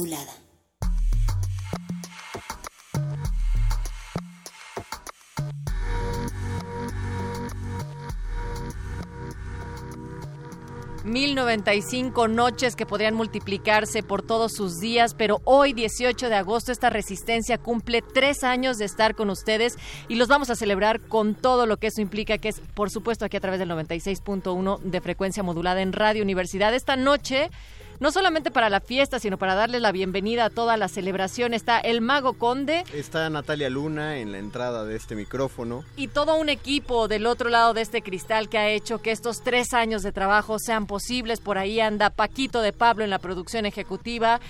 Modulada. Cinco noches que podrían multiplicarse por todos sus días, pero hoy, 18 de agosto, esta resistencia cumple tres años de estar con ustedes y los vamos a celebrar con todo lo que eso implica, que es, por supuesto, aquí a través del 96.1 de frecuencia modulada en Radio Universidad. Esta noche no solamente para la fiesta, sino para darle la bienvenida a toda la celebración. Está el Mago Conde. Está Natalia Luna en la entrada de este micrófono. Y todo un equipo del otro lado de este cristal que ha hecho que estos tres años de trabajo sean posibles. Por ahí anda Paquito de Pablo en la producción ejecutiva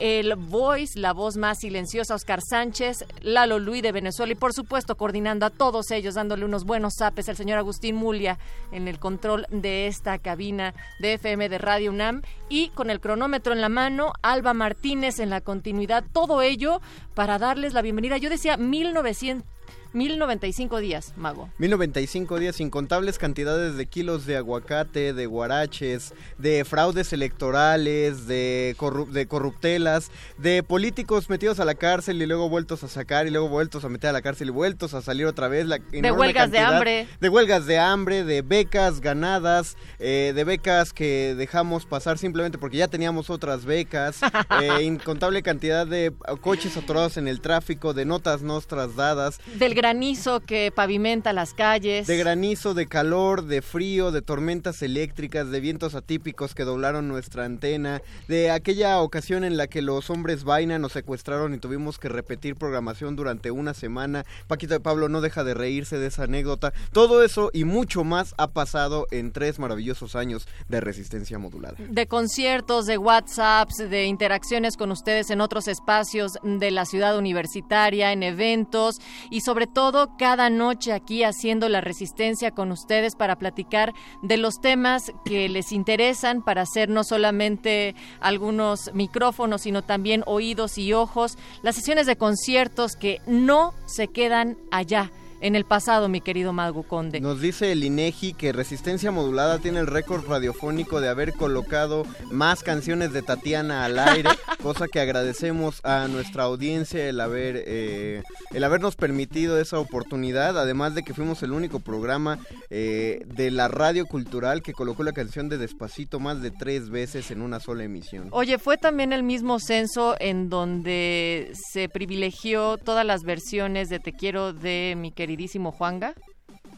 el Voice, la voz más silenciosa, Oscar Sánchez, Lalo Luis de Venezuela y por supuesto coordinando a todos ellos, dándole unos buenos zapes al señor Agustín Mulia en el control de esta cabina de FM de Radio UNAM y con el cronómetro en la mano, Alba Martínez en la continuidad, todo ello para darles la bienvenida. Yo decía 1900 1095 días, mago. 1095 días, incontables cantidades de kilos de aguacate, de guaraches, de fraudes electorales, de, de corruptelas, de políticos metidos a la cárcel y luego vueltos a sacar y luego vueltos a meter a la cárcel y vueltos a salir otra vez. La de huelgas de hambre. De huelgas de hambre, de becas ganadas, eh, de becas que dejamos pasar simplemente porque ya teníamos otras becas, eh, incontable cantidad de coches atorados en el tráfico, de notas nostras dadas. Del granizo que pavimenta las calles. De granizo, de calor, de frío, de tormentas eléctricas, de vientos atípicos que doblaron nuestra antena, de aquella ocasión en la que los hombres vaina nos secuestraron y tuvimos que repetir programación durante una semana. Paquito de Pablo no deja de reírse de esa anécdota. Todo eso y mucho más ha pasado en tres maravillosos años de resistencia modulada. De conciertos, de WhatsApps, de interacciones con ustedes en otros espacios de la ciudad universitaria, en eventos y sobre todo cada noche aquí haciendo la resistencia con ustedes para platicar de los temas que les interesan, para hacer no solamente algunos micrófonos, sino también oídos y ojos, las sesiones de conciertos que no se quedan allá en el pasado, mi querido Mago Conde. Nos dice el INEGI que Resistencia Modulada tiene el récord radiofónico de haber colocado más canciones de Tatiana al aire, cosa que agradecemos a nuestra audiencia el haber eh, el habernos permitido esa oportunidad, además de que fuimos el único programa eh, de la radio cultural que colocó la canción de Despacito más de tres veces en una sola emisión. Oye, fue también el mismo censo en donde se privilegió todas las versiones de Te quiero de mi querido queridísimo Juanga?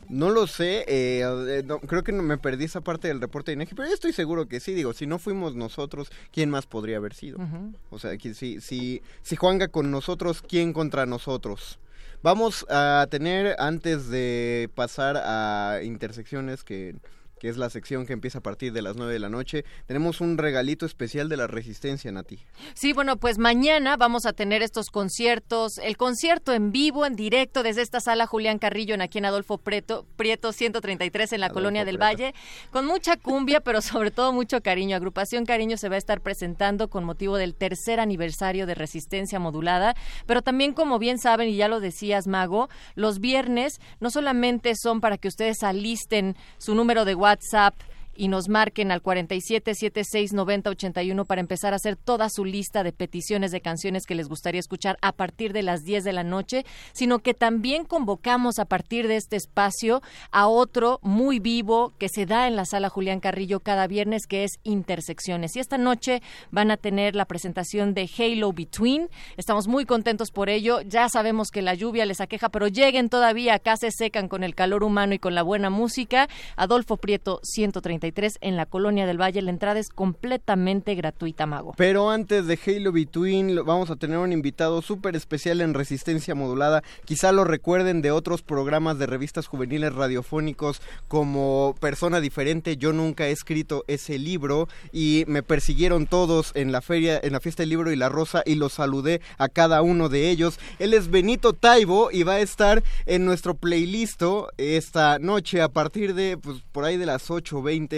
No lo sé, eh, eh, creo que me perdí esa parte del reporte de INEGI, pero yo estoy seguro que sí, digo, si no fuimos nosotros, ¿quién más podría haber sido? O sea, si, si, si Juanga con nosotros, ¿quién contra nosotros? Vamos a tener, antes de pasar a intersecciones que que es la sección que empieza a partir de las 9 de la noche. Tenemos un regalito especial de la Resistencia, Nati. Sí, bueno, pues mañana vamos a tener estos conciertos, el concierto en vivo, en directo, desde esta sala Julián Carrillo, en aquí en Adolfo Prieto, Prieto 133, en la Colonia del Valle, con mucha cumbia, pero sobre todo mucho cariño. Agrupación Cariño se va a estar presentando con motivo del tercer aniversario de Resistencia Modulada, pero también, como bien saben, y ya lo decías, Mago, los viernes no solamente son para que ustedes alisten su número de WhatsApp, WhatsApp y nos marquen al 47 76 90 81 para empezar a hacer toda su lista de peticiones de canciones que les gustaría escuchar a partir de las 10 de la noche, sino que también convocamos a partir de este espacio a otro muy vivo que se da en la sala Julián Carrillo cada viernes, que es Intersecciones. Y esta noche van a tener la presentación de Halo Between. Estamos muy contentos por ello. Ya sabemos que la lluvia les aqueja, pero lleguen todavía, acá se secan con el calor humano y con la buena música. Adolfo Prieto 133 en la Colonia del Valle. La entrada es completamente gratuita, Mago. Pero antes de Halo Between vamos a tener un invitado súper especial en Resistencia Modulada. Quizá lo recuerden de otros programas de revistas juveniles radiofónicos como Persona Diferente. Yo nunca he escrito ese libro y me persiguieron todos en la feria, en la fiesta del libro y la rosa y los saludé a cada uno de ellos. Él es Benito Taibo y va a estar en nuestro playlist esta noche a partir de pues por ahí de las 8.20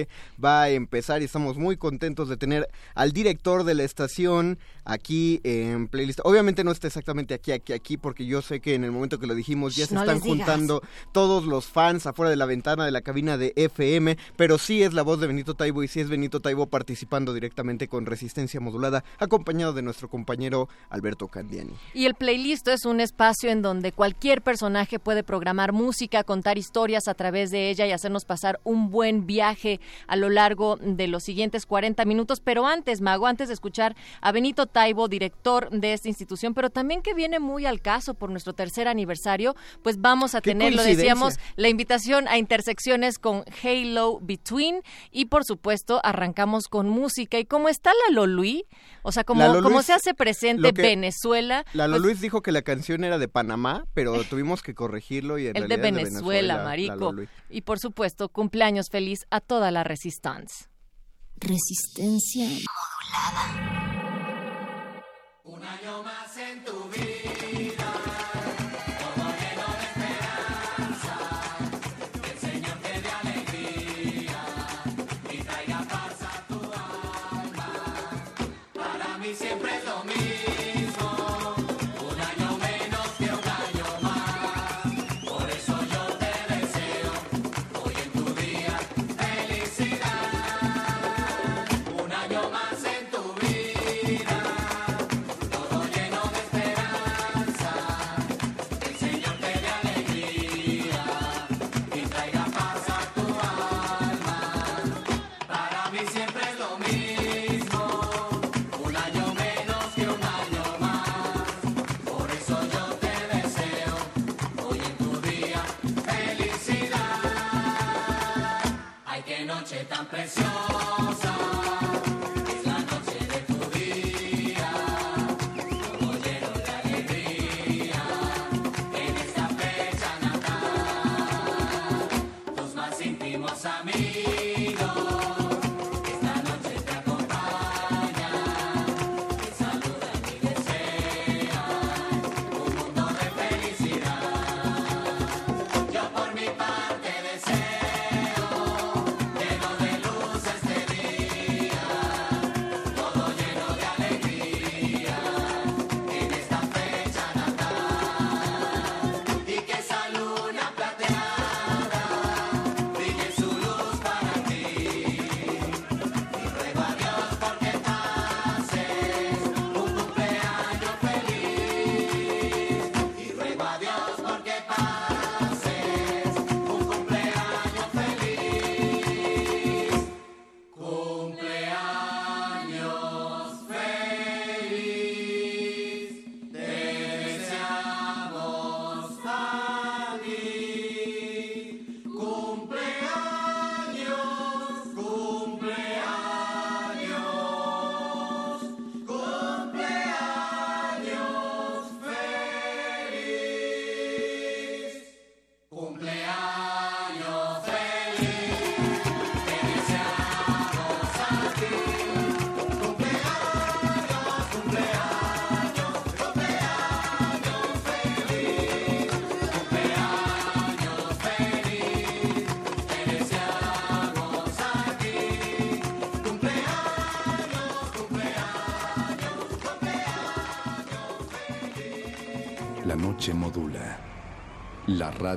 va a empezar y estamos muy contentos de tener al director de la estación aquí en playlist. Obviamente no está exactamente aquí, aquí, aquí, porque yo sé que en el momento que lo dijimos ya se están juntando todos los fans afuera de la ventana de la cabina de FM, pero sí es la voz de Benito Taibo y sí es Benito Taibo participando directamente con Resistencia Modulada, acompañado de nuestro compañero Alberto Candiani. Y el playlist es un espacio en donde cualquier personaje puede programar música, contar historias a través de ella y hacernos pasar un buen viaje a lo largo de los siguientes 40 minutos. Pero antes, Mago, antes de escuchar a Benito Taibo, director de esta institución, pero también que viene muy al caso por nuestro tercer aniversario, pues vamos a tener, lo decíamos, la invitación a intersecciones con Halo Between y por supuesto arrancamos con música. ¿Y cómo está la Loluí? O sea, como, se hace presente Venezuela. La pues Luis dijo que la canción era de Panamá, pero tuvimos que corregirlo y en el de Venezuela, de Venezuela marico. Y por supuesto, cumpleaños feliz a toda la Resistance. Resistencia modulada. Un año más en tu vida.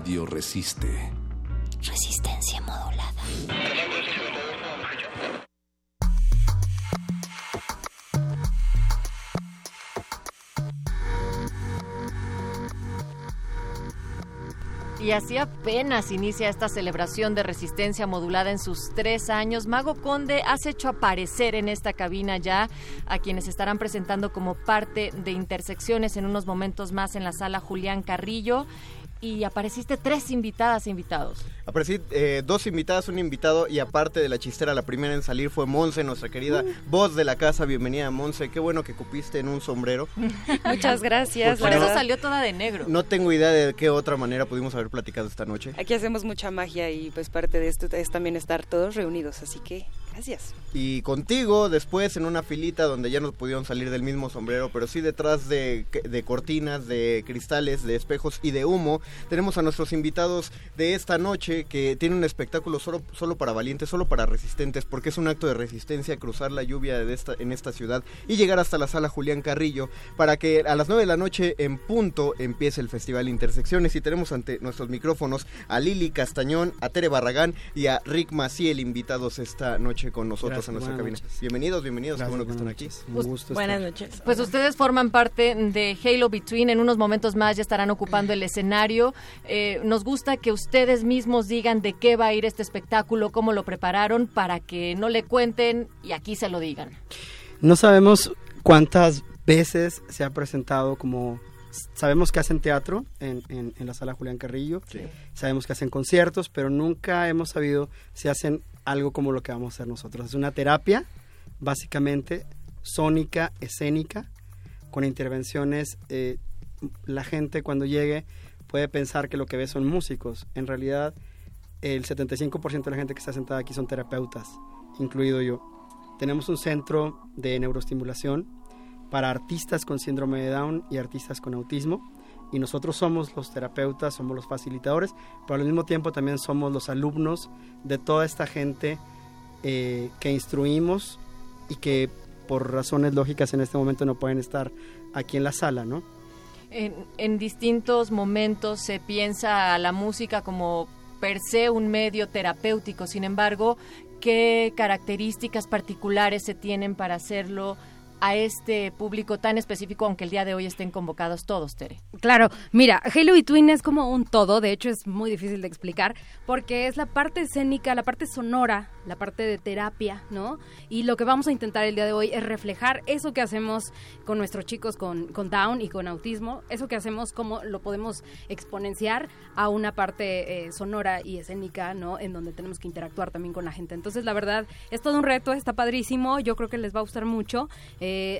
resiste. Resistencia modulada. Y así apenas inicia esta celebración de resistencia modulada en sus tres años. Mago Conde, has hecho aparecer en esta cabina ya a quienes estarán presentando como parte de Intersecciones en unos momentos más en la sala Julián Carrillo y apareciste tres invitadas e invitados. Aparecí eh, dos invitadas, un invitado y aparte de la chistera, la primera en salir fue Monse, nuestra querida voz de la casa. Bienvenida, Monse. Qué bueno que cupiste en un sombrero. Muchas gracias. Por la eso salió toda de negro. No tengo idea de qué otra manera pudimos haber platicado esta noche. Aquí hacemos mucha magia y pues parte de esto es también estar todos reunidos, así que gracias. Y contigo, después en una filita donde ya no pudieron salir del mismo sombrero, pero sí detrás de, de cortinas, de cristales, de espejos y de humo, tenemos a nuestros invitados de esta noche que tienen un espectáculo solo, solo para valientes, solo para resistentes, porque es un acto de resistencia cruzar la lluvia de esta, en esta ciudad y llegar hasta la sala Julián Carrillo para que a las 9 de la noche en punto empiece el Festival Intersecciones y tenemos ante nuestros micrófonos a Lili Castañón, a Tere Barragán y a Rick Maciel invitados esta noche con nosotros Gracias, a nuestra cabina. noches. Bienvenidos, bienvenidos, qué bueno que están aquí. noches. Un gusto Buenas estar. noches. Pues ustedes forman parte de Halo Between. En unos momentos más ya estarán ocupando el escenario. Eh, nos gusta que ustedes mismos digan de qué va a ir este espectáculo, cómo lo prepararon, para que no le cuenten y aquí se lo digan. No sabemos cuántas veces se ha presentado como... Sabemos que hacen teatro en, en- en la sala Julián Carrillo, sabemos que hacen conciertos, pero nunca hemos sabido si hacen algo como lo que vamos a hacer nosotros. Es una terapia, básicamente, sónica, escénica, con intervenciones. eh, la gente cuando llegue puede pensar que lo que ve son músicos. En realidad, el 75% de la gente que está sentada aquí son terapeutas, incluido yo. Tenemos un centro de neuroestimulación para artistas con síndrome de Down y artistas con autismo. Y nosotros somos los terapeutas, somos los facilitadores, pero al mismo tiempo también somos los alumnos de toda esta gente eh, que instruimos y que por razones lógicas en este momento no pueden estar aquí en la sala, ¿no? En, en distintos momentos se piensa la música como per se un medio terapéutico. Sin embargo, ¿qué características particulares se tienen para hacerlo a este público tan específico, aunque el día de hoy estén convocados todos, Tere? Claro, mira, Halo Between es como un todo, de hecho es muy difícil de explicar, porque es la parte escénica, la parte sonora, la parte de terapia, ¿no? Y lo que vamos a intentar el día de hoy es reflejar eso que hacemos con nuestros chicos con, con Down y con autismo, eso que hacemos, cómo lo podemos exponenciar a una parte eh, sonora y escénica, ¿no? En donde tenemos que interactuar también con la gente. Entonces, la verdad, es todo un reto, está padrísimo, yo creo que les va a gustar mucho.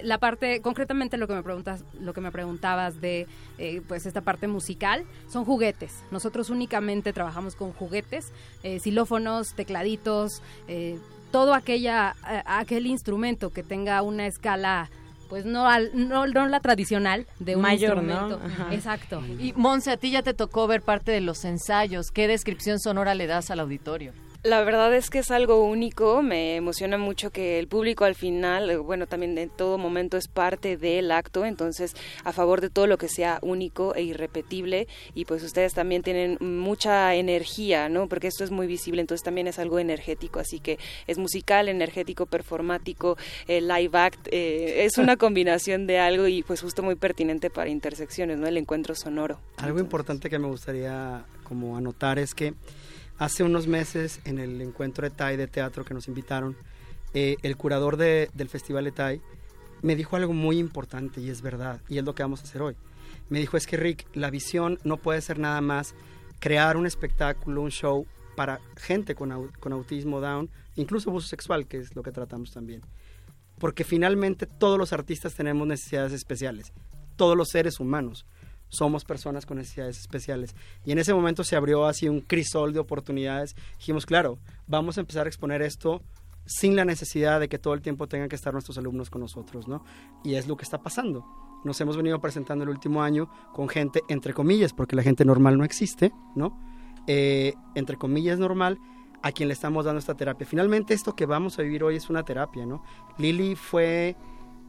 La parte, concretamente lo que me preguntas, lo que me preguntabas de eh, pues esta parte musical, son juguetes. Nosotros únicamente trabajamos con juguetes, eh, xilófonos, tecladitos, eh, todo aquella, eh, aquel instrumento que tenga una escala pues no, al, no, no la tradicional de un Mayor, ¿no? instrumento. Ajá. Exacto. Y Monse, a ti ya te tocó ver parte de los ensayos. ¿Qué descripción sonora le das al auditorio? La verdad es que es algo único, me emociona mucho que el público al final, bueno, también en todo momento es parte del acto, entonces a favor de todo lo que sea único e irrepetible y pues ustedes también tienen mucha energía, ¿no? Porque esto es muy visible, entonces también es algo energético, así que es musical, energético, performático, eh, live act, eh, es una combinación de algo y pues justo muy pertinente para intersecciones, ¿no? El encuentro sonoro. Algo importante que me gustaría como anotar es que hace unos meses en el encuentro ETAI de teatro que nos invitaron, eh, el curador de- del Festival ETAI me dijo algo muy importante y es verdad, y es lo que vamos a hacer hoy. Me dijo, es que Rick, la visión no puede ser nada más crear un espectáculo, un show para gente con, con autismo down, incluso abuso sexual, que es lo que tratamos también. Porque finalmente todos los artistas tenemos necesidades especiales, todos los seres humanos somos personas con necesidades especiales. Y en ese momento se abrió así un crisol de oportunidades. Dijimos, claro, vamos a empezar a exponer esto sin la necesidad de que todo el tiempo tengan que estar nuestros alumnos con nosotros, ¿no? Y es lo que está pasando. Nos hemos venido presentando el último año con gente, entre comillas, porque la gente normal no existe, ¿no? Eh, entre comillas normal, a quien le estamos dando esta terapia. Finalmente esto que vamos a vivir hoy es una terapia, ¿no? Lili fue,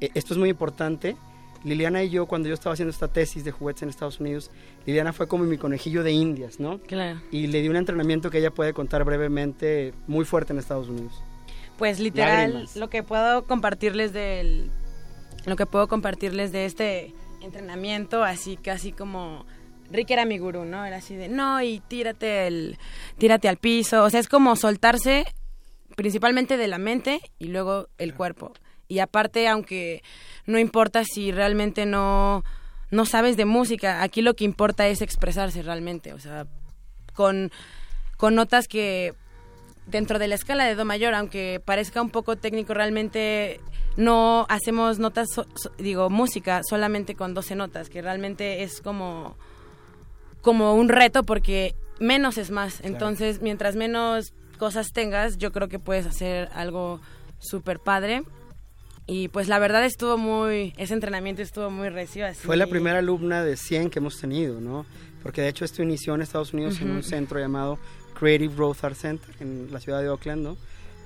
eh, esto es muy importante, Liliana y yo, cuando yo estaba haciendo esta tesis de juguetes en Estados Unidos, Liliana fue como mi conejillo de indias, ¿no? Claro. Y le di un entrenamiento que ella puede contar brevemente, muy fuerte en Estados Unidos. Pues literal, Lágrimas. lo que puedo compartirles del, lo que puedo compartirles de este entrenamiento, así casi como Rick era mi gurú, ¿no? Era así de, no, y tírate, el, tírate al piso. O sea, es como soltarse principalmente de la mente y luego el cuerpo. Y aparte, aunque no importa si realmente no, no sabes de música, aquí lo que importa es expresarse realmente. O sea, con, con notas que dentro de la escala de Do mayor, aunque parezca un poco técnico, realmente no hacemos notas, so- so- digo, música solamente con 12 notas, que realmente es como, como un reto porque menos es más. Entonces, mientras menos cosas tengas, yo creo que puedes hacer algo súper padre. Y pues la verdad estuvo muy, ese entrenamiento estuvo muy recio. Así. Fue la primera alumna de 100 que hemos tenido, ¿no? Porque de hecho esto inició en Estados Unidos en Ujú. un centro llamado Creative Growth Art Center en la ciudad de Oakland, ¿no?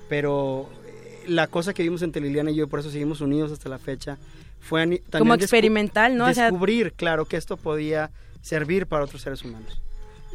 Pero eh, la cosa que vimos entre Liliana y yo, por eso seguimos unidos hasta la fecha, fue también Como experimental, ¿no? O sea- Descubrir, claro, que esto podía servir para otros seres humanos.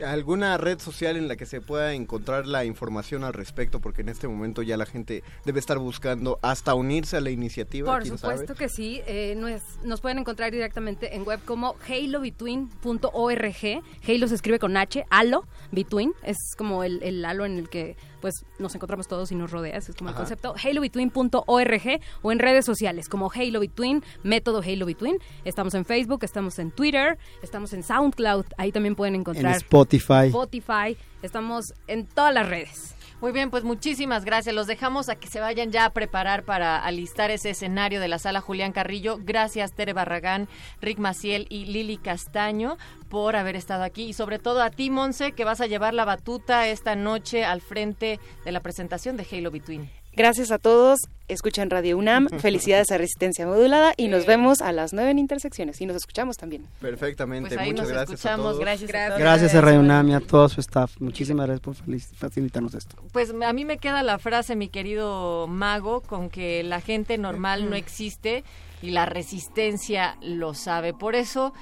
¿Alguna red social en la que se pueda encontrar la información al respecto? Porque en este momento ya la gente debe estar buscando hasta unirse a la iniciativa. Por ¿quién supuesto sabe? que sí. eh, nos, nos pueden encontrar directamente en web como halobetween.org. Halo se escribe con H, halo, between. Es como el, el halo en el que pues nos encontramos todos y nos rodea. ese Es como Ajá. el concepto. halobetween.org o en redes sociales como Halo Between, método Halo Between. Estamos en Facebook, estamos en Twitter, estamos en SoundCloud. Ahí también pueden encontrar Spotify. Spotify. Estamos en todas las redes. Muy bien, pues muchísimas gracias. Los dejamos a que se vayan ya a preparar para alistar ese escenario de la sala Julián Carrillo. Gracias Tere Barragán, Rick Maciel y Lili Castaño por haber estado aquí y sobre todo a ti, Monse, que vas a llevar la batuta esta noche al frente de la presentación de Halo Between. Gracias a todos. Escuchan Radio UNAM. Felicidades a Resistencia Modulada y nos vemos a las 9 en Intersecciones. Y nos escuchamos también. Perfectamente, Pues ahí muchas nos gracias a escuchamos. todos. Gracias a todos. Gracias a Radio UNAM y a todo su staff. Muchísimas gracias por facilitarnos esto. Pues a mí me queda la frase, mi querido mago, con que la gente normal no existe y la resistencia lo sabe. Por eso,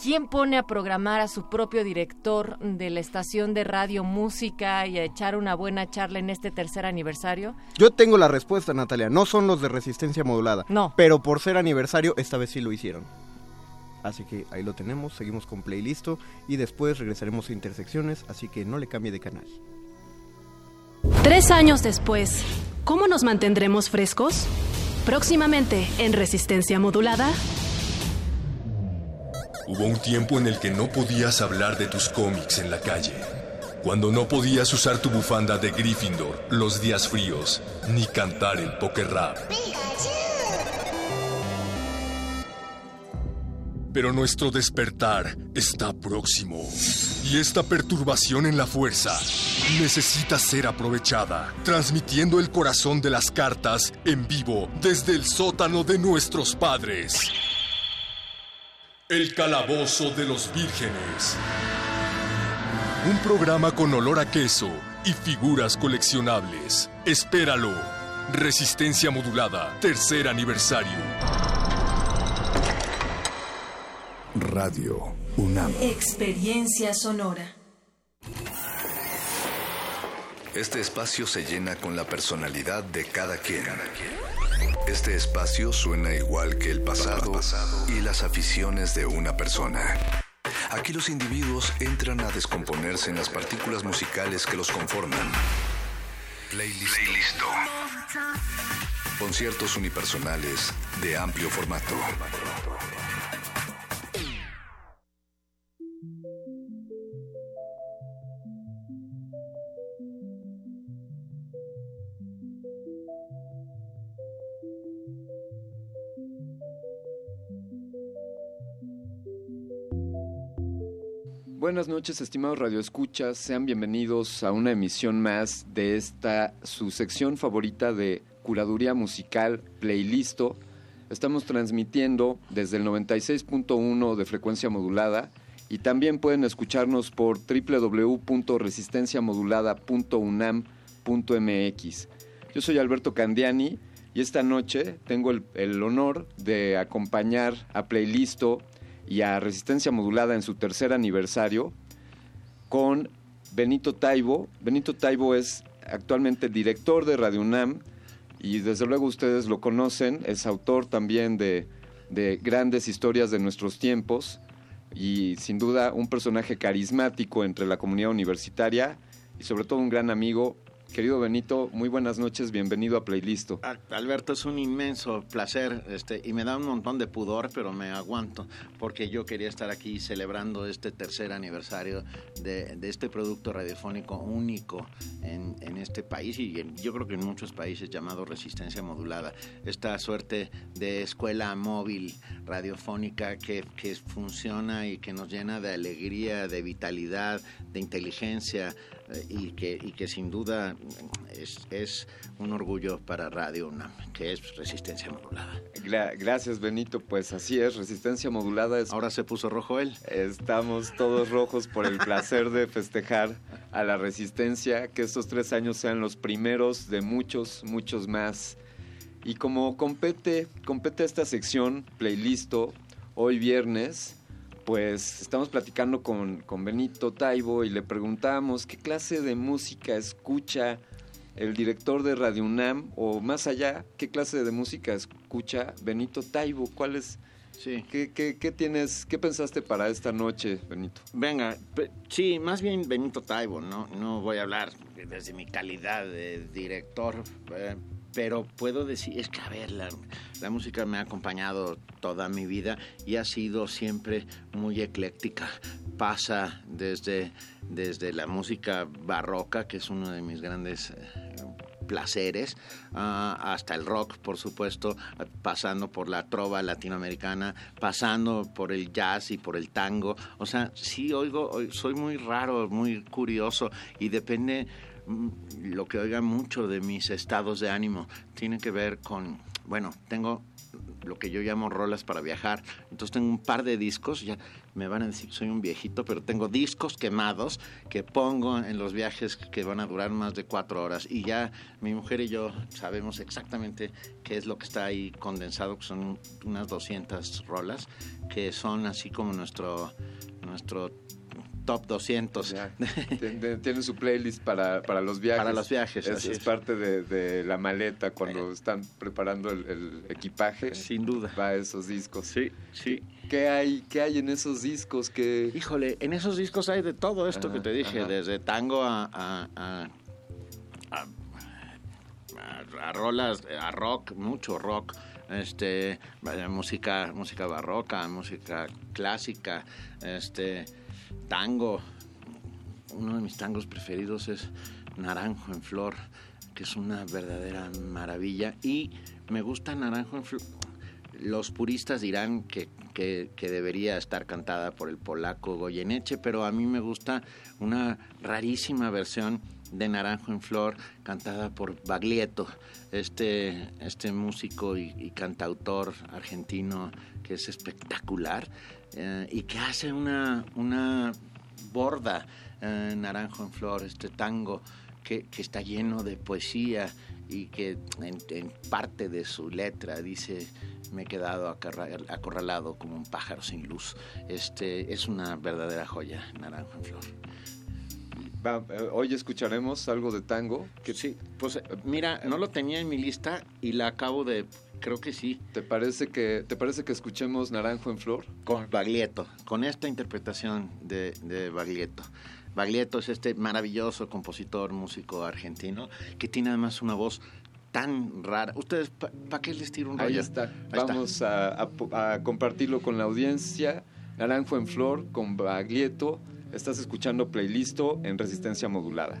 ¿quién pone a programar a su propio director de la estación de radio música y a echar una buena charla en este tercer aniversario? Yo tengo la respuesta, Natalia. No son los de resistencia modulada. No. Pero por ser aniversario, esta vez sí lo hicieron. Así que ahí lo tenemos, seguimos con playlisto y después regresaremos a intersecciones, así que no le cambie de canal. Tres años después, ¿cómo nos mantendremos frescos? Próximamente en Resistencia Modulada. Hubo un tiempo en el que no podías hablar de tus cómics en la calle. Cuando no podías usar tu bufanda de Gryffindor los días fríos, ni cantar el poker rap. Pero nuestro despertar está próximo. Y esta perturbación en la fuerza necesita ser aprovechada, transmitiendo el corazón de las cartas en vivo desde el sótano de nuestros padres. El Calabozo de los Vírgenes. Un programa con olor a queso y figuras coleccionables. Espéralo. Resistencia modulada, tercer aniversario. Radio UNAM. Experiencia sonora. Este espacio se llena con la personalidad de cada quien. Este espacio suena igual que el pasado y las aficiones de una persona. Aquí los individuos entran a descomponerse en las partículas musicales que los conforman. Playlist. Conciertos unipersonales de amplio formato. Buenas noches, estimados radioescuchas. Sean bienvenidos a una emisión más de esta su sección favorita de curaduría musical Playlisto. Estamos transmitiendo desde el 96.1 de frecuencia modulada y también pueden escucharnos por www.resistenciamodulada.unam.mx. Yo soy Alberto Candiani y esta noche tengo el, el honor de acompañar a Playlisto y a Resistencia Modulada en su tercer aniversario con Benito Taibo. Benito Taibo es actualmente director de Radio UNAM y desde luego ustedes lo conocen, es autor también de, de grandes historias de nuestros tiempos. y sin duda un personaje carismático entre la comunidad universitaria y sobre todo un gran amigo. Querido Benito, muy buenas noches, bienvenido a Playlisto. Al- Alberto, es un inmenso placer este, y me da un montón de pudor, pero me aguanto porque yo quería estar aquí celebrando este tercer aniversario de, de este producto radiofónico único en, en este país y en- yo creo que en muchos países llamado Resistencia Modulada. Esta suerte de escuela móvil radiofónica que, que funciona y que nos llena de alegría, de vitalidad, de inteligencia y que, y que sin duda es, es un orgullo para Radio UNAM, que es Resistencia Modulada. Gra- gracias Benito, pues así es, resistencia modulada es... Ahora se puso rojo él. Estamos todos rojos por el placer de festejar a la resistencia, que estos tres años sean los primeros de muchos, muchos más. Y como compete, compete esta sección, playlisto, hoy viernes, pues estamos platicando con, con Benito Taibo y le preguntamos qué clase de música escucha el director de Radio UNAM o más allá, qué clase de música escucha Benito Taibo, cuál es... Sí. ¿Qué, qué, qué tienes, qué pensaste para esta noche, Benito? Venga, sí, más bien Benito Taibo, ¿no? No voy a hablar desde mi calidad de director, eh, pero puedo decir, es que a ver, la, música me ha acompañado toda mi vida y ha sido siempre muy ecléctica. Pasa desde, desde la música barroca, que es uno de mis grandes eh, placeres, ah, hasta el rock, por supuesto, pasando por la trova latinoamericana, pasando por el jazz y por el tango. O sea, sí oigo, oi- soy muy raro, muy curioso y depende lo que oiga mucho de mis estados de ánimo. Tiene que ver con, bueno, tengo lo que yo llamo rolas para viajar. Entonces tengo un par de discos, ya me van a decir soy un viejito, pero tengo discos quemados que pongo en los viajes que van a durar más de cuatro horas. Y ya mi mujer y yo sabemos exactamente qué es lo que está ahí condensado, que son unas 200 rolas, que son así como nuestro, nuestro top 200. Tien- Tienen su playlist para, para los viajes. Para los viajes, Es, así es es. parte de, de la maleta cuando están preparando el, el equipaje. Sin duda. Va esos discos. Sí, sí. ¿Qué hay, qué hay en esos discos? que Híjole, en esos discos hay de todo esto Ajá, que te dije, ajá. desde tango a, a, a- a- a- a rolas, a rock, mucho rock, este, eh, música, música barroca, música clásica, este, tango. Uno de mis tangos preferidos es Naranjo en Flor, que es una verdadera maravilla. Y me gusta Naranjo en Flor. Los puristas dirán que, que- debería estar cantada por el polaco Goyeneche, pero a mí me gusta una rarísima versión de Naranjo en Flor cantada por Baglietto, este, este músico y cantautor argentino que es espectacular eh, y que hace una, una borda eh, Naranjo en Flor, este tango que, que está lleno de poesía y que en, en parte de su letra dice me he quedado acorralado como un pájaro sin luz. Este es una verdadera joya, Naranjo en Flor. Va, eh, hoy escucharemos algo de tango. Que, sí, pues mira, no lo tenía en mi lista y la acabo de, creo que sí. ¿Te parece que, te parece que escuchemos Naranjo en Flor? Con Baglietto, con esta interpretación de, de Baglietto. Baglietto es este maravilloso compositor, músico argentino, que tiene además una voz tan rara. Ustedes, ¿para qué les tiro un Ahí rollo? está. Ahí está. Vamos a, a- a compartirlo con la audiencia. Naranjo en Flor con Baglietto. Estás escuchando Playlisto en resistencia modulada.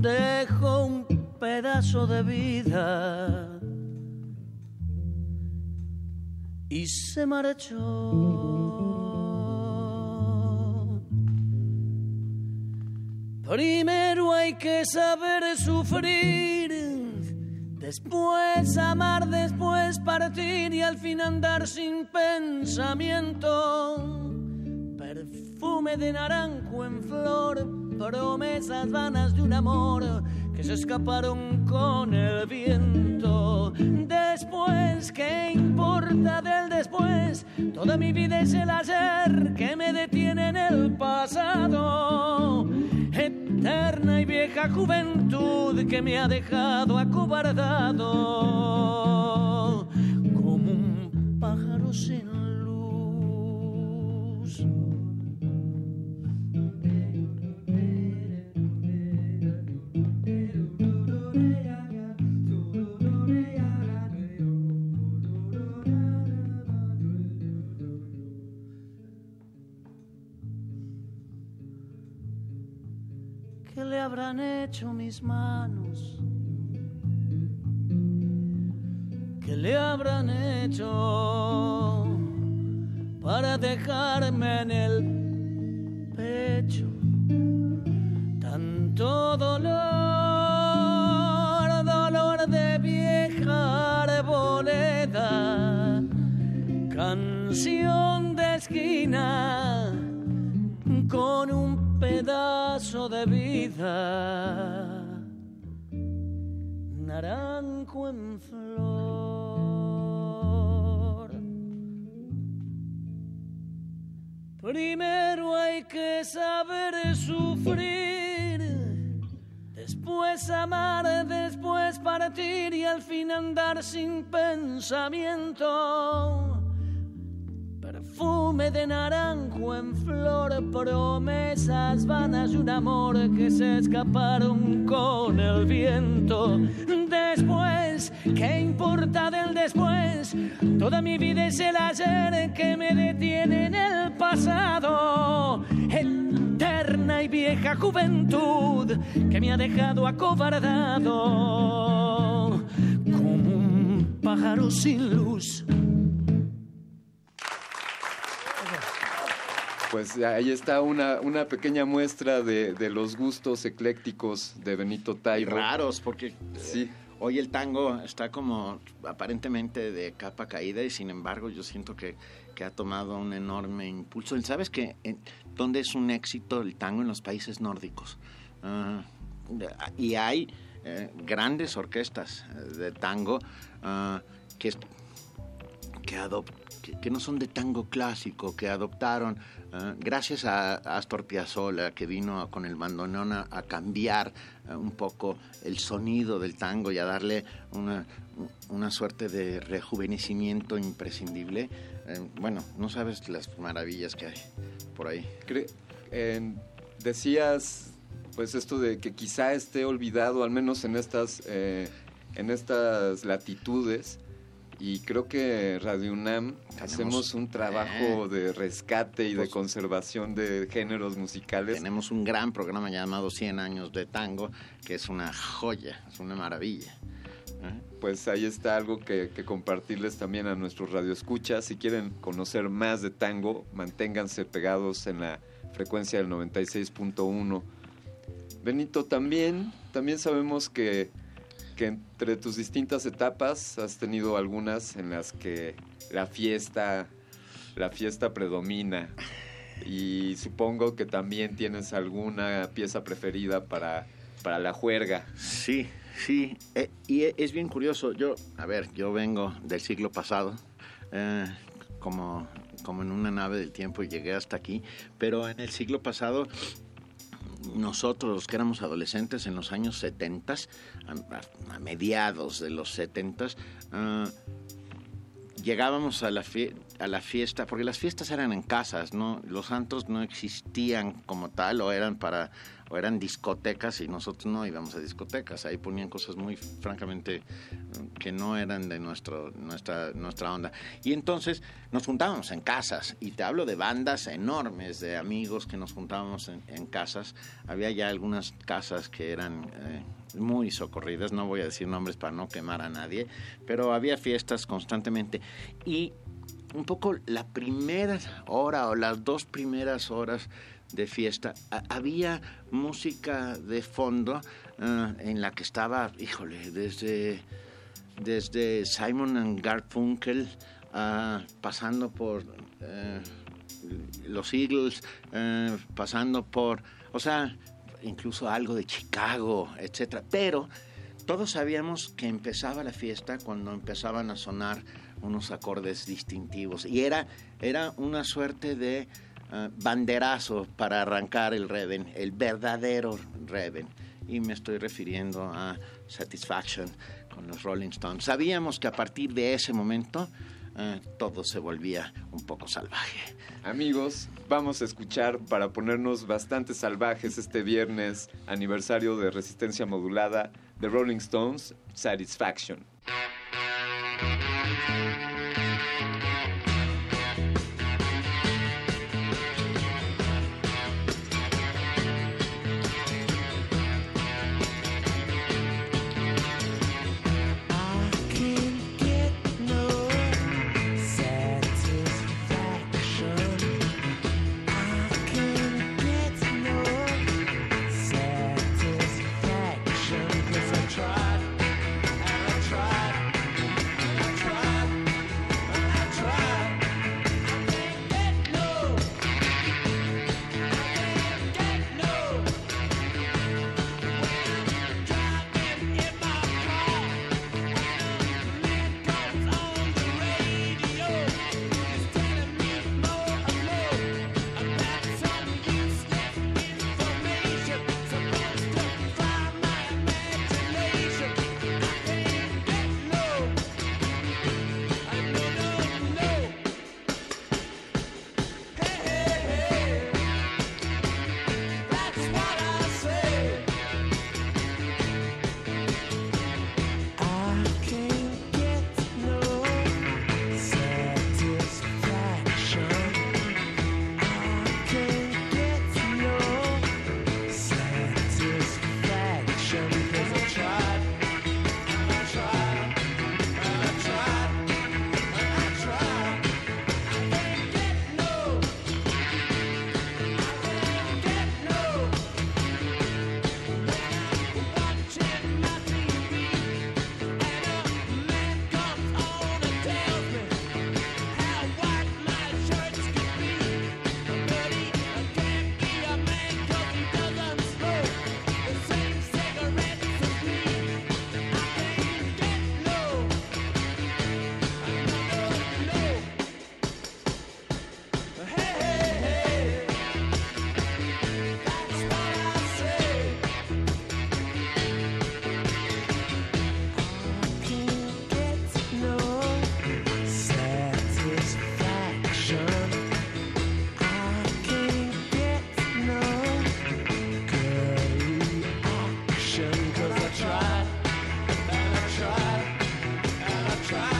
dejó un pedazo de vida y se marchó. Primero hay que saber sufrir, después amar, después partir y al fin andar sin pensamiento. Perfume de naranjo en flor, promesas vanas de un amor que se escaparon con el viento. Después, ¿qué importa del después? Toda mi vida es el ayer que me detiene en el pasado. Eterna y vieja juventud que me ha dejado acobardado como un pájaro sin le habrán hecho mis manos? ¿Qué le habrán hecho para dejarme en el pecho tanto dolor, dolor de vieja arboleda, canción de esquina con un pedazo de vida, naranjo en flor. Primero hay que saber sufrir, después amar, después partir y al fin andar sin pensamiento. Perfume de naranjo en flor, promesas vanas de un amor que se escaparon con el viento. Después, ¿qué importa del después? Toda mi vida es el ayer que me detiene en el pasado. Eterna y vieja juventud que me ha dejado acobardado como un pájaro sin luz. Pues ahí está una, una pequeña muestra de, de los gustos eclécticos de Benito Taibo. raros, porque Sí. hoy el tango está como aparentemente de capa caída y sin embargo yo siento que, que ha tomado un enorme impulso. ¿Y ¿Sabes que ¿Dónde es un éxito el tango? En los países nórdicos. Ah, y hay eh, grandes orquestas eh, de tango ah, que, que, adop- que, que no son de tango clásico, que adoptaron, ah, gracias a Astor Piazzolla, que vino con el bandoneón a, a cambiar ah, un poco el sonido del tango y a darle una, una suerte de rejuvenecimiento imprescindible. Eh, bueno, no sabes las maravillas que hay por ahí. Decías, pues esto de que quizá esté olvidado, al menos en estas, eh, en estas latitudes. Y creo que Radio UNAM hacemos un trabajo Eh. de rescate y de Pues- conservación de géneros musicales. Tenemos un gran programa llamado 100 años de tango, que es una joya, es una maravilla. ¿eh? Pues ahí está algo que, que compartirles también a nuestros radioescuchas. Si quieren conocer más de tango, manténganse pegados en la frecuencia del 96.1. Benito, también, también sabemos que, que entre tus distintas etapas has tenido algunas en las que la fiesta, la fiesta predomina. Y supongo que también tienes alguna pieza preferida para, para la juerga. Sí, sí, eh, y e- es bien curioso. Yo, a ver, yo vengo del siglo pasado, eh, como, como en una nave del tiempo y llegué hasta aquí, pero en el siglo pasado nosotros los que éramos adolescentes en los años 70, a, a mediados de los 70, ah, llegábamos a la, fie- a la fiesta, porque las fiestas eran en casas, ¿no? Los santos no existían como tal, o eran para, o eran discotecas, y nosotros no íbamos a discotecas, ahí ponían cosas muy francamente mm, que no eran de nuestro, nuestra, nuestra onda. Y entonces nos juntábamos en casas, y te hablo de bandas enormes, de amigos que nos juntábamos en, casas. Había ya algunas casas que eran eh, muy socorridas, no voy a decir nombres para no quemar a nadie, pero había fiestas constantemente. Y un poco la primera hora o las dos primeras horas de fiesta. Ha- había música de fondo ah, en la que estaba, híjole, desde, desde Simon and Garfunkel, ah, pasando por eh, los Eagles, eh, pasando por, o sea, incluso algo de Chicago, etcétera. Pero todos sabíamos que empezaba la fiesta cuando empezaban a sonar unos acordes distintivos y era, era una suerte de eh, banderazo para arrancar el Reven, el verdadero Reven. Y me estoy refiriendo a Satisfaction con los Rolling Stones. Sabíamos que a partir de ese momento eh, todo se volvía un poco salvaje. Amigos, vamos a escuchar para ponernos bastante salvajes este viernes, aniversario de Resistencia Modulada de Rolling Stones, Satisfaction. And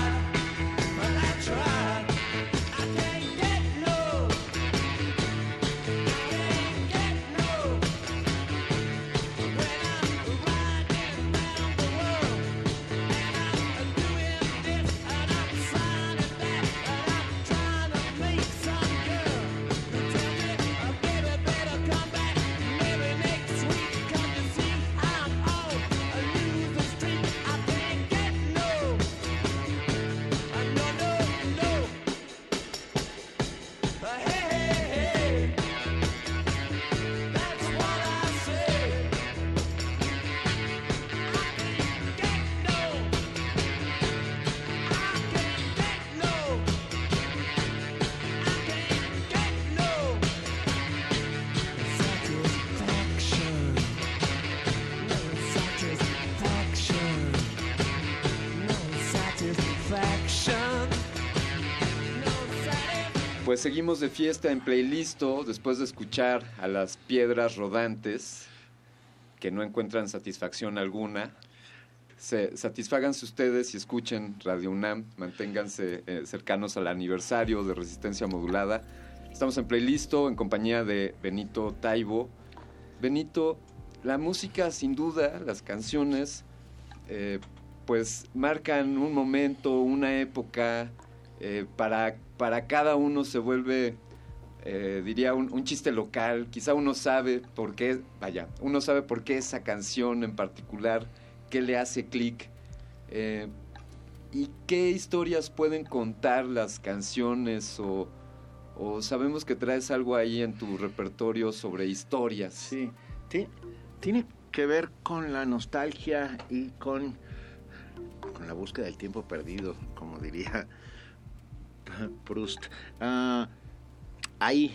Pues seguimos de fiesta en playlisto después de escuchar a las piedras rodantes que no encuentran satisfacción alguna. Se, satisfáganse ustedes y escuchen Radio UNAM, manténganse eh, cercanos al aniversario de Resistencia Modulada. Estamos en playlisto en compañía de Benito Taibo. Benito, la música sin duda, las canciones, eh, pues marcan un momento, una época, eh, para, para cada uno se vuelve eh, diría un, chiste local, quizá uno sabe por qué, vaya, uno sabe por qué esa canción en particular, qué le hace clic. eh, ¿Y qué historias pueden contar las canciones o, o sabemos que traes algo ahí en tu repertorio sobre historias? Sí, ti- tiene que ver con la nostalgia y con, con la búsqueda del tiempo perdido, como diría Proust. Ah, hay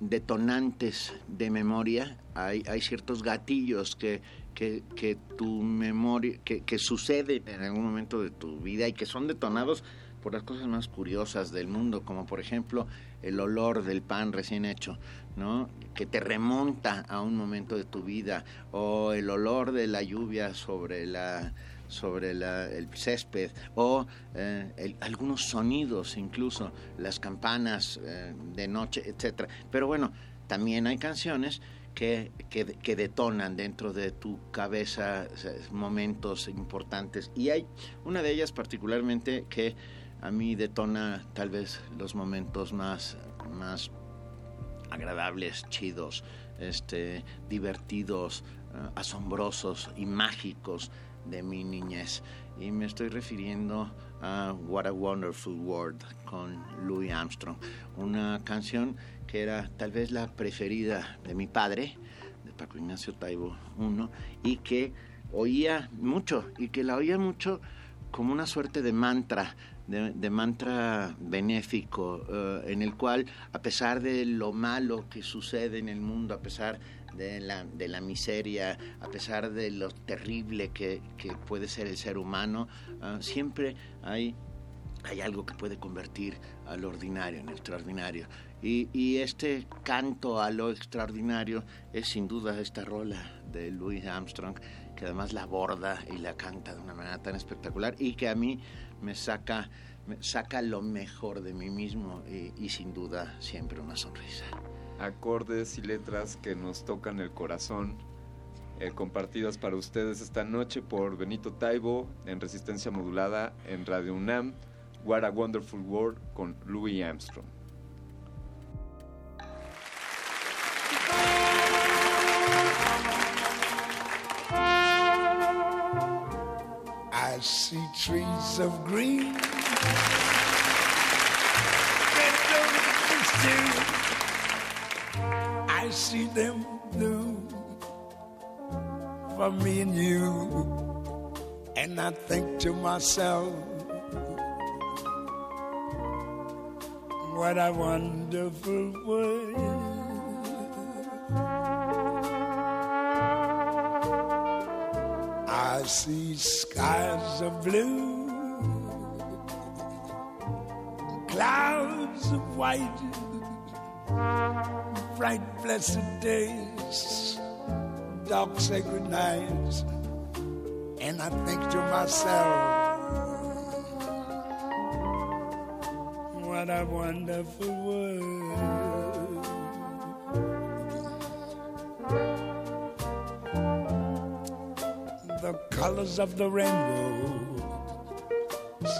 detonantes de memoria, hay, ciertos gatillos que, que, que tu memoria, que, que suceden en algún momento de tu vida y que son detonados por las cosas más curiosas del mundo, como por ejemplo el olor del pan recién hecho, ¿no? Que te remonta a un momento de tu vida, o el olor de la lluvia sobre la sobre la- el césped o eh, algunos sonidos incluso las campanas eh, de noche etcétera. Pero bueno también hay canciones que, que, que detonan dentro de tu cabeza momentos importantes. Y hay una de ellas particularmente que a mí detona tal vez los momentos más más agradables, chidos, este, divertidos, eh, asombrosos y mágicos de mi niñez. Y me estoy refiriendo a What a Wonderful World con Louis Armstrong, una canción que era tal vez la preferida de mi padre, de Paco Ignacio Taibo I, y que oía mucho, y que la oía mucho como una suerte de mantra, de, mantra benéfico, eh, en el cual, a pesar de lo malo que sucede en el mundo, a pesar de la, de la miseria, a pesar de lo terrible que, que puede ser el ser humano, ah, siempre hay hay algo que puede convertir a lo ordinario en extraordinario. Y, y este canto a lo extraordinario es sin duda esta rola de Louis Armstrong, que además la aborda y la canta de una manera tan espectacular y que a mí me saca, me saca lo mejor de mí mismo y sin duda siempre una sonrisa. Acordes y letras que nos tocan el corazón, eh, compartidas para ustedes esta noche por Benito Taibo en Resistencia Modulada en Radio UNAM, What a Wonderful World con Louis Armstrong. I see trees of green. See them blue for me and you. And I think to myself, what a wonderful world. I see skies of blue, clouds of white, bright blessed days, dark sacred nights, and I think to myself, what a wonderful world. the colors of the rainbow,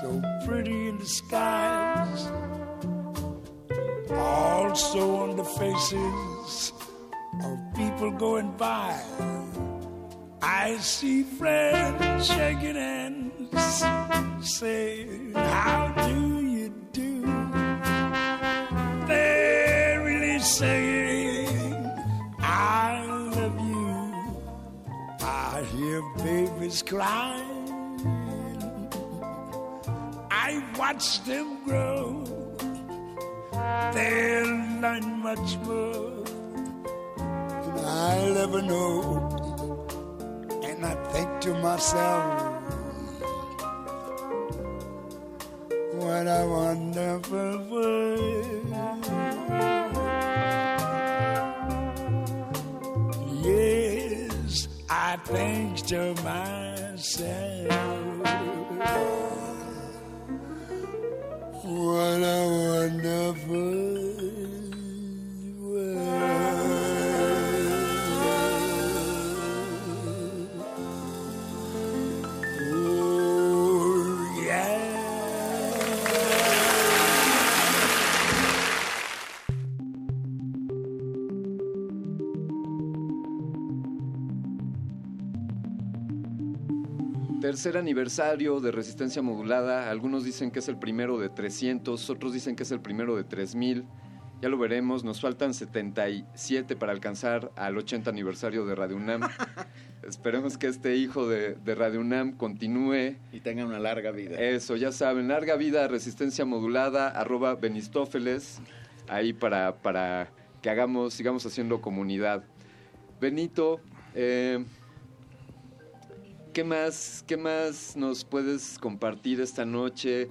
so pretty in the skies, also on the faces of people going by. I see friends shaking hands, saying, How do you do? They're really saying, I love you. I hear babies crying. I watch them grow. They'll learn much more than I'll ever know. And I think to myself, what a wonderful world. Yes, I think to myself, what a tercer aniversario de resistencia modulada. Algunos dicen que es el primero de 300, otros dicen que es el primero de 3000. Ya lo veremos, nos faltan 77 para alcanzar al 80 aniversario de Radio UNAM. Esperemos que este hijo de, de Radio UNAM continúe. Y tenga una larga vida. Eso, ya saben, larga vida, resistencia modulada, arroba Benistófeles, ahí para, para que hagamos, sigamos haciendo comunidad. Benito, eh, ¿qué más, qué más nos puedes compartir esta noche?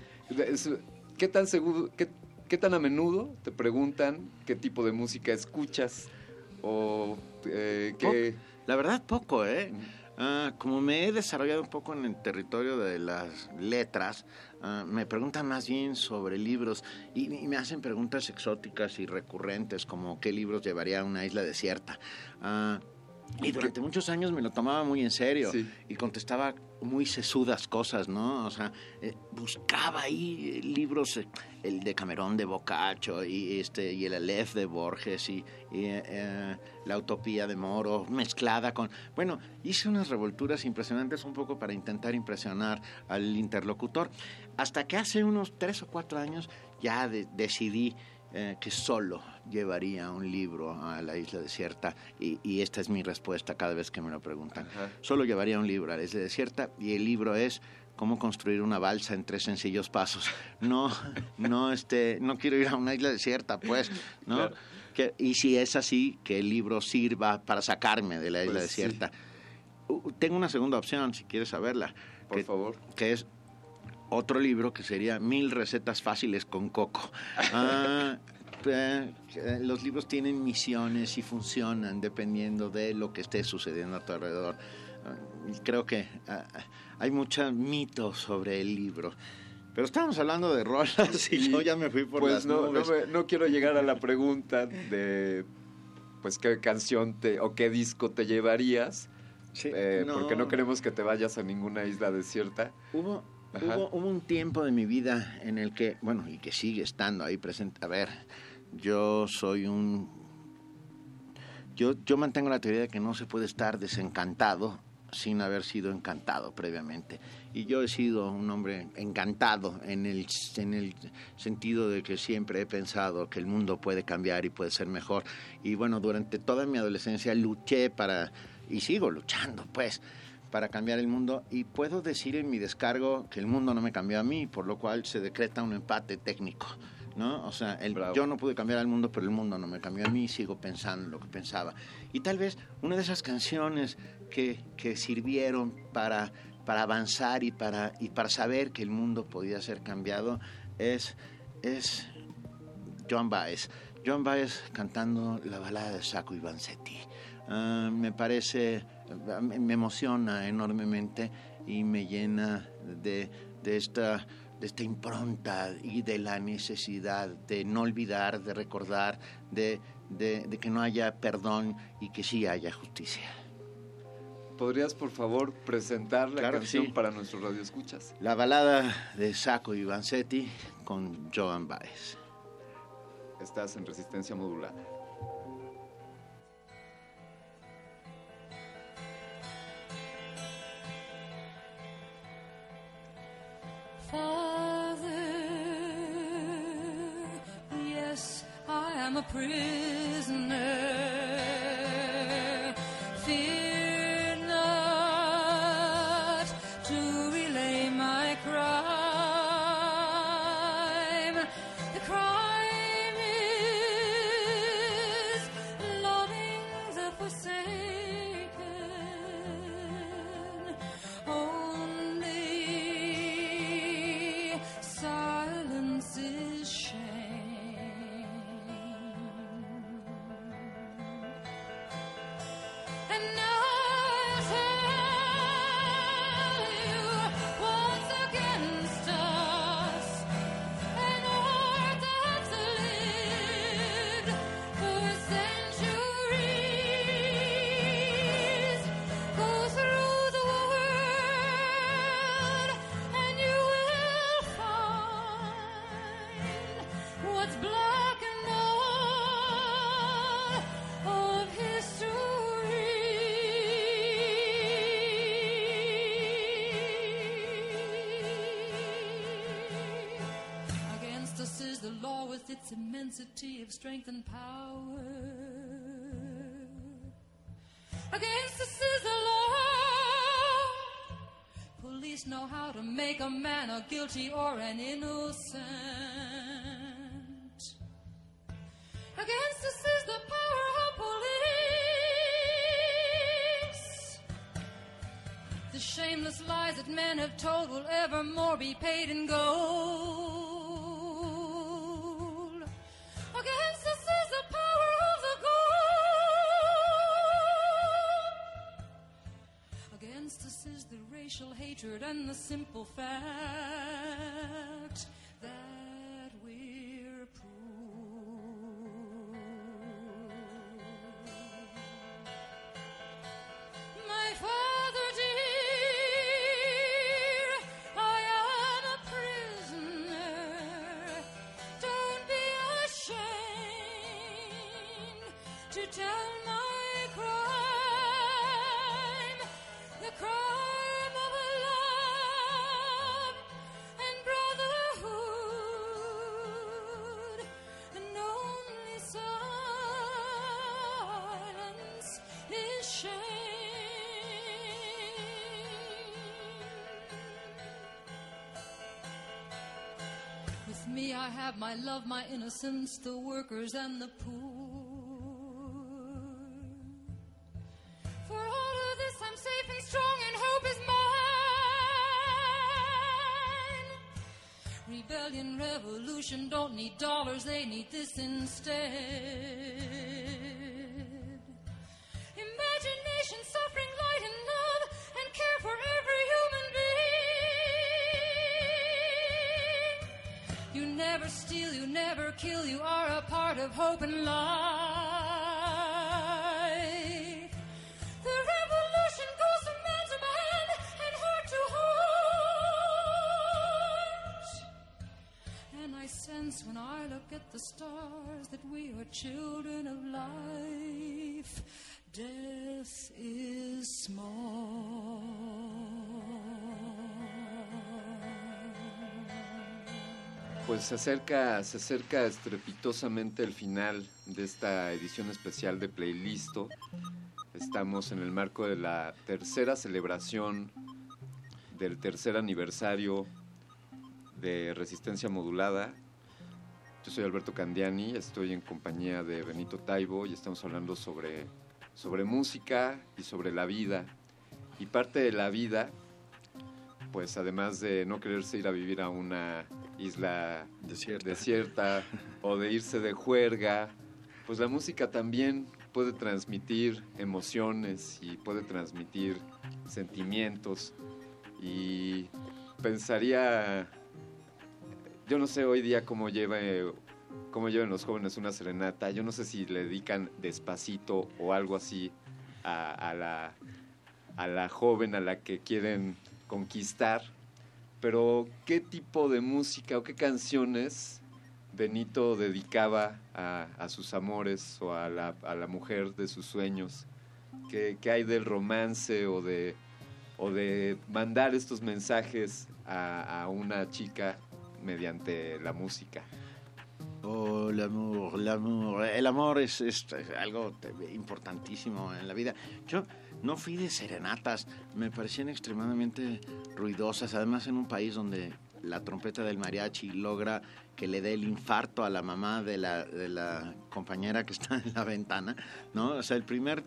¿Qué tan seguro, qué, qué tan a menudo te preguntan qué tipo de música escuchas? O eh, qué... La verdad, poco, ¿eh? Ah, como me he desarrollado un poco en el territorio de las letras, ah, me preguntan más bien sobre libros y, y me hacen preguntas exóticas y recurrentes, como qué libros llevaría a una isla desierta. Ah, y durante muchos años me lo tomaba muy en serio y contestaba muy sesudas cosas, ¿no? O sea, eh, buscaba ahí eh, libros, eh, el de Camerón de Boccaccio y este y el Aleph de Borges y, y, eh, la Utopía de Moro mezclada con, bueno, hice unas revolturas impresionantes un poco para intentar impresionar al interlocutor, hasta que hace unos tres o cuatro años ya de- decidí eh, que solo llevaría un libro a la isla desierta y, y esta es mi respuesta cada vez que me lo preguntan. Solo llevaría un libro a la isla desierta y el libro es cómo construir una balsa en tres sencillos pasos. No, no, este, no quiero ir a una isla desierta, pues, ¿no? Claro. Que, y si es así, que el libro sirva para sacarme de la isla Pues sí. desierta. Uh, tengo una segunda opción, si quieres saberla. Por favor. Que es otro libro que sería Mil recetas fáciles con coco. Ah, eh, eh, los libros tienen misiones y funcionan dependiendo de lo que esté sucediendo a tu alrededor. Ah, creo que ah, hay mucho mito sobre el libro. Pero estábamos hablando de rolas y yo ya me fui por pues las no, no, nubes. me- no quiero llegar a la pregunta de pues qué canción te, o qué disco te llevarías. eh, no. Porque no queremos que te vayas a ninguna isla desierta. Hubo. Hubo, hubo un tiempo de mi vida en el que, bueno, y que sigue estando ahí presente. A ver, yo soy un... Yo, yo mantengo la teoría de que no se puede estar desencantado sin haber sido encantado previamente. Y yo he sido un hombre encantado en el, en el sentido de que siempre he pensado que el mundo puede cambiar y puede ser mejor. Y bueno, durante toda mi adolescencia luché para, y sigo luchando, pues, para cambiar el mundo. Y puedo decir en mi descargo que el mundo no me cambió a mí, por lo cual se decreta un empate técnico. ¿No? O sea, el- yo no pude cambiar al mundo, pero el mundo no me cambió a mí, sigo pensando lo que pensaba. Y tal vez una de esas canciones que, que sirvieron para, para avanzar y para, y para saber que el mundo podía ser cambiado es, es Joan Baez. Joan Baez cantando la balada de Saco y Vanzetti. Ah, me parece, me emociona enormemente y me llena de, de esta de esta impronta y de la necesidad de no olvidar, de recordar, de, de- de que no haya perdón y que sí haya justicia. ¿Podrías, por favor, presentar la Claro canción sí. para nuestros radioescuchas? La balada de Saco y Vanzetti con Joan Baez. Estás en resistencia modulada. Father, yes, I am a prisoner. Its immensity of strength and power. Against the law, police know how to make a man a guilty or an innocent. Against us is the power of police. The shameless lies that men have told will evermore be paid in gold. And the simple fact me, I have my love, my innocence, the workers and the poor. Of life. The revolution goes from man to man and heart to heart. And I sense when I look at the stars that we are children Pues se acerca, se acerca estrepitosamente el final de esta edición especial de Playlisto. Estamos en el marco de la tercera celebración del tercer aniversario de Resistencia Modulada. Yo soy Alberto Candiani, estoy en compañía de Benito Taibo y estamos hablando sobre, sobre música y sobre la vida. Y parte de la vida, pues además de no quererse ir a vivir a una isla desierta, o de irse de juerga, pues la música también puede transmitir emociones y puede transmitir sentimientos. Y pensaría, yo no sé hoy día cómo lleve cómo llevan los jóvenes una serenata. Yo no sé si le dedican despacito o algo así a, a la, a la joven a la que quieren conquistar. Pero, ¿qué tipo de música o qué canciones Benito dedicaba a, sus amores o a la, a la mujer de sus sueños? ¿Qué, qué hay del romance o de, o de mandar estos mensajes a, a una chica mediante la música? Oh, el amor, el amor. El amor es, es algo importantísimo en la vida. Yo no fui de serenatas, me parecían extremadamente ruidosas, además en un país donde la trompeta del mariachi logra que le dé el infarto a la mamá de la, compañera que está en la ventana, ¿no? O sea, el primer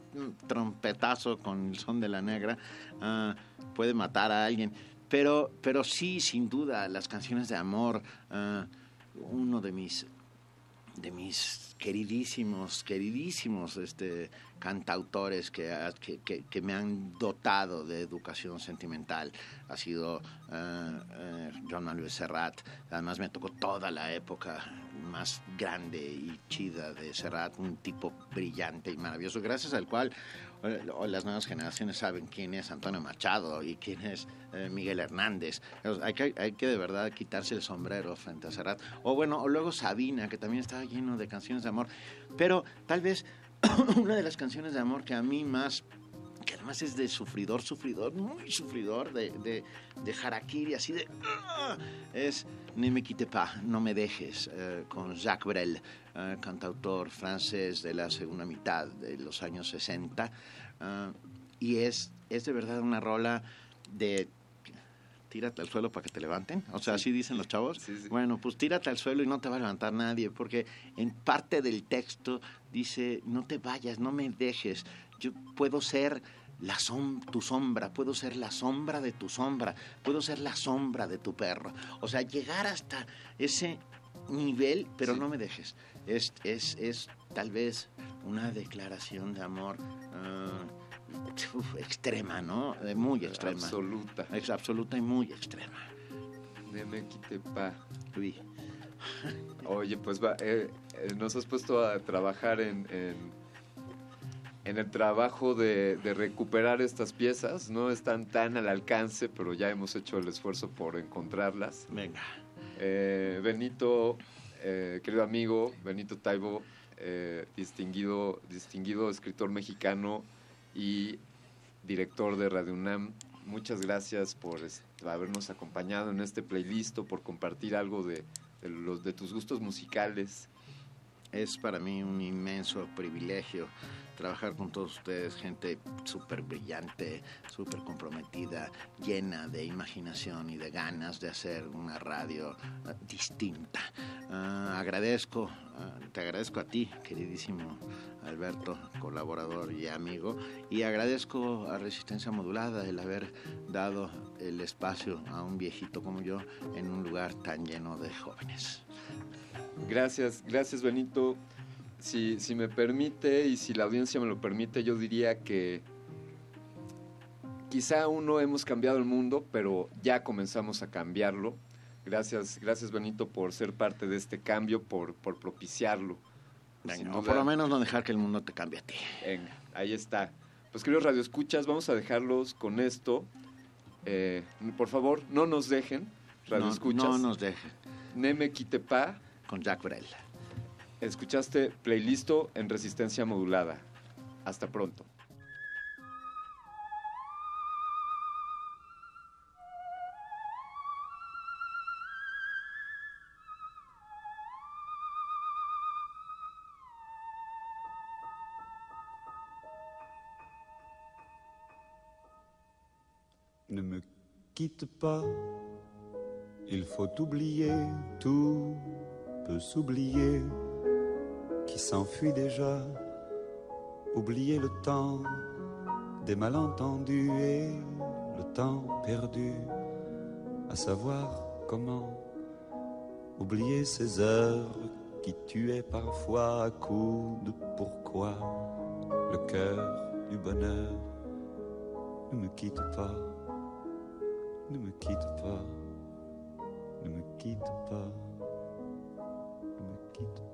trompetazo con el son de la negra ah, puede matar a alguien. Pero, pero sí, sin duda, las canciones de amor, ah, uno de mis de mis queridísimos, queridísimos este, cantautores que, que, que, que me han dotado de educación sentimental. Ha sido eh, eh, John Manuel Serrat. Además me tocó toda la época más grande y chida de Serrat, un tipo brillante y maravilloso, gracias al cual las nuevas generaciones saben quién es Antonio Machado y quién es eh, Miguel Hernández. Hay que, hay que de verdad quitarse el sombrero frente a Serrat. O bueno, o luego Sabina, que también estaba lleno de canciones de amor. Pero tal vez una de las canciones de amor que a mí más además es de sufridor, sufridor, muy sufridor, de, de, de harakiri, así de... ¡ah! Es Ne me quitte pas, no me dejes, eh, con Jacques Brel, eh, cantautor francés de la segunda mitad de los años 60. eh, y es, es de verdad una rola de tírate al suelo para que te levanten. O sea, así dicen los chavos. Bueno, pues tírate al suelo y no te va a levantar nadie, porque en parte del texto dice, no te vayas, no me dejes. Yo puedo ser la som- tu sombra, puedo ser la sombra de tu sombra, puedo ser la sombra de tu perro. O sea, llegar hasta ese nivel, pero no me dejes. Es, es, es tal vez una declaración de amor ah, uf, extrema, ¿no? Muy extrema. Absoluta. Es absoluta y muy extrema. Ne me quitte pas. Oui. Oye, pues va, eh, eh, nos has puesto a trabajar en, en, en el trabajo de, de recuperar estas piezas. No están tan al alcance, pero ya hemos hecho el esfuerzo por encontrarlas. Venga. Eh, Benito, eh, querido amigo, Benito Taibo, eh, distinguido, distinguido escritor mexicano y director de Radio UNAM. Muchas gracias por habernos acompañado en este playlist, por compartir algo de, de los, de tus gustos musicales. Es para mí un inmenso privilegio trabajar con todos ustedes, gente súper brillante, súper comprometida, llena de imaginación y de ganas de hacer una radio eh, distinta. Ah, agradezco, ah, te agradezco a ti, queridísimo Alberto, colaborador y amigo, y agradezco a Resistencia Modulada el haber dado el espacio a un viejito como yo en un lugar tan lleno de jóvenes. Gracias, gracias Benito. Si, si me permite y si la audiencia me lo permite, yo diría que quizá aún no hemos cambiado el mundo, pero ya comenzamos a cambiarlo. Gracias, gracias Benito por ser parte de este cambio, por, por propiciarlo. Venga, Sin o por lo menos no dejar que el mundo te cambie a ti. Venga, ahí está. Pues queridos radioescuchas, vamos a dejarlos con esto. Eh, por favor, no nos dejen, radioescuchas. No, no nos dejen. Neme Quitepa. Con Jack Brel. Escuchaste Playlisto en resistencia modulada. Hasta pronto. Ne me quitte pas, il faut oublier, tout peut s'oublier, qui s'enfuit déjà, oublier le temps des malentendus et le temps perdu, à savoir comment oublier ces heures qui tuaient parfois à coups de pourquoi le cœur du bonheur. Ne me quitte pas, ne me quitte pas, ne me quitte pas, ne me quitte pas.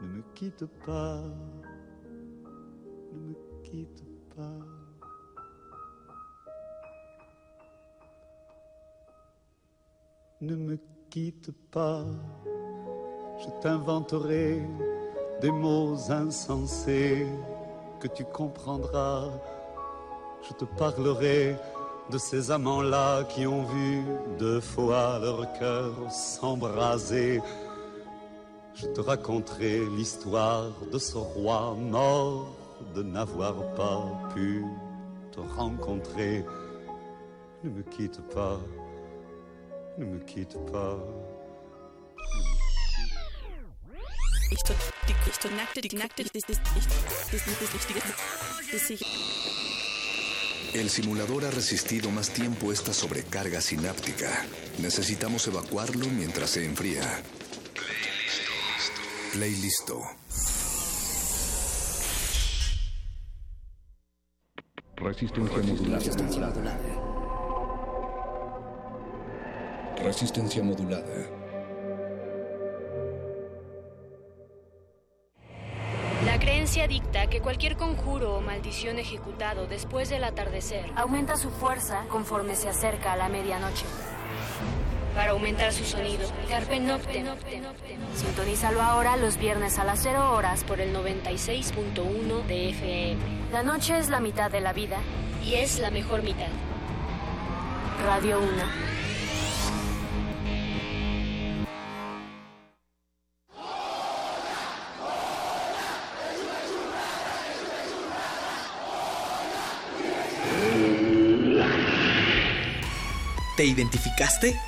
ne me quitte pas, ne me quitte pas. Ne me quitte pas, je t'inventerai des mots insensés que tu comprendras. Je te parlerai de ces amants-là qui ont vu deux fois leur cœur s'embraser. te raconterai l'histoire de ce roi mort de n'avoir pas pu te rencontrer. Ne me quitte pas, ne me quitte pas. El simulador ha resistido más tiempo esta sobrecarga sináptica. Necesitamos evacuarlo mientras se enfría. Playlisto. Resistencia modulada. Resistencia modulada. La creencia dicta que cualquier conjuro o maldición ejecutado después del atardecer aumenta su fuerza conforme se acerca a la medianoche. Para aumentar su sonido, Carpe Noctem. Sintonízalo ahora los viernes a las 0 horas por el 96.1 de FM. La noche es la mitad de la vida y es la mejor mitad. Radio 1. ¿Te identificaste?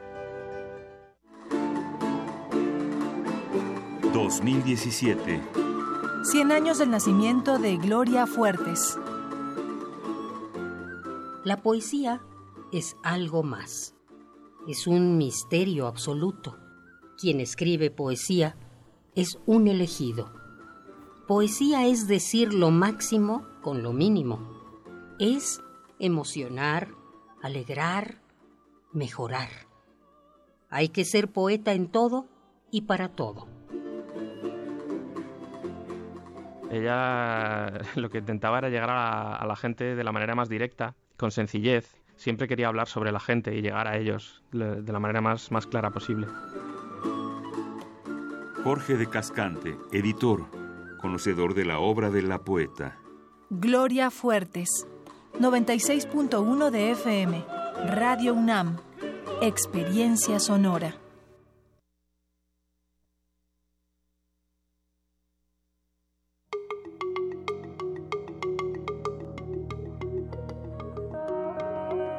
2017. 100 años del nacimiento de Gloria Fuertes. La poesía es algo más. Es un misterio absoluto. Quien escribe poesía es un elegido. Poesía es decir lo máximo con lo mínimo. Es emocionar, alegrar, mejorar. Hay que ser poeta en todo y para todo. Ella lo que intentaba era llegar a la, a la gente de la manera más directa, con sencillez. Siempre quería hablar sobre la gente y llegar a ellos de la manera más, más clara posible. Jorge de Cascante, editor, conocedor de la obra de la poeta. Gloria Fuertes. 96.1 de FM. Radio UNAM. Experiencia sonora.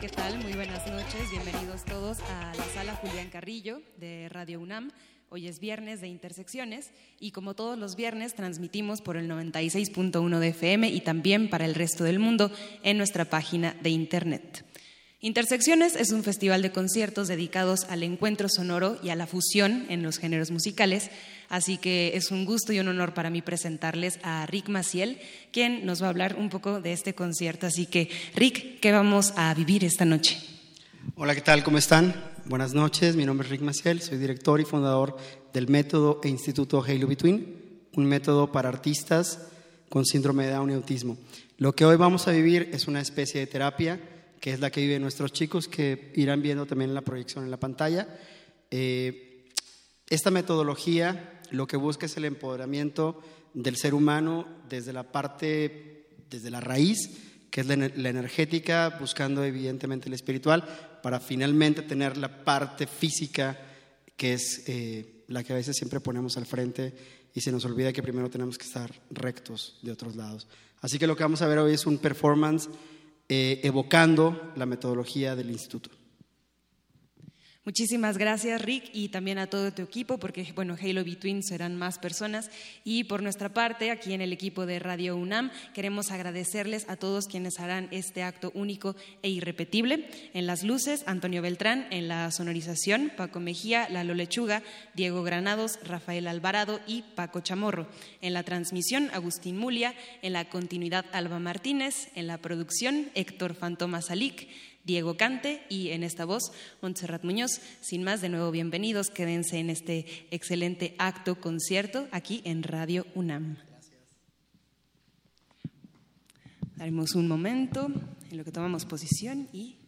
¿Qué tal? Muy buenas noches. Bienvenidos todos a la sala Julián Carrillo de Radio UNAM. Hoy es viernes de Intersecciones y como todos los viernes transmitimos por el 96.1 de FM y también para el resto del mundo en nuestra página de Internet. Intersecciones es un festival de conciertos dedicados al encuentro sonoro y a la fusión en los géneros musicales, así que es un gusto y un honor para mí presentarles a Rick Maciel, quien nos va a hablar un poco de este concierto. Así que, Rick, ¿qué vamos a vivir esta noche? Hola, ¿qué tal? ¿Cómo están? Buenas noches, mi nombre es Rick Maciel, soy director y fundador del método e instituto Halo Between, un método para artistas con síndrome de Down y autismo. Lo que hoy vamos a vivir es una especie de terapia, que es la que viven nuestros chicos, que irán viendo también en la proyección en la pantalla. Eh, esta metodología lo que busca es el empoderamiento del ser humano desde la parte, desde la raíz, que es la, ener- la energética, buscando evidentemente el espiritual, para finalmente tener la parte física, que es eh, la que a veces siempre ponemos al frente y se nos olvida que primero tenemos que estar rectos de otros lados. Así que lo que vamos a ver hoy es un performance eh, evocando la metodología del instituto. Muchísimas gracias, Rick, y también a todo tu equipo, porque, bueno, Halo Between serán más personas. Y por nuestra parte, aquí en el equipo de Radio UNAM, queremos agradecerles a todos quienes harán este acto único e irrepetible. En las luces, Antonio Beltrán, en la sonorización, Paco Mejía, Lalo Lechuga, Diego Granados, Rafael Alvarado y Paco Chamorro. En la transmisión, Agustín Mulia, en la continuidad, Alba Martínez, en la producción, Héctor Fantoma Salic. Diego Cante y en esta voz Montserrat Muñoz. Sin más, de nuevo bienvenidos, quédense en este excelente acto concierto aquí en Radio UNAM. Daremos un momento en lo que tomamos posición y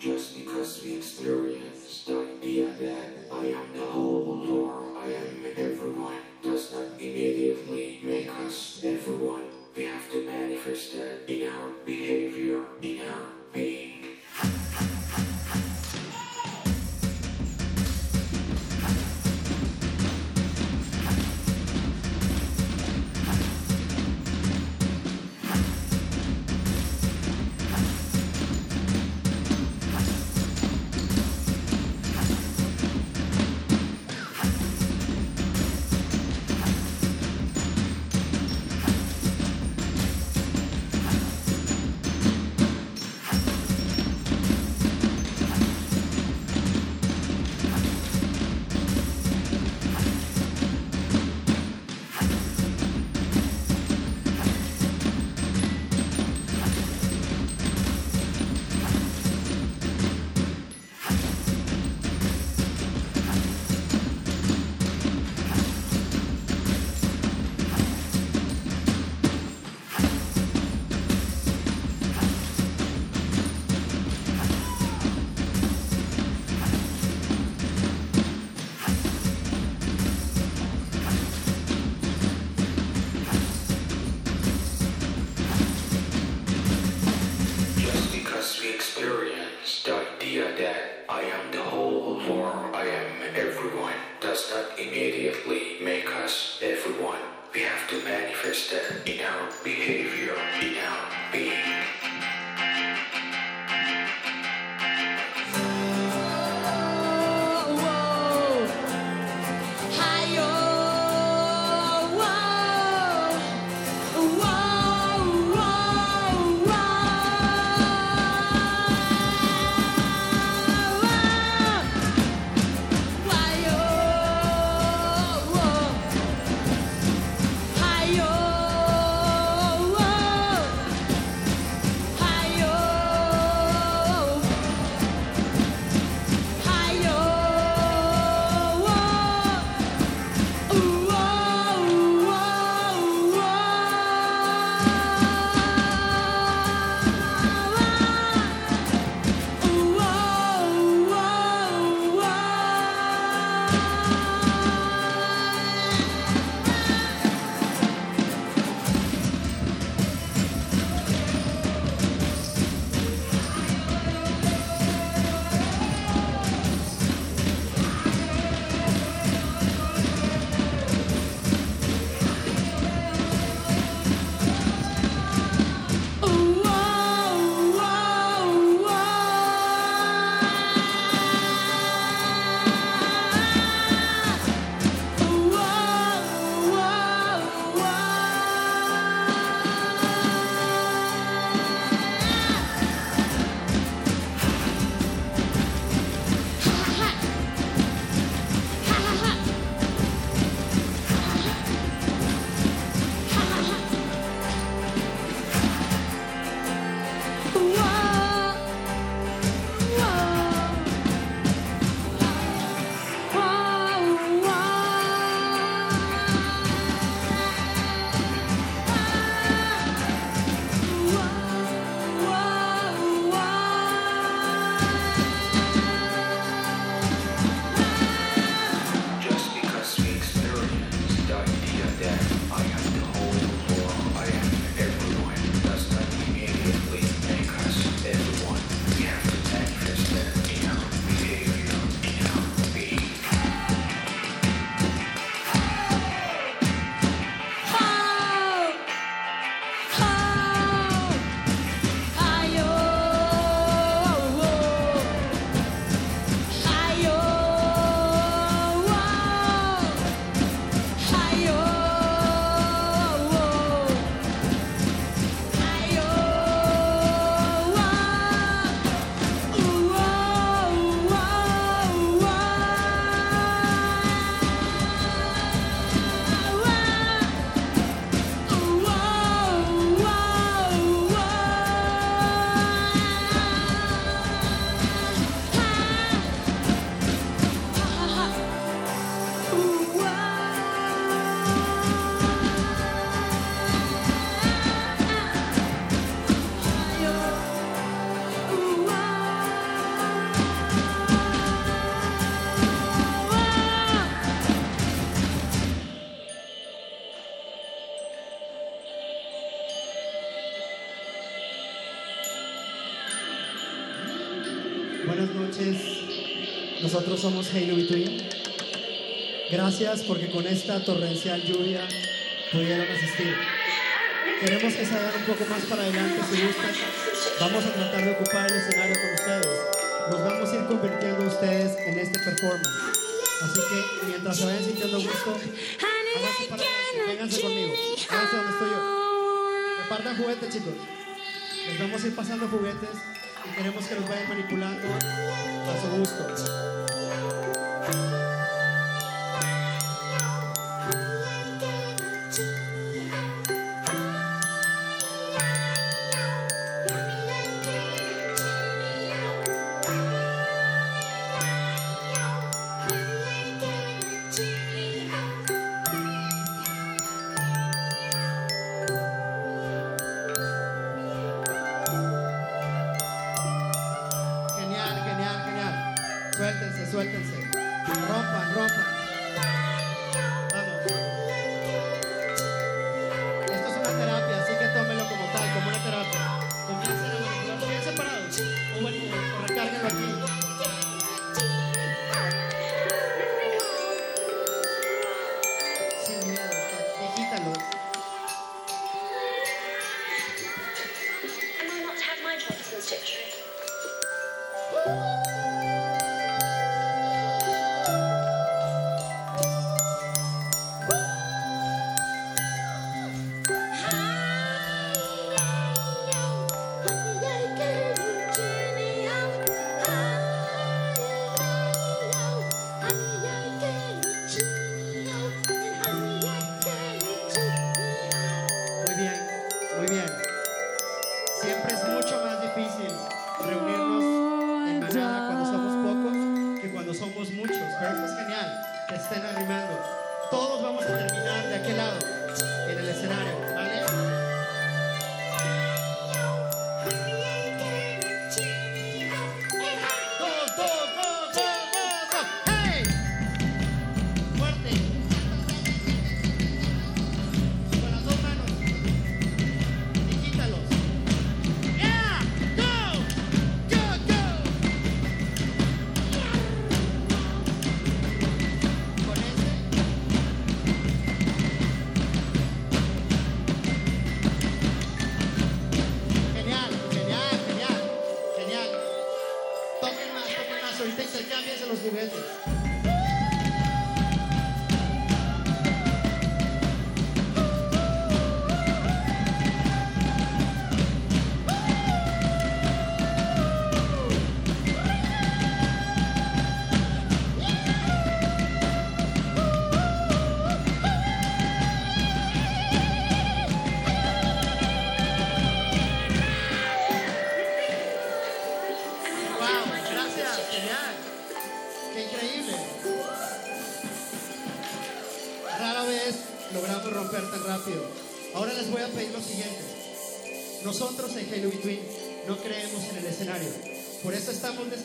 just because we experience. Don't be a bad somos Halo Between. Gracias porque con esta torrencial lluvia pudieron asistir. Queremos que se hagan un poco más para adelante si gustan. Vamos a tratar de ocupar el escenario con ustedes. Nos vamos a ir convirtiendo ustedes en este performance. Así que mientras se vayan sintiendo gusto, háganse para adelante, vénganse conmigo. Háganse donde estoy yo. Repartan juguetes, chicos. Les vamos a ir pasando juguetes y queremos que los vayan manipulando a su gusto. Genial,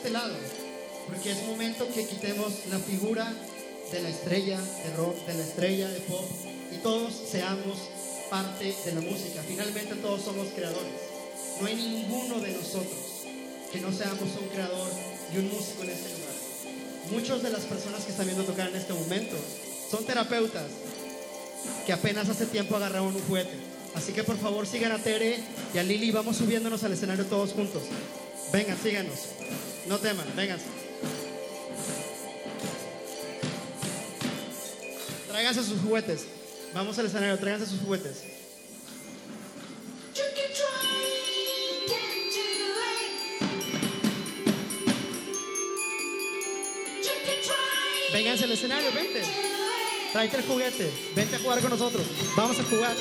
este lado. Porque es momento que quitemos la figura de la estrella de rock, de la estrella de pop y todos seamos parte de la música. Finalmente todos somos creadores. No hay ninguno de nosotros que no seamos un creador y un músico en este lugar. Muchas de las personas que están viendo tocar en este momento son terapeutas que apenas hace tiempo agarraron un juguete. Así que por favor sigan a Tere y a Lili. Vamos subiéndonos al escenario todos juntos. Vengan, síganos. No teman, vengan. Tráiganse sus juguetes. Vamos al escenario, tráiganse sus juguetes. Vénganse al escenario, vente. Tráete el juguete. Vente a jugar con nosotros. Vamos a jugar.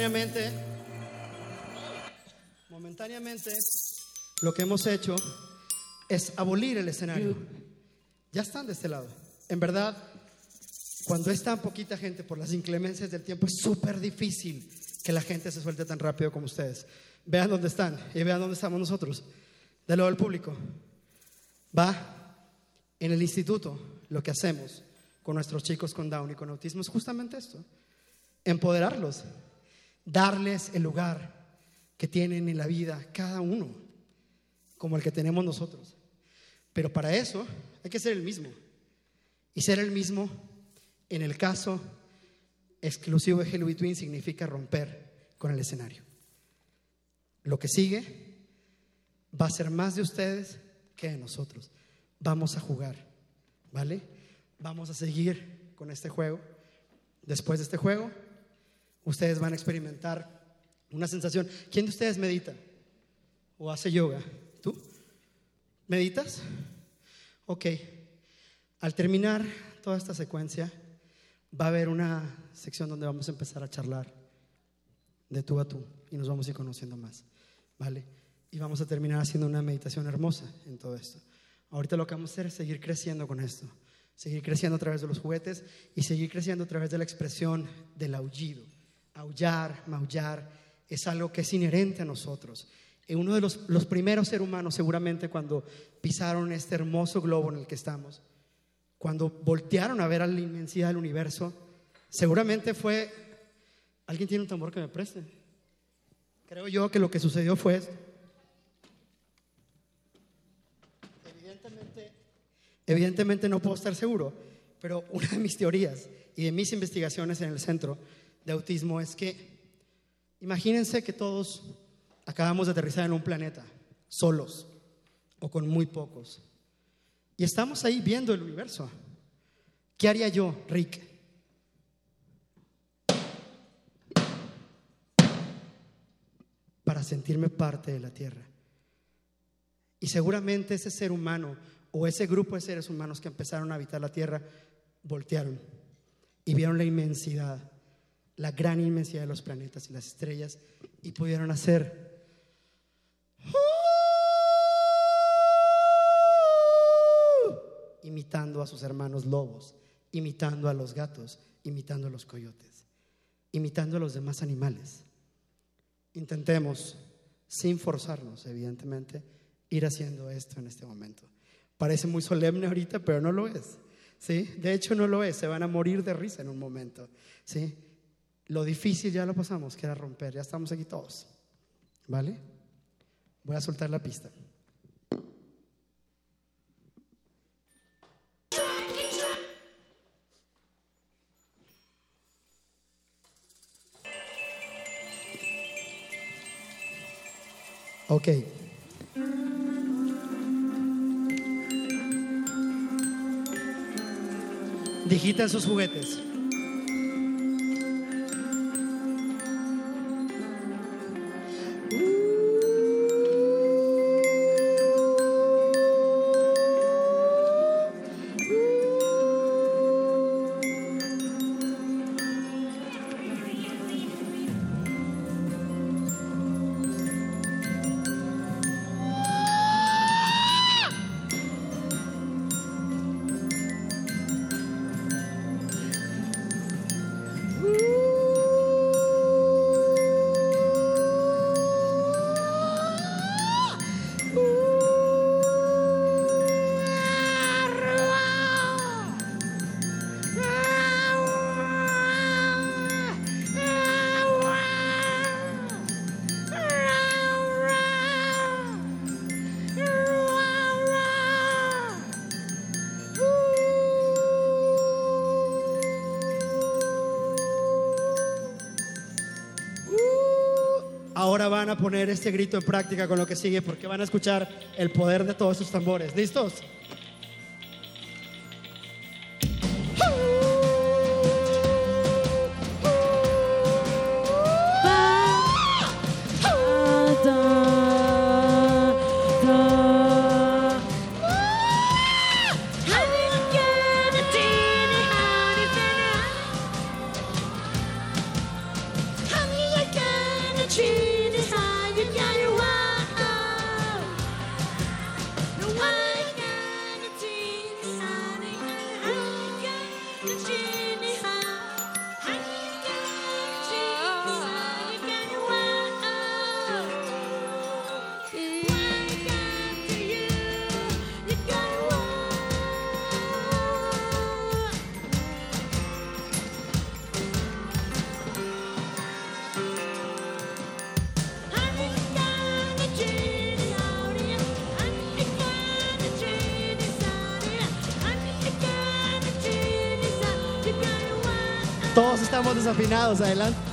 Momentáneamente momentáneamente lo que hemos hecho es abolir el escenario. Ya están de este lado. En verdad, cuando es tan poquita gente por las inclemencias del tiempo, es súper difícil que la gente se suelte tan rápido como ustedes. Vean dónde están y vean dónde estamos nosotros. De lo del público. Va en el instituto, lo que hacemos con nuestros chicos con Down y con autismo es justamente esto. Empoderarlos. Darles el lugar que tienen en la vida cada uno, como el que tenemos nosotros. Pero para eso hay que ser el mismo. Y ser el mismo, en el caso exclusivo de Hello Between, significa romper con el escenario. Lo que sigue va a ser más de ustedes que de nosotros. Vamos a jugar, ¿vale? Vamos a seguir con este juego. Después de este juego, ustedes van a experimentar una sensación. ¿Quién de ustedes medita o hace yoga? ¿Tú? ¿Meditas? Ok. Al terminar toda esta secuencia, va a haber una sección donde vamos a empezar a charlar de tú a tú y nos vamos a ir conociendo más, ¿vale? Y vamos a terminar haciendo una meditación hermosa en todo esto. Ahorita lo que vamos a hacer es seguir creciendo con esto, seguir creciendo a través de los juguetes y seguir creciendo a través de la expresión del aullido. Aullar, maullar, es algo que es inherente a nosotros. Y uno de los, los primeros seres humanos, seguramente cuando pisaron este hermoso globo en el que estamos, cuando voltearon a ver a la inmensidad del universo, seguramente fue, ¿alguien tiene un tambor que me preste? Creo yo que lo que sucedió fue esto. Evidentemente no puedo estar seguro, pero una de mis teorías y de mis investigaciones en el centro de autismo es que imagínense que todos acabamos de aterrizar en un planeta, solos o con muy pocos. Y estamos ahí viendo el universo. ¿Qué haría yo, Rick? Para sentirme parte de la Tierra. Y seguramente ese ser humano o ese grupo de seres humanos que empezaron a habitar la Tierra voltearon y vieron la inmensidad, la gran inmensidad de los planetas y las estrellas y pudieron hacer imitando a sus hermanos lobos, imitando a los gatos, imitando a los coyotes, imitando a los demás animales. Intentemos, sin forzarnos, evidentemente, ir haciendo esto en este momento. Parece muy solemne ahorita, pero no lo es. ¿sí? De hecho no lo es, se van a morir de risa en un momento, ¿sí? Lo difícil ya lo pasamos, que era romper, ya estamos aquí todos, ¿vale? Voy a soltar la pista. Ok. Digita sus juguetes. Poner este grito en práctica con lo que sigue porque van a escuchar el poder de todos sus tambores. ¿Listos? Adelante.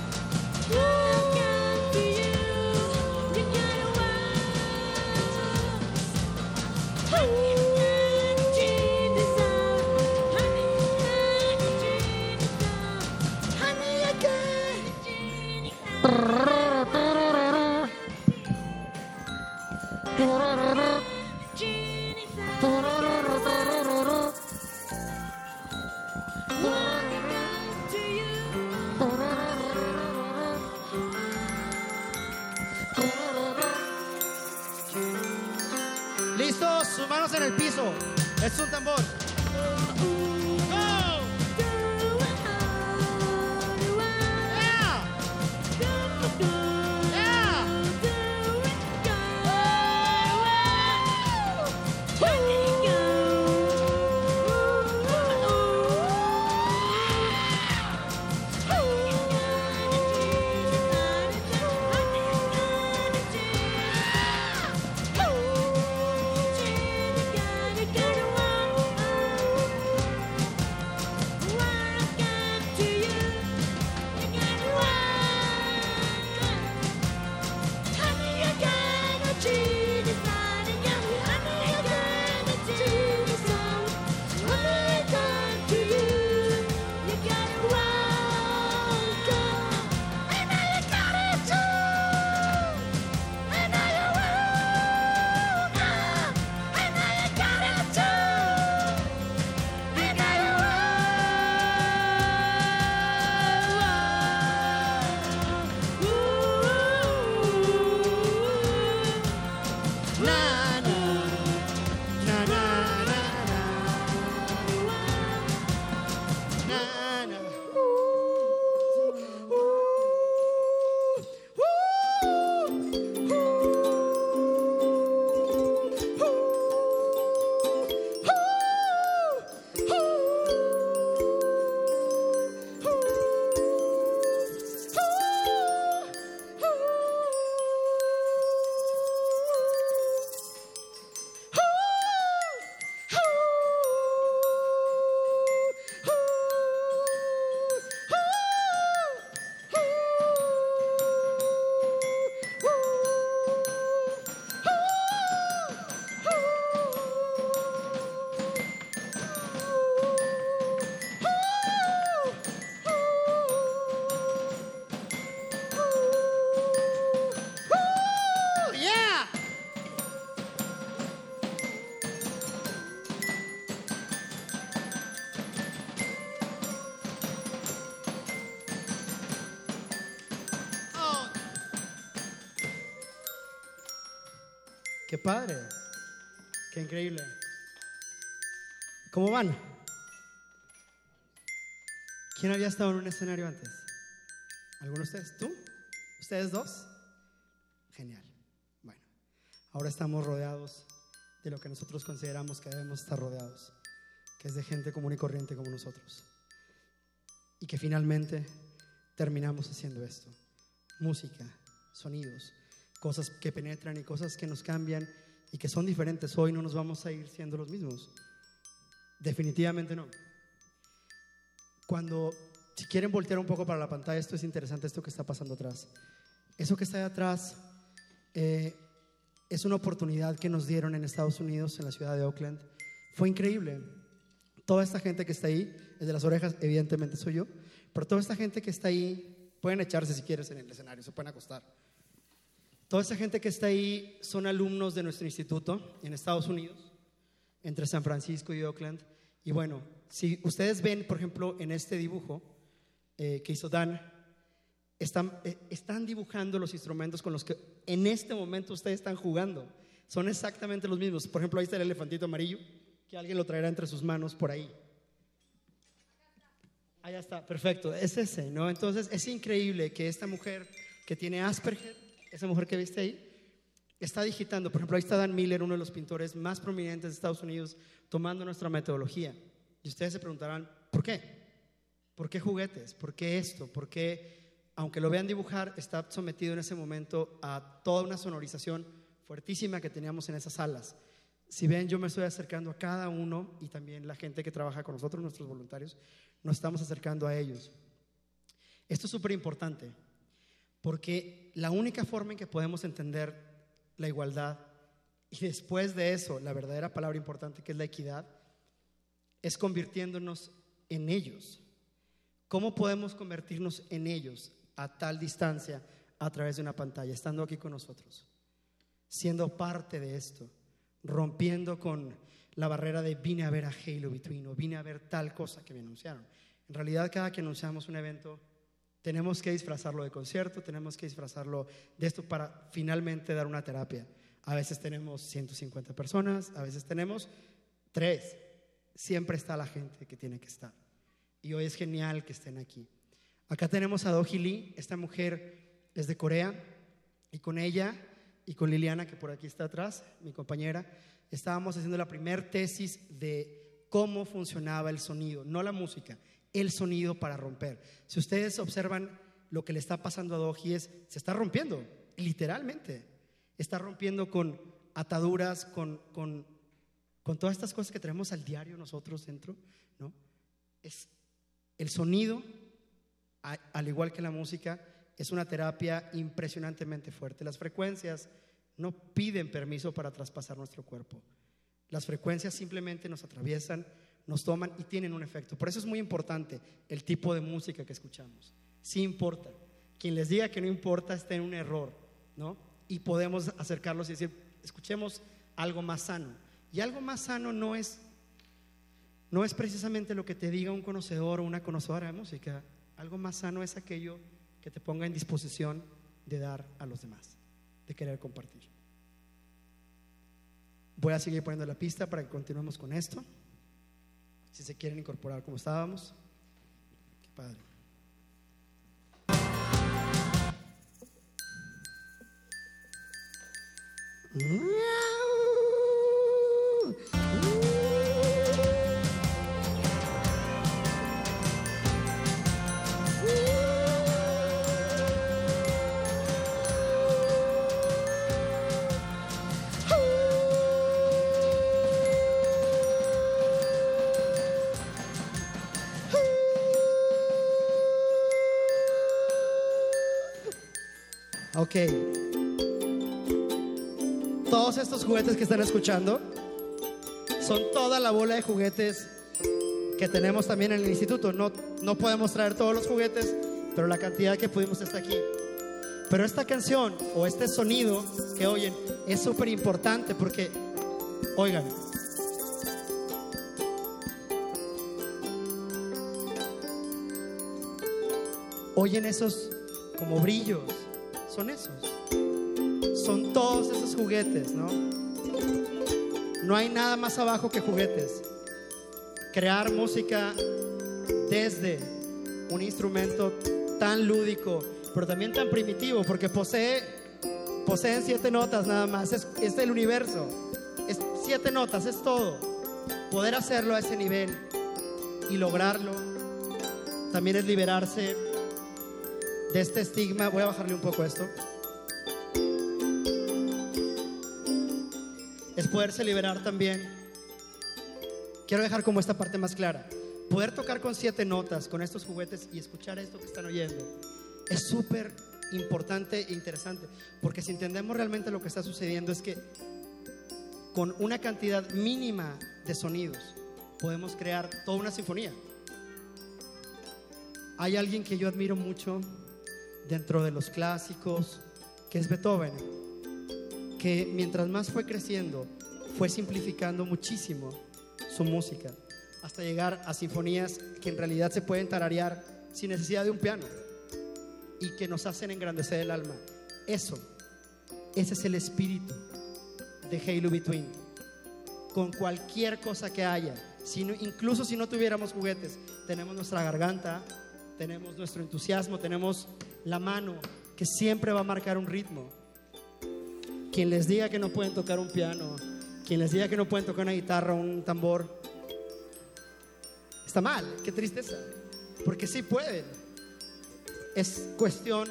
Padre. Qué increíble. ¿Cómo van? ¿Quién había estado en un escenario antes? ¿Alguno de ustedes? ¿Tú? ¿Ustedes dos? Genial. Bueno, ahora estamos rodeados de lo que nosotros consideramos que debemos estar rodeados, que es de gente común y corriente como nosotros. Y que finalmente terminamos haciendo esto. Música, sonidos, cosas que penetran y cosas que nos cambian y que son diferentes. Hoy no nos vamos a ir siendo los mismos. Definitivamente no. Cuando, si quieren voltear un poco para la pantalla, esto es interesante, esto que está pasando atrás. Eso que está ahí atrás eh, es una oportunidad que nos dieron en Estados Unidos, en la ciudad de Oakland. Fue increíble. Toda esta gente que está ahí, el de las orejas, evidentemente soy yo, pero toda esta gente que está ahí, pueden echarse si quieres en el escenario, se pueden acostar. Toda esta gente que está ahí son alumnos de nuestro instituto en Estados Unidos, entre San Francisco y Oakland. Y bueno, si ustedes ven, por ejemplo, en este dibujo eh, que hizo Dan, están, eh, están dibujando los instrumentos con los que en este momento ustedes están jugando. Son exactamente los mismos. Por ejemplo, ahí está el elefantito amarillo, que alguien lo traerá entre sus manos por ahí. Allá está, perfecto, es ese, ¿no? Entonces es increíble que esta mujer que tiene Asperger, esa mujer que viste ahí, está digitando. Por ejemplo, ahí está Dan Miller, uno de los pintores más prominentes de Estados Unidos, tomando nuestra metodología. Y ustedes se preguntarán, ¿por qué? ¿Por qué juguetes? ¿Por qué esto? ¿Por qué, aunque lo vean dibujar, está sometido en ese momento a toda una sonorización fuertísima que teníamos en esas salas? Si ven, yo me estoy acercando a cada uno y también la gente que trabaja con nosotros, nuestros voluntarios, nos estamos acercando a ellos. Esto es súper importante porque la única forma en que podemos entender la igualdad y después de eso, la verdadera palabra importante que es la equidad, es convirtiéndonos en ellos. ¿Cómo podemos convertirnos en ellos a tal distancia a través de una pantalla, estando aquí con nosotros, siendo parte de esto, rompiendo con la barrera de vine a ver a Halo Between o vine a ver tal cosa que me anunciaron? En realidad, cada que anunciamos un evento, tenemos que disfrazarlo de concierto, tenemos que disfrazarlo de esto para finalmente dar una terapia. A veces tenemos 150 personas, a veces tenemos tres. Siempre está la gente que tiene que estar. Y hoy es genial que estén aquí. Acá tenemos a Doji Lee, esta mujer es de Corea, y con ella y con Liliana, que por aquí está atrás, mi compañera, estábamos haciendo la primer tesis de cómo funcionaba el sonido, no la música, el sonido para romper. Si ustedes observan lo que le está pasando a Doji es, se está rompiendo, literalmente. Está rompiendo con ataduras, con, con, con todas estas cosas que tenemos al diario nosotros dentro, ¿no? Es el sonido, al igual que la música, es una terapia impresionantemente fuerte. Las frecuencias no piden permiso para traspasar nuestro cuerpo. Las frecuencias simplemente nos atraviesan, nos toman y tienen un efecto. Por eso es muy importante el tipo de música que escuchamos. Sí importa. Quien les diga que no importa está en un error, ¿no? Y podemos acercarlos y decir, escuchemos algo más sano. Y algo más sano no es no es precisamente lo que te diga un conocedor o una conocedora de música. Algo más sano es aquello que te ponga en disposición de dar a los demás, de querer compartir. Voy a seguir poniendo la pista para que continuemos con esto. Si se quieren incorporar como estábamos. Qué padre. Ok. Todos estos juguetes que están escuchando son toda la bola de juguetes que tenemos también en el instituto. No, no podemos traer todos los juguetes, pero la cantidad que pudimos está aquí. Pero esta canción o este sonido que oyen es súper importante porque, oigan, oyen esos como brillos, son esos. son todos esos juguetes, ¿no? No hay nada más abajo que juguetes. Crear música desde un instrumento tan lúdico, pero también tan primitivo, porque posee, poseen siete notas nada más. Es, el universo. Es siete notas, es todo. Poder hacerlo a ese nivel y lograrlo también es liberarse de este estigma. Voy a bajarle un poco esto. Es poderse liberar también. Quiero dejar como esta parte más clara. Poder tocar con siete notas, con estos juguetes y escuchar esto que están oyendo, es súper importante e interesante. Porque si entendemos realmente lo que está sucediendo es que con una cantidad mínima de sonidos podemos crear toda una sinfonía. Hay alguien que yo admiro mucho dentro de los clásicos, que es Beethoven, que mientras más fue creciendo, fue simplificando muchísimo su música, hasta llegar a sinfonías que en realidad se pueden tararear sin necesidad de un piano y que nos hacen engrandecer el alma. Eso, ese es el espíritu de Halo Between. Con cualquier cosa que haya, si incluso si no tuviéramos juguetes, tenemos nuestra garganta, tenemos nuestro entusiasmo, tenemos la mano que siempre va a marcar un ritmo. Quien les diga que no pueden tocar un piano, quien les diga que no pueden tocar una guitarra o un tambor, está mal, qué tristeza, porque sí pueden. Es cuestión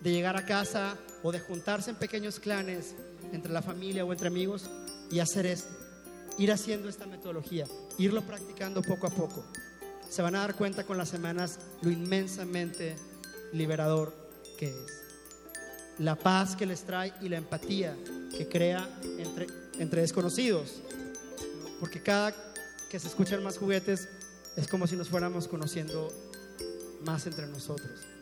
de llegar a casa o de juntarse en pequeños clanes entre la familia o entre amigos y hacer esto, ir haciendo esta metodología, irlo practicando poco a poco. Se van a dar cuenta con las semanas lo inmensamente liberador que es. La paz que les trae y la empatía que crea entre, desconocidos. ¿no? Porque cada que se escuchan más juguetes es como si nos fuéramos conociendo más entre nosotros.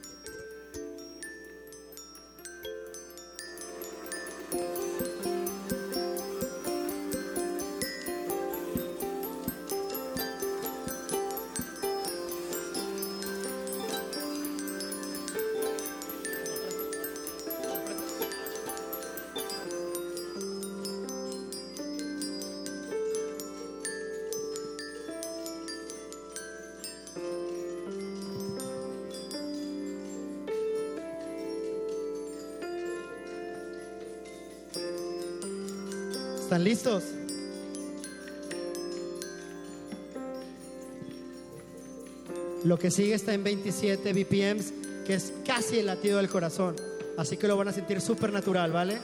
¿Están listos? Lo que sigue está en 27 BPMs, que es casi el latido del corazón. Así que lo van a sentir súper natural, ¿vale?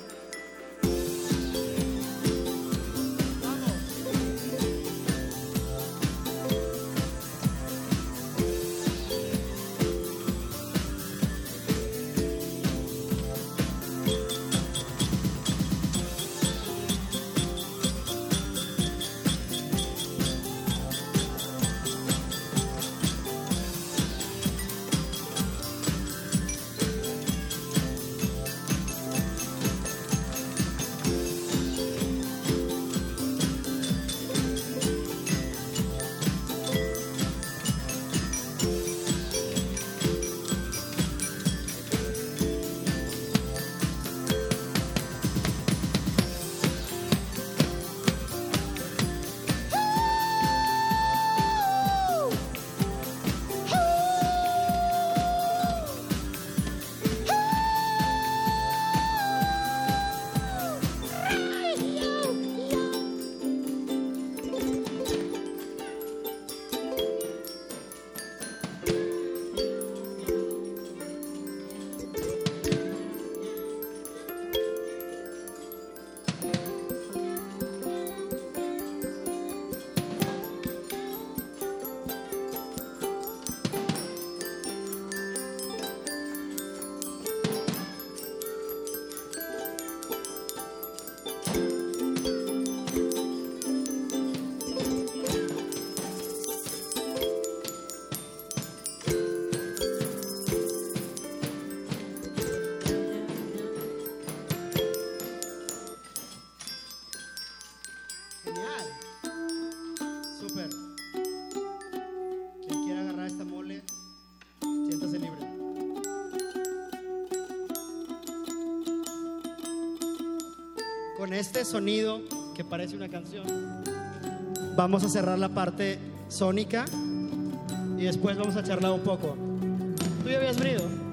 con este sonido que parece una canción, vamos a cerrar la parte sónica y después vamos a charlar un poco. ¿Tú ya habías venido?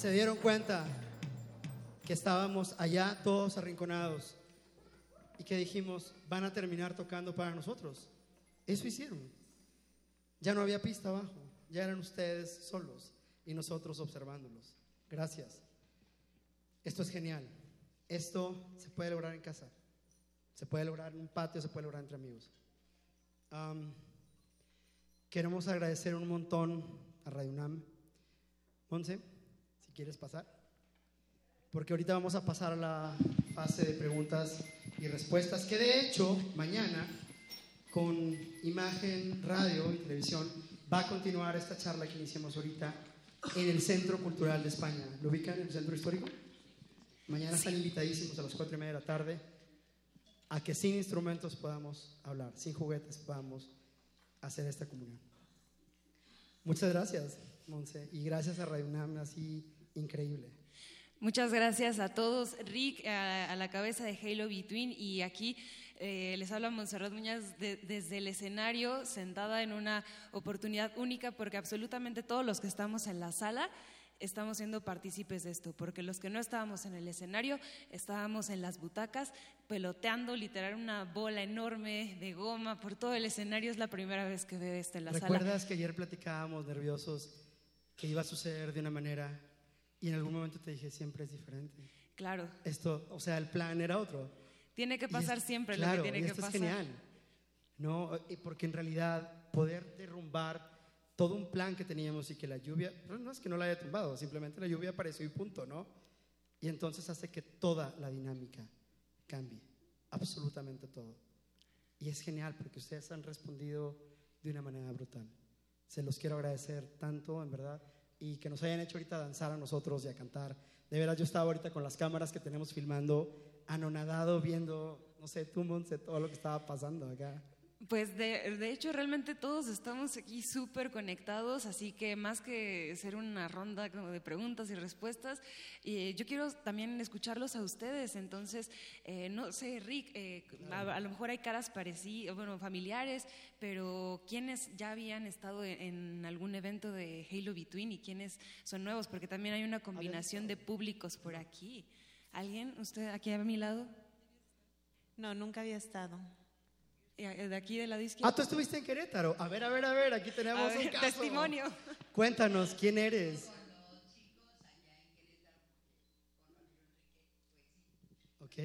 Se dieron cuenta que estábamos allá todos arrinconados y que dijimos, van a terminar tocando para nosotros. Eso hicieron. Ya no había pista abajo, ya eran ustedes solos y nosotros observándolos. Gracias. Esto es genial. Esto se puede lograr en casa. Se puede lograr en un patio, se puede lograr entre amigos. Am, queremos agradecer un montón a Radio UNAM. Monse, quieres pasar. Porque ahorita vamos a pasar a la fase de preguntas y respuestas, que de hecho mañana con imagen, radio y televisión va a continuar esta charla que iniciamos ahorita en el Centro Cultural de España. ¿Lo ubican en el Centro Histórico? Mañana están invitadísimos a las cuatro y media de la tarde a que sin instrumentos podamos hablar, sin juguetes podamos hacer esta comunión. Muchas gracias, Monse, y gracias a Radio UNAM, así increíble. Muchas gracias a todos. Rick, a, a la cabeza de Halo Between, y aquí eh, les habla Monserrat Muñoz de- desde el escenario, sentada en una oportunidad única, porque absolutamente todos los que estamos en la sala estamos siendo partícipes de esto, porque los que no estábamos en el escenario, estábamos en las butacas, peloteando literal una bola enorme de goma por todo el escenario. Es la primera vez que veo esto en la sala. ¿Recuerdas que ayer platicábamos nerviosos que iba a suceder de una manera y en algún momento te dije siempre es diferente? Claro. Esto, o sea, el plan era otro. Tiene que pasar es- siempre claro, lo que tiene y que esto pasar. es genial. No, porque en realidad poder derrumbar todo un plan que teníamos y que la lluvia, no es que no la haya tumbado, simplemente la lluvia apareció y punto, ¿no? Y entonces hace que toda la dinámica cambie, absolutamente todo. Y es genial porque ustedes han respondido de una manera brutal. Se los quiero agradecer tanto, en verdad, y que nos hayan hecho ahorita danzar a nosotros y a cantar. De veras, yo estaba ahorita con las cámaras que tenemos filmando, anonadado, viendo, no sé, tú, todo lo que estaba pasando acá. Pues de, de hecho realmente todos estamos aquí súper conectados, así que más que ser una ronda como de preguntas y respuestas, eh, yo quiero también escucharlos a ustedes. Entonces, eh, no sé, Rick, eh, a, a lo mejor hay caras parecidas, bueno, familiares, pero ¿quiénes ya habían estado en, en algún evento de Halo Between y quiénes son nuevos? Porque también hay una combinación de públicos por aquí. ¿Alguien? ¿Usted aquí a mi lado? No, nunca había estado. Eh, De aquí, del lado izquierdo. Ah, tú estuviste en Querétaro. A ver, a ver, a ver, aquí tenemos ver, un caso. testimonio. Cuéntanos, ¿quién eres? Ok. al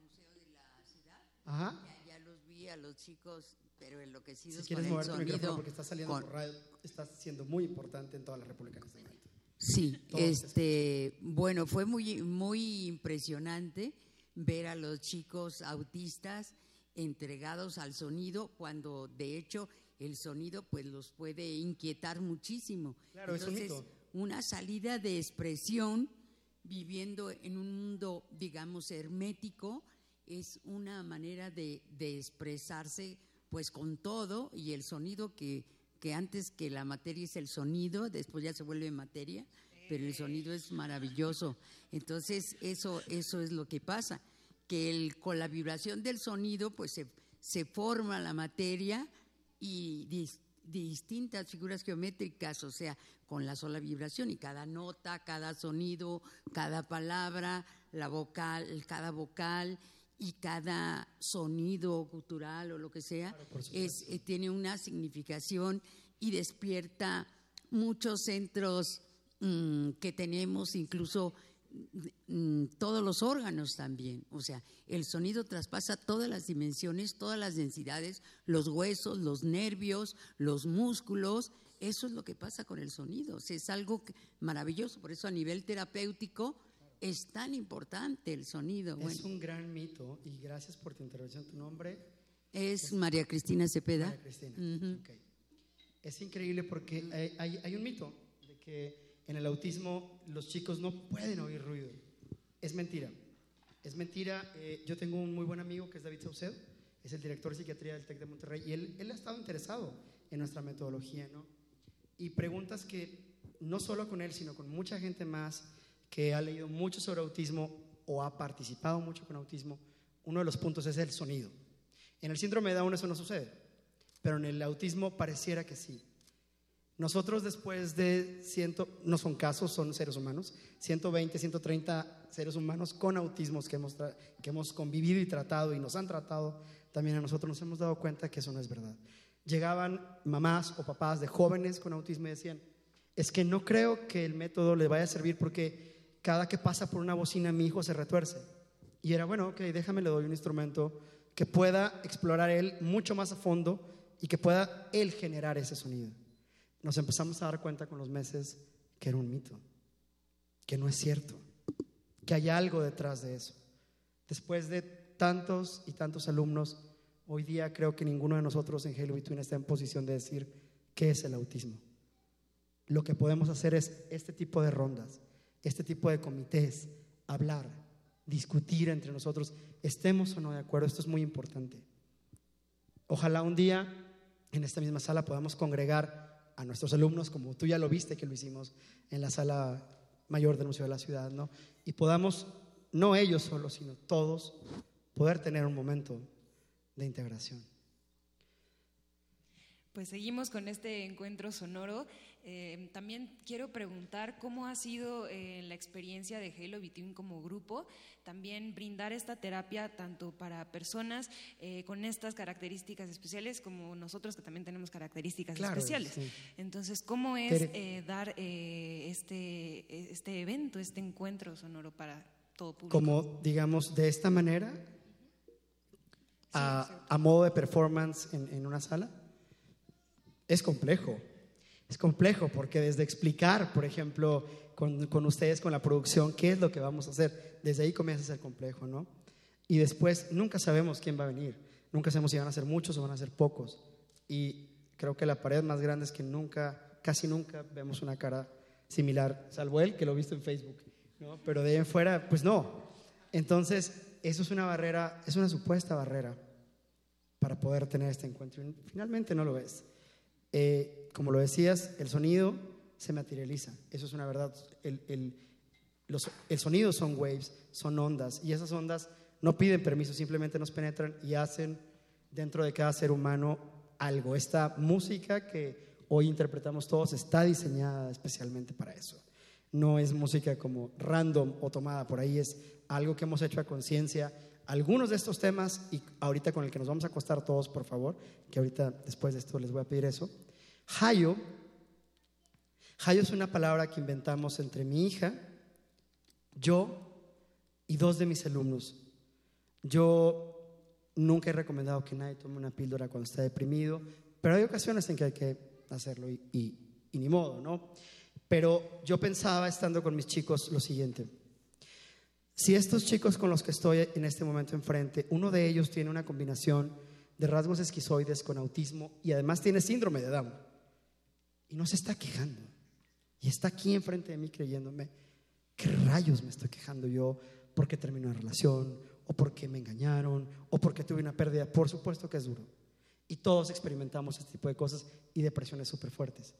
Museo de la Ciudad. Ajá. Ya, ya los vi a los chicos, pero enloquecidos Si quieres con el mover tu micrófono porque está saliendo con- por radio, está siendo muy importante en toda la República en este momento. Sí, Todos este, bueno, fue muy, muy impresionante ver a los chicos autistas entregados al sonido cuando de hecho el sonido pues los puede inquietar muchísimo. Claro, es un Entonces, mito. una salida de expresión viviendo en un mundo, digamos, hermético, es una manera de, de expresarse pues con todo y el sonido que, que antes que la materia es el sonido, después ya se vuelve materia, pero el sonido es maravilloso. Entonces, eso, eso es lo que pasa, que el- con la vibración del sonido pues se, se forma la materia y dis- distintas figuras geométricas, o sea, con la sola vibración y cada nota, cada sonido, cada palabra, la vocal, cada vocal y cada sonido cultural o lo que sea, es, eh, tiene una significación y despierta muchos centros mm, que tenemos, incluso mm, todos los órganos también. O sea, el sonido traspasa todas las dimensiones, todas las densidades, los huesos, los nervios, los músculos. Eso es lo que pasa con el sonido. O sea, es algo que- maravilloso. Por eso a nivel terapéutico es tan importante el sonido. Es Bueno, un gran mito y gracias por tu intervención. ¿Tu nombre? es María Cristina Cepeda. María Cristina. Ujú. Ok. Es increíble porque hay, hay- hay un mito de que en el autismo los chicos no pueden oír ruido. Es mentira. Es mentira. Eh, yo tengo un muy buen amigo que es David Saucedo, es el director de psiquiatría del TEC de Monterrey y él, él ha estado interesado en nuestra metodología, ¿no? Y preguntas que no solo con él, sino con mucha gente más que ha leído mucho sobre autismo o ha participado mucho con autismo, uno de los puntos es el sonido. En el síndrome de Down eso no sucede. pero en el autismo pareciera que sí. Nosotros después de ciento, no son casos, son seres humanos, 120, 130 seres humanos con autismos que hemos, que hemos convivido y tratado y nos han tratado, también a nosotros nos hemos dado cuenta que eso no es verdad. Llegaban mamás o papás de jóvenes con autismo y decían, es que no creo que el método le vaya a servir porque cada que pasa por una bocina mi hijo se retuerce. Y era, bueno, ok, déjame, le doy un instrumento que pueda explorar él mucho más a fondo y que pueda él generar ese sonido. Nos empezamos a dar cuenta con los meses que era un mito, que no es cierto, que hay algo detrás de eso. Después de tantos y tantos alumnos, hoy día creo que ninguno de nosotros en Halo Between está en posición de decir qué es el autismo. Lo que podemos hacer es este tipo de rondas, este tipo de comités, hablar, discutir entre nosotros, estemos o no de acuerdo, esto es muy importante. Ojalá un día en esta misma sala podamos congregar a nuestros alumnos, como tú ya lo viste que lo hicimos en la sala mayor del Museo de la Ciudad, ¿no? Y podamos, no ellos solos, sino todos, poder tener un momento de integración. Pues seguimos con este encuentro sonoro. Eh, también quiero preguntar cómo ha sido eh, la experiencia de Halo Between como grupo, también brindar esta terapia tanto para personas eh, con estas características especiales como nosotros que también tenemos características Claro, especiales. sí. Entonces, ¿cómo es eh, dar eh, este, este evento, este encuentro sonoro para todo público? Como, digamos, de esta manera, a, a modo de performance en, en una sala, es complejo. Es complejo porque desde explicar, por ejemplo, con, con ustedes, con la producción, qué es lo que vamos a hacer, desde ahí comienza a ser complejo, ¿no? Y después nunca sabemos quién va a venir, nunca sabemos si van a ser muchos o van a ser pocos. Y creo que la pared más grande es que nunca, casi nunca vemos una cara similar, salvo él que lo he visto en Facebook, ¿no? Pero de ahí en fuera, pues no. Entonces, eso es una barrera, es una supuesta barrera para poder tener este encuentro. Y finalmente no lo es. Eh, como lo decías, el sonido se materializa. Eso es una verdad. El, el- los- el sonido son waves, son ondas. Y esas ondas no piden permiso, simplemente nos penetran y hacen dentro de cada ser humano algo. Esta música que hoy interpretamos todos está diseñada especialmente para eso. No es música como random o tomada por ahí, es algo que hemos hecho a conciencia. Algunos de estos temas, y ahorita con el que nos vamos a acostar todos, por favor, que ahorita después de esto les voy a pedir eso. Hayo, Hayo es una palabra que inventamos entre mi hija, yo y dos de mis alumnos. Yo nunca he recomendado que nadie tome una píldora cuando está deprimido, pero hay ocasiones en que hay que hacerlo y, y- ni modo, ¿no? Pero yo pensaba estando con mis chicos lo siguiente. Si estos chicos con los que estoy en este momento enfrente, uno de ellos tiene una combinación de rasgos esquizoides con autismo y además tiene síndrome de Down y no se está quejando y está aquí enfrente de mí creyéndome, ¿qué rayos me estoy quejando yo porque terminé una relación o porque me engañaron o porque tuve una pérdida? Por supuesto que es duro. Y todos experimentamos este tipo de cosas y depresiones súper fuertes.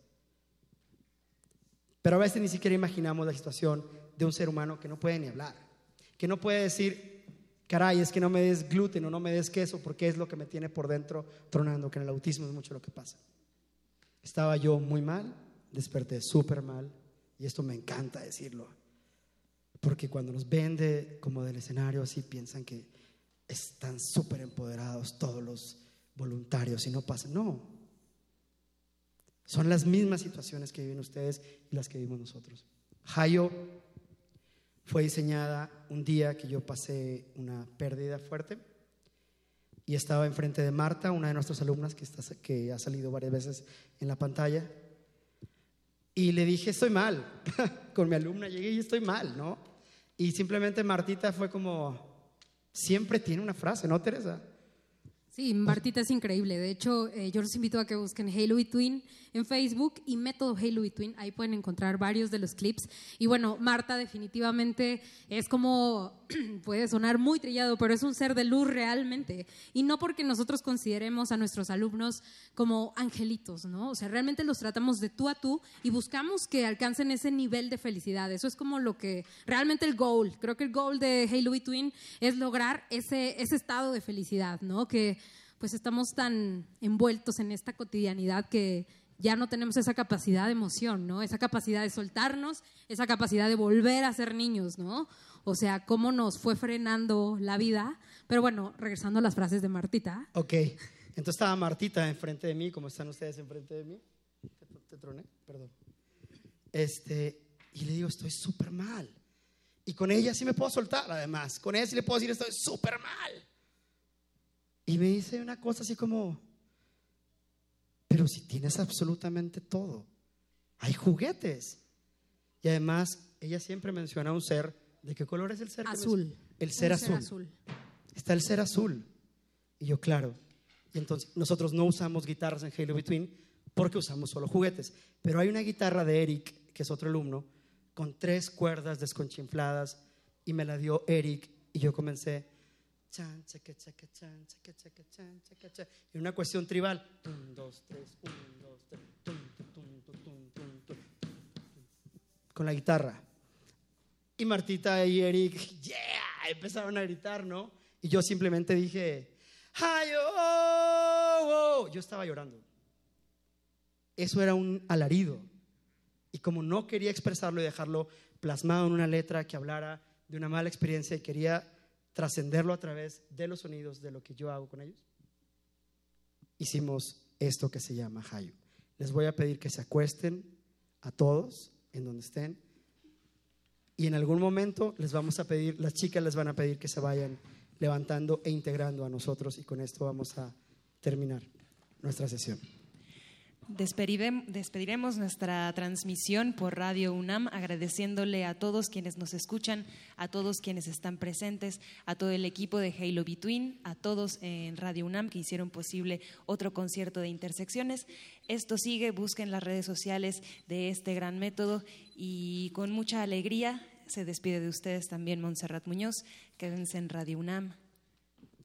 Pero a veces ni siquiera imaginamos la situación de un ser humano que no puede ni hablar, que no puede decir, caray, es que no me des gluten o no me des queso porque es lo que me tiene por dentro tronando, que en el autismo es mucho lo que pasa. Estaba yo muy mal, desperté súper mal, y esto me encanta decirlo, porque cuando nos ven de- como del escenario así piensan que están súper empoderados todos los voluntarios y no pasa. No, son las mismas situaciones que viven ustedes y las que vivimos nosotros. Hayo fue diseñada un día que yo pasé una pérdida fuerte y estaba enfrente de Marta, una de nuestras alumnas que, está, que ha salido varias veces en la pantalla. Y le dije, estoy mal. Con mi alumna llegué y estoy mal, ¿no? Y simplemente Martita fue como, siempre tiene una frase, ¿no, Teresa? Sí, Martita es increíble. De hecho, eh, yo los invito a que busquen Halo Between en Facebook y Método Halo Between. Ahí pueden encontrar varios de los clips. Y bueno, Marta definitivamente es como, puede sonar muy trillado, pero es un ser de luz realmente. Y no porque nosotros consideremos a nuestros alumnos como angelitos, ¿no? O sea, realmente los tratamos de tú a tú y buscamos que alcancen ese nivel de felicidad. Eso es como lo que, realmente el goal. Creo que el goal de Halo Between es lograr ese, ese estado de felicidad, ¿no? Que pues estamos tan envueltos en esta cotidianidad que ya no tenemos esa capacidad de emoción, ¿no? Esa capacidad de soltarnos, esa capacidad de volver a ser niños, ¿no? O sea, cómo nos fue frenando la vida. Pero bueno, regresando a las frases de Martita. Ok, entonces estaba Martita enfrente de mí, como están ustedes enfrente de mí. Te, te troné, perdón. Este, y le digo, estoy súper mal. Y con ella sí me puedo soltar, además. Con ella sí le puedo decir, estoy súper mal. Y me dice una cosa así como, pero si tienes absolutamente todo, hay juguetes. Y además, ella siempre menciona un ser. ¿De qué color es el ser? Azul. El ser Un azul. azul. Está el ser azul. Y yo, claro. Y entonces, nosotros no usamos guitarras en Halo Between porque usamos solo juguetes. Pero hay una guitarra de Eric, que es otro alumno, con tres cuerdas desconchinfladas y me la dio Eric y yo comencé y una cuestión tribal. Dos, tres, dos, tres, con la guitarra. Y Martita y Eric empezaron a gritar no y yo simplemente dije "Ay, oh, oh". yo estaba llorando. Eso era un alarido. Y como no quería expresarlo y dejarlo plasmado en una letra que hablara de una mala experiencia y quería trascenderlo a través de los sonidos de lo que yo hago con ellos, hicimos esto que se llama Hayu. Les voy a pedir que se acuesten a todos en donde estén y en algún momento les vamos a pedir, las chicas les van a pedir que se vayan levantando e integrando a nosotros y con esto vamos a terminar nuestra sesión. Despedirem- despediremos nuestra transmisión por Radio UNAM agradeciéndole a todos quienes nos escuchan, a todos quienes están presentes, a todo el equipo de Halo Between, a todos en Radio UNAM que hicieron posible otro concierto de intersecciones. Esto sigue, busquen las redes sociales de este gran método y con mucha alegría se despide de ustedes también Montserrat Muñoz. Quédense en Radio UNAM.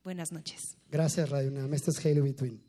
Buenas noches. Gracias Radio UNAM, esto es Halo Between.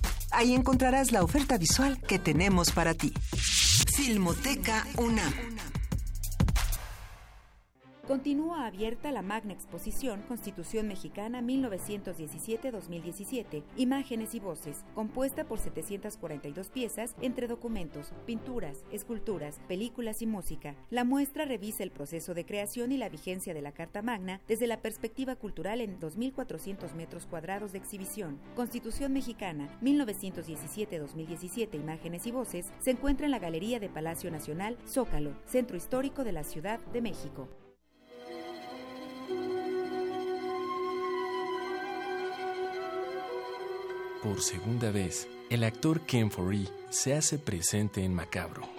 Ahí encontrarás la oferta visual que tenemos para ti. Filmoteca UNAM. Continúa abierta la magna exposición Constitución Mexicana 1917-2017, Imágenes y Voces, compuesta por 742 piezas entre documentos, pinturas, esculturas, películas y música. La muestra revisa el proceso de creación y la vigencia de la Carta Magna desde la perspectiva cultural en 2.400 metros cuadrados de exhibición. Constitución Mexicana 1917-2017, Imágenes y Voces, se encuentra en la Galería de Palacio Nacional, Zócalo, Centro Histórico de la Ciudad de México. Por segunda vez, el actor Ken Foree se hace presente en Macabro.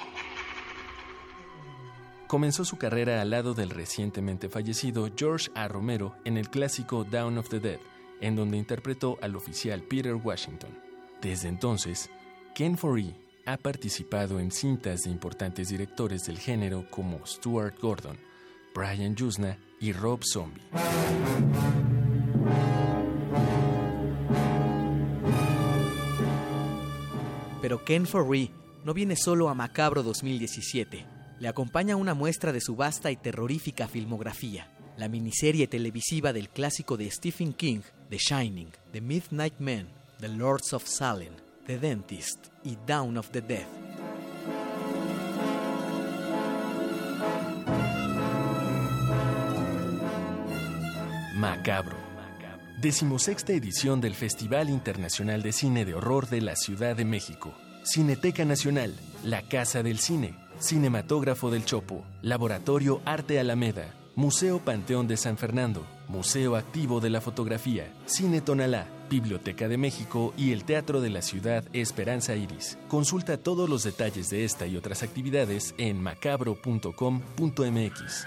Comenzó su carrera al lado del recientemente fallecido George A. Romero en el clásico Down of the Dead, en donde interpretó al oficial Peter Washington. Desde entonces, Ken Foree ha participado en cintas de importantes directores del género como Stuart Gordon, Brian Yuzna y Rob Zombie. Pero Ken Foree no viene solo a Macabro 2017. Le acompaña una muestra de su vasta y terrorífica filmografía, la miniserie televisiva del clásico de Stephen King, The Shining, The Midnight Men, The Lords of Salem, The Dentist y Down of the Dead. Macabro Decimosexta edición del Festival Internacional de Cine de Horror de la Ciudad de México. Cineteca Nacional, La Casa del Cine, Cinematógrafo del Chopo, Laboratorio Arte Alameda, Museo Panteón de San Fernando, Museo Activo de la Fotografía, Cine Tonalá, Biblioteca de México y el Teatro de la Ciudad Esperanza Iris. Consulta todos los detalles de esta y otras actividades en macabro.com.mx.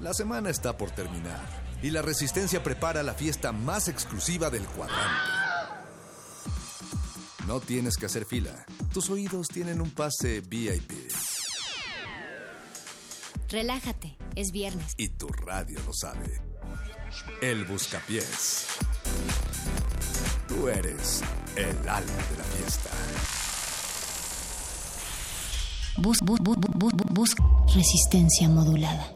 La semana está por terminar y la Resistencia prepara la fiesta más exclusiva del cuadrante. No tienes que hacer fila. Tus oídos tienen un pase VIP Relájate, es viernes. y tu radio lo sabe. El Buscapiés. Tú eres el alma de la fiesta. Bus, bus, bus, bus, bus, bus- resistencia modulada.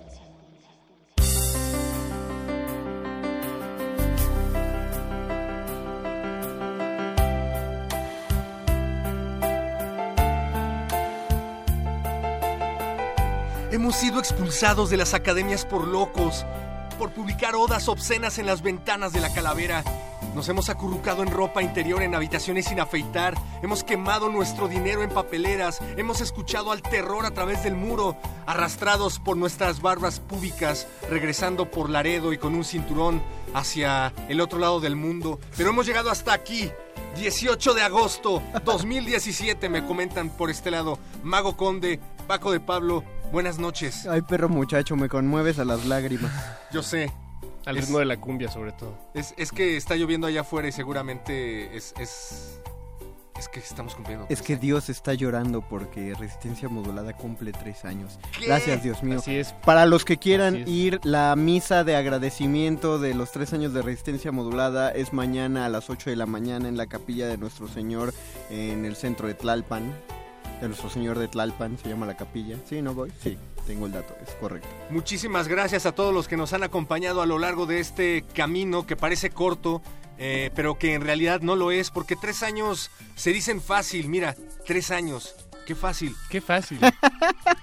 Hemos sido expulsados de las academias por locos, por publicar odas obscenas en las ventanas de la calavera. Nos hemos acurrucado en ropa interior en habitaciones sin afeitar, hemos quemado nuestro dinero en papeleras, hemos escuchado al terror a través del muro, arrastrados por nuestras barbas públicas, regresando por Laredo y con un cinturón hacia el otro lado del mundo. Pero hemos llegado hasta aquí, 18 de agosto 2017, me comentan por este lado. Mago Conde, Paco de Pablo, buenas noches. Ay, perro muchacho, me conmueves a las lágrimas. Yo sé. Al Es- ritmo de la cumbia, sobre todo. Es, es que está lloviendo allá afuera y seguramente es, es, es que estamos cumpliendo. Es que Dios está llorando porque Resistencia Modulada cumple tres años. ¿Qué? Gracias, Dios mío. Así es. Para los que quieran ir, la misa de agradecimiento de los tres años de Resistencia Modulada es mañana a las 8 de la mañana en la capilla de Nuestro Señor en el centro de Tlalpan. De Nuestro Señor de Tlalpan se llama la capilla. ¿Sí, no voy? Sí, tengo el dato, es correcto. Muchísimas gracias a todos los que nos han acompañado a lo largo de este camino que parece corto, eh, pero que en realidad no lo es, porque tres años se dicen fácil, mira, tres años, qué fácil. Qué fácil.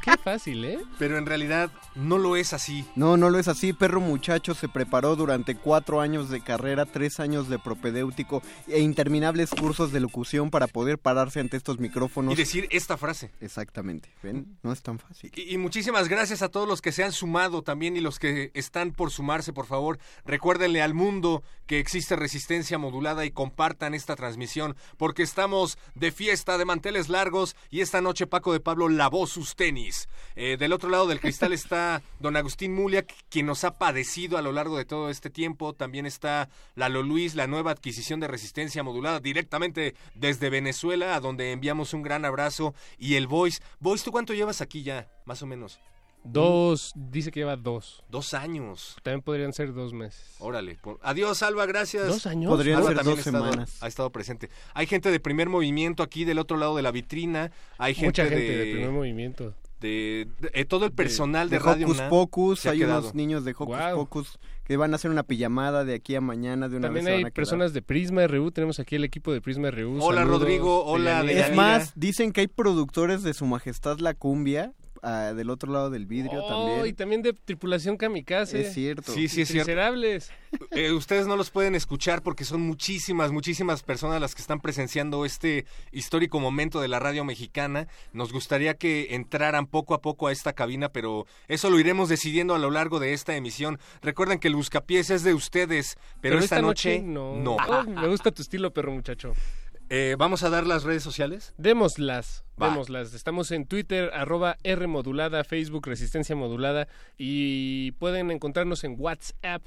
Qué fácil, ¿eh? Pero en realidad no lo es así. No, no lo es así. Perro Muchacho se preparó durante cuatro años de carrera, tres años de propedéutico e interminables cursos de locución para poder pararse ante estos micrófonos. Y decir esta frase. Exactamente. ¿Ven? No es tan fácil. Y, y muchísimas gracias a todos los que se han sumado también y los que están por sumarse, por favor. Recuérdenle al mundo que existe resistencia modulada y compartan esta transmisión porque estamos de fiesta, de manteles largos y esta noche Paco de Pablo lavó sus tenis. Eh, del otro lado del cristal está don Agustín Mulia, quien nos ha padecido a lo largo de todo este tiempo. También está Lalo Luis, la nueva adquisición de resistencia modulada directamente desde Venezuela, a donde enviamos un gran abrazo. Y el Voice. Voice, ¿tú cuánto llevas aquí ya? Más o menos. Dos, dice que lleva dos. Dos años. También podrían ser dos meses. Órale. por- Adiós, Alba, gracias. ¿Dos años? Podrían Alba ser dos ha estado- semanas. Ha estado presente. Hay gente de primer movimiento aquí del otro lado de la vitrina. Hay gente, Mucha gente de, de primer movimiento. de- de- eh, todo el personal de, de Radio Hocus Pocus, hay quedado. unos niños de Hocus. Pocus que van a hacer una pijamada de aquí a mañana de una También vez. hay personas de Prisma RU. Tenemos aquí el equipo de Prisma RU. Hola, Saludos, Rodrigo. Hola, Deyanira. Es más, dicen que hay productores de Su Majestad la Cumbia ah, del otro lado del vidrio Oh, también. y también de Tripulación Kamikaze. Es cierto. Sí, sí, es cierto. Miserables. Eh, ustedes no los pueden escuchar porque son muchísimas, muchísimas personas las que están presenciando este histórico momento de la radio mexicana. Nos gustaría que entraran poco a poco a esta cabina, pero eso lo iremos decidiendo a lo largo de esta emisión. Recuerden que el buscapiés es de ustedes, pero, esta, noche, no. no. Oh, me gusta tu estilo, perro muchacho. Eh, ¿Vamos a dar las redes sociales? Démoslas, Va. démoslas. Estamos en Twitter, arroba R modulada, Facebook Resistencia Modulada y pueden encontrarnos en WhatsApp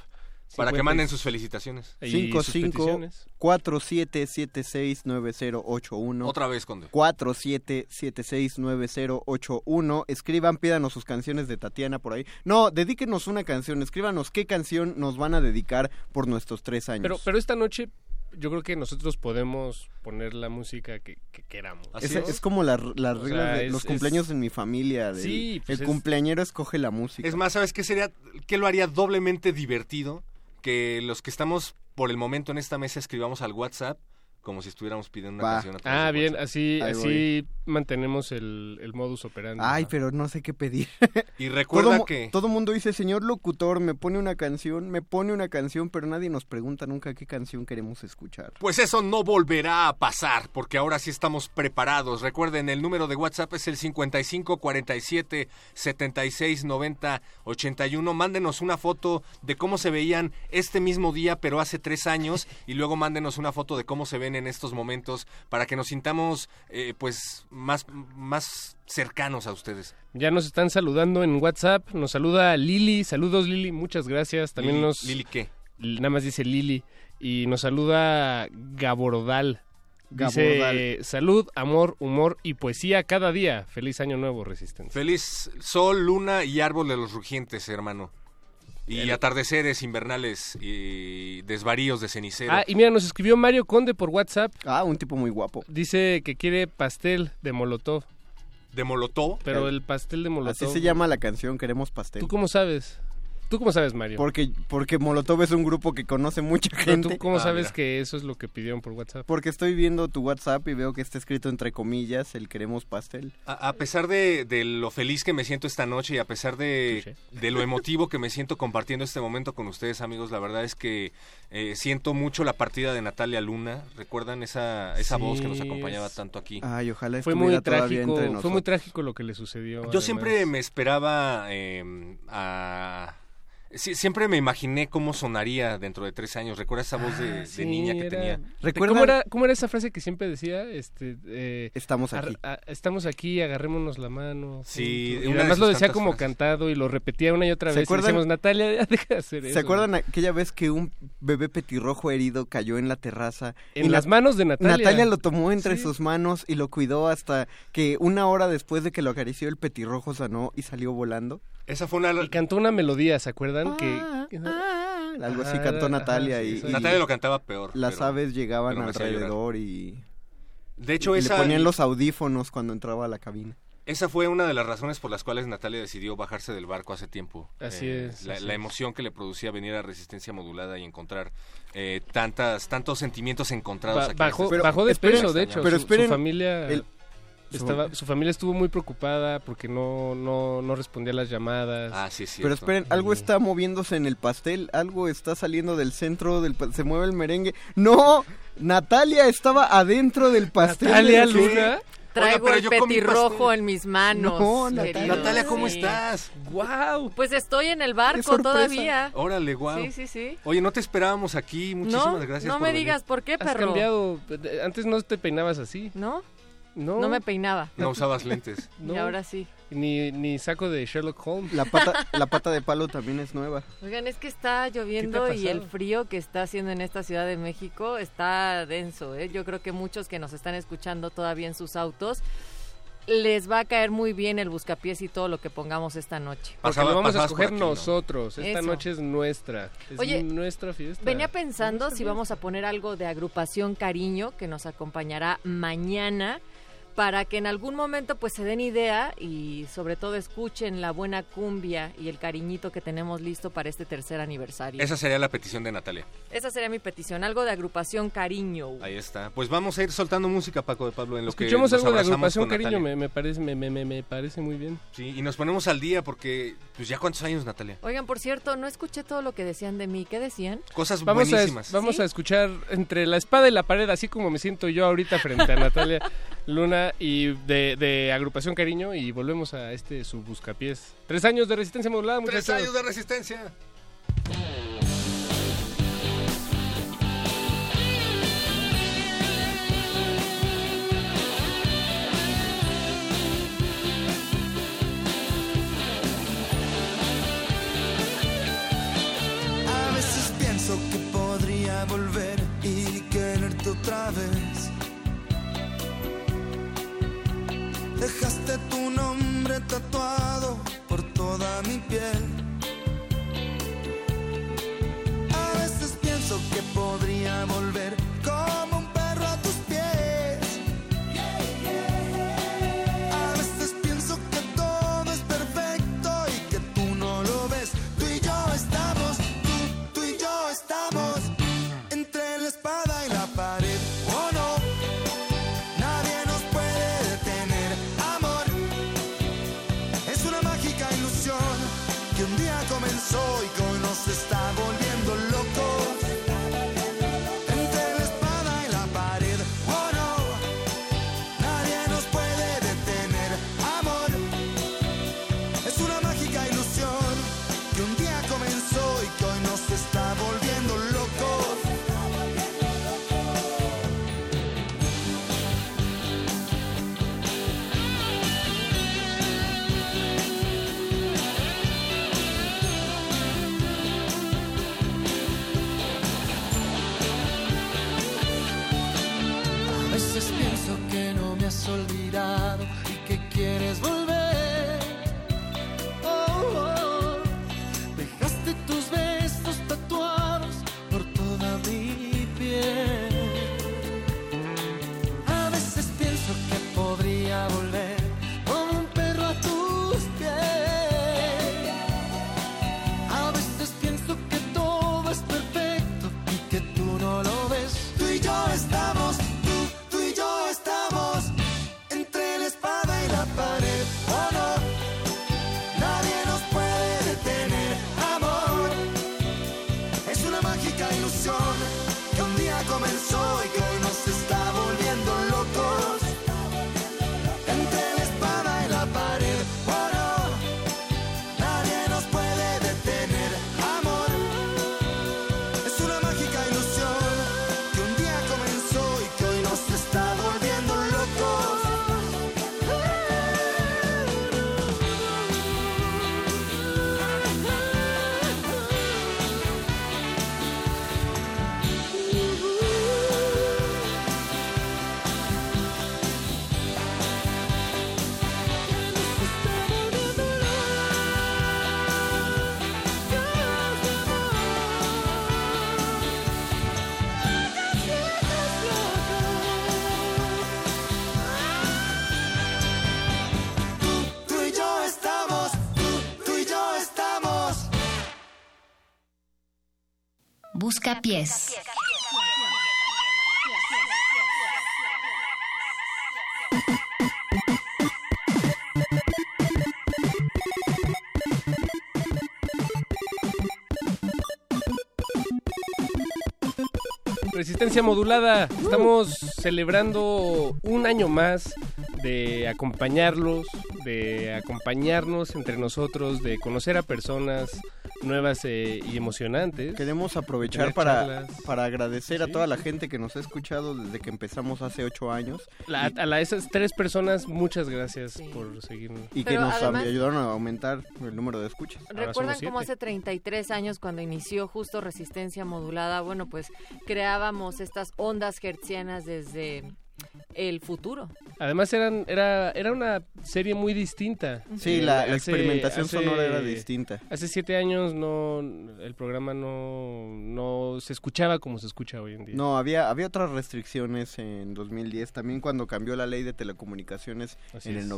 Para que 50. manden sus felicitaciones. Y sus 55 peticiones. 47769081. Otra vez, Conde. 47769081. Escriban, pídanos sus canciones de Tatiana por ahí. No, dedíquenos una canción. Escríbanos qué canción nos van a dedicar por nuestros tres años. Pero, pero esta noche yo creo que nosotros podemos poner la música que, que queramos. es, ¿no? es como la, la O regla sea, de es- los es- cumpleaños en mi familia. del- Sí, pues el es- cumpleañero escoge la música. Es más, ¿sabes qué sería? ¿Qué lo haría doblemente divertido? Que los que estamos por el momento en esta mesa escribamos al WhatsApp como si estuviéramos pidiendo una Va. canción. a Ah, de bien, WhatsApp. así, Ahí así mantenemos el, el modus operandi. Ay, pero no sé qué pedir. Y recuerda todo, que- todo mundo dice, señor locutor, me pone una canción, me pone una canción, pero nadie nos pregunta nunca qué canción queremos escuchar. Pues eso no volverá a pasar, porque ahora sí estamos preparados. Recuerden, el número de WhatsApp es el 55 47 76 90 81. Mándenos una foto de cómo se veían este mismo día, pero hace tres años, y luego mándenos una foto de cómo se ven en estos momentos para que nos sintamos, eh, pues, más, más cercanos a ustedes. Ya nos están saludando en WhatsApp. Nos saluda Lili. Saludos, Lili. Muchas gracias. También Lili- nos. ¿Lili qué? Nada más dice Lili. Y nos saluda Gaborodal. Dice Gaborodal. salud, amor, humor y poesía cada día. Feliz año nuevo, Resistencia. Feliz sol, luna y árbol de los rugientes, hermano. Y atardeceres invernales y desvaríos de cenicero. Ah, y mira, nos escribió Mario Conde por WhatsApp. Ah, un tipo muy guapo. Dice que quiere pastel de Molotov. ¿De Molotov? Pero el pastel de Molotov. Así se llama la canción, queremos pastel. ¿Tú cómo sabes? ¿Tú cómo sabes, Mario? Porque, porque Molotov es un grupo que conoce mucha gente. ¿Tú cómo Ah, sabes mira. que eso es lo que pidieron por WhatsApp? Porque estoy viendo tu WhatsApp y veo que está escrito entre comillas el queremos pastel. A, a pesar de, de lo feliz que me siento esta noche y a pesar de, de lo emotivo que me siento compartiendo este momento con ustedes, amigos, la verdad es que eh, siento mucho la partida de Natalia Luna. ¿Recuerdan esa, esa Sí, voz que nos acompañaba es- tanto aquí? Ay, ojalá Fue muy trágico, entre fue muy trágico lo que le sucedió. Yo además. siempre me esperaba eh, a... sí, siempre me imaginé cómo sonaría dentro de tres años. ¿Recuerdas esa voz de, de Ah, Sí, niña que era- tenía? ¿De ¿Recuerdan? ¿Cómo era, ¿Cómo era esa frase que siempre decía? Este, eh, Estamos aquí. a- estamos aquí, agarrémonos la mano. Sí, y de además lo decía como frases. cantado y lo repetía una y otra ¿Se vez. Y acuerdan- decíamos, Natalia, ya deja de hacer eso. ¿Se acuerdan aquella vez que un bebé petirrojo herido cayó en la terraza? En y las manos de Natalia. Natalia lo tomó entre Sí. sus manos y lo cuidó hasta que una hora después de que lo acarició el petirrojo sanó y salió volando. Esa fue una... Y cantó una melodía, ¿se acuerdan? que Algo así cantó Natalia sí, y, Natalia lo cantaba peor. las pero- aves llegaban alrededor y, De hecho, y esa... le ponían los audífonos cuando entraba a la cabina. Esa fue una de las razones por las cuales Natalia decidió bajarse del barco hace tiempo. Así Eh, es, La, así la es. emoción que le producía venir a Resistencia Modulada y encontrar eh, tantas, tantos sentimientos encontrados Ba- aquí. bajó, bajó de peso, de hecho. pero su- esperen, su familia el- estaba, su familia estuvo muy preocupada porque no, no, no respondía a las llamadas. Ah, sí, sí. Pero esperen, algo está moviéndose en el pastel, algo está saliendo del centro del se mueve el merengue. No, Natalia estaba adentro del pastel. Natalia. Luna. Traigo el petirrojo en mis manos. No. Natalia. Natalia, ¿cómo Sí. estás? ¡Wow! Pues estoy en el barco todavía. Órale, guau. Sí, sí, sí. Oye, no te esperábamos aquí. Muchísimas no, gracias no por me venir. digas por qué, Has perro. cambiado. eh, Antes no te peinabas así. ¿No? No. No me peinaba. No usabas lentes. No. Y ahora sí. Ni, ni saco de Sherlock Holmes. La pata, la pata de palo también es nueva. Oigan, es que está lloviendo y el frío que está haciendo en esta Ciudad de México está denso. ¿eh? Yo creo que muchos que nos están escuchando todavía en sus autos les va a caer muy bien el buscapiés y todo lo que pongamos esta noche. Porque Pasaba- lo vamos a escoger aquí, ¿no? nosotros. Esta Eso. noche es nuestra. Es Oye, nuestra fiesta. Venía pensando si vamos a poner algo de agrupación Cariño que nos acompañará mañana para que en algún momento pues se den idea y sobre todo escuchen la buena cumbia y el cariñito que tenemos listo para este tercer aniversario. Esa sería la petición de Natalia. Esa sería mi petición, algo de agrupación Cariño. Ahí está. Pues vamos a ir soltando música, Paco de Pablo, en lo Escuchemos que nos algo de agrupación, cariño. Me, me parece, me, me, me- me parece muy bien. Sí, y nos ponemos al día porque, pues ya cuántos años, Natalia. Oigan, por cierto, no escuché todo lo que decían de mí. ¿Qué decían? Cosas Vamos, a, buenísimas. vamos ¿Sí? a escuchar entre la espada y la pared, así como me siento yo ahorita frente a Natalia Luna y de, de agrupación Cariño y volvemos a este su buscapiés. Tres años de resistencia modulada, muchachos. Tres años de resistencia. Tu nombre tatuado por toda mi piel. A veces pienso que podría volver pies. Resistencia modulada. Estamos celebrando un año más de acompañarlos, de acompañarnos entre nosotros, de conocer a personas nuevas eh, y emocionantes. Queremos aprovechar para, para agradecer a toda la gente que nos ha escuchado desde que empezamos hace ocho años. La- a la- esas tres personas, muchas gracias por seguirnos. Y que Pero nos además- ayudaron a aumentar el número de escuchas. ¿Recuerdan cómo hace 33 años cuando inició justo Resistencia Modulada? Bueno, pues creábamos estas ondas hertzianas desde el futuro. Además eran, era, era una serie muy distinta. Sí, Eh, la- la experimentación sonora era distinta. Hace siete años no, el programa no, no se escuchaba como se escucha hoy en día. No, había, había otras restricciones en 2010, también cuando cambió la ley de telecomunicaciones Así en es. el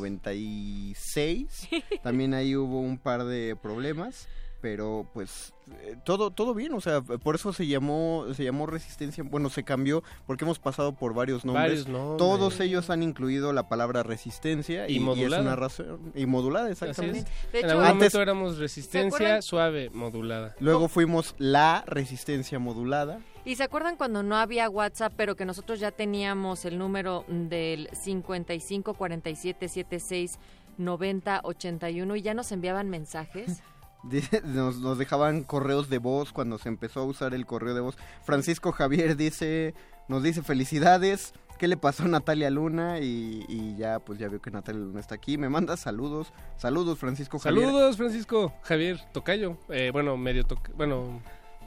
96, también ahí hubo un par de problemas, pero pues eh, todo todo bien, o sea, por eso se llamó se llamó Resistencia, bueno, se cambió porque hemos pasado por varios nombres. Varios nombres. Todos ellos han incluido la palabra resistencia Y y, y es modulada. una razón y modulada Así es. exactamente. en algún Antes- momento éramos resistencia suave, modulada. Luego fuimos la resistencia modulada. ¿Y se acuerdan cuando no había WhatsApp, pero que nosotros ya teníamos el número del 55 47 76 90 81 y ya nos enviaban mensajes? Dice- nos, nos dejaban correos de voz cuando se empezó a usar el correo de voz. Francisco Javier dice, nos dice felicidades, ¿qué le pasó a Natalia Luna? Y, y ya, pues ya veo que Natalia Luna está aquí. Me manda saludos, saludos Francisco Javier. Saludos, Francisco. Javier, tocayo. Eh, bueno, medio toca... Bueno,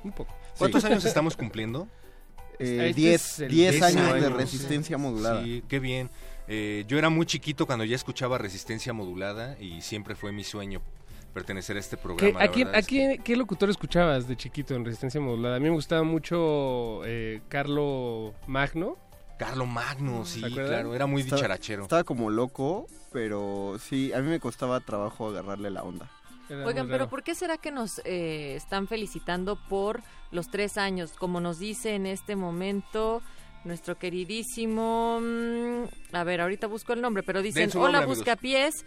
un poco. ¿Cuántos años estamos cumpliendo? Eh, Este 10, es el 10 décimo años de resistencia modulada. Sí, qué bien. Eh, yo era muy chiquito cuando ya escuchaba Resistencia Modulada y siempre fue mi sueño pertenecer a este ¿Qué, programa. ¿A quién, a qué locutor escuchabas de chiquito en Resistencia Modulada? A mí me gustaba mucho eh, Carlo Magno. Carlo Magno, sí, claro, era muy Estaba- dicharachero. Estaba como loco, pero sí, a mí me costaba trabajo agarrarle la onda. Oigan, pero ¿por qué será que nos eh, están felicitando por los tres años? Como nos dice en este momento nuestro queridísimo... mm, a ver, ahorita busco el nombre, pero dicen, hola nombre, amigos". Buscapiés.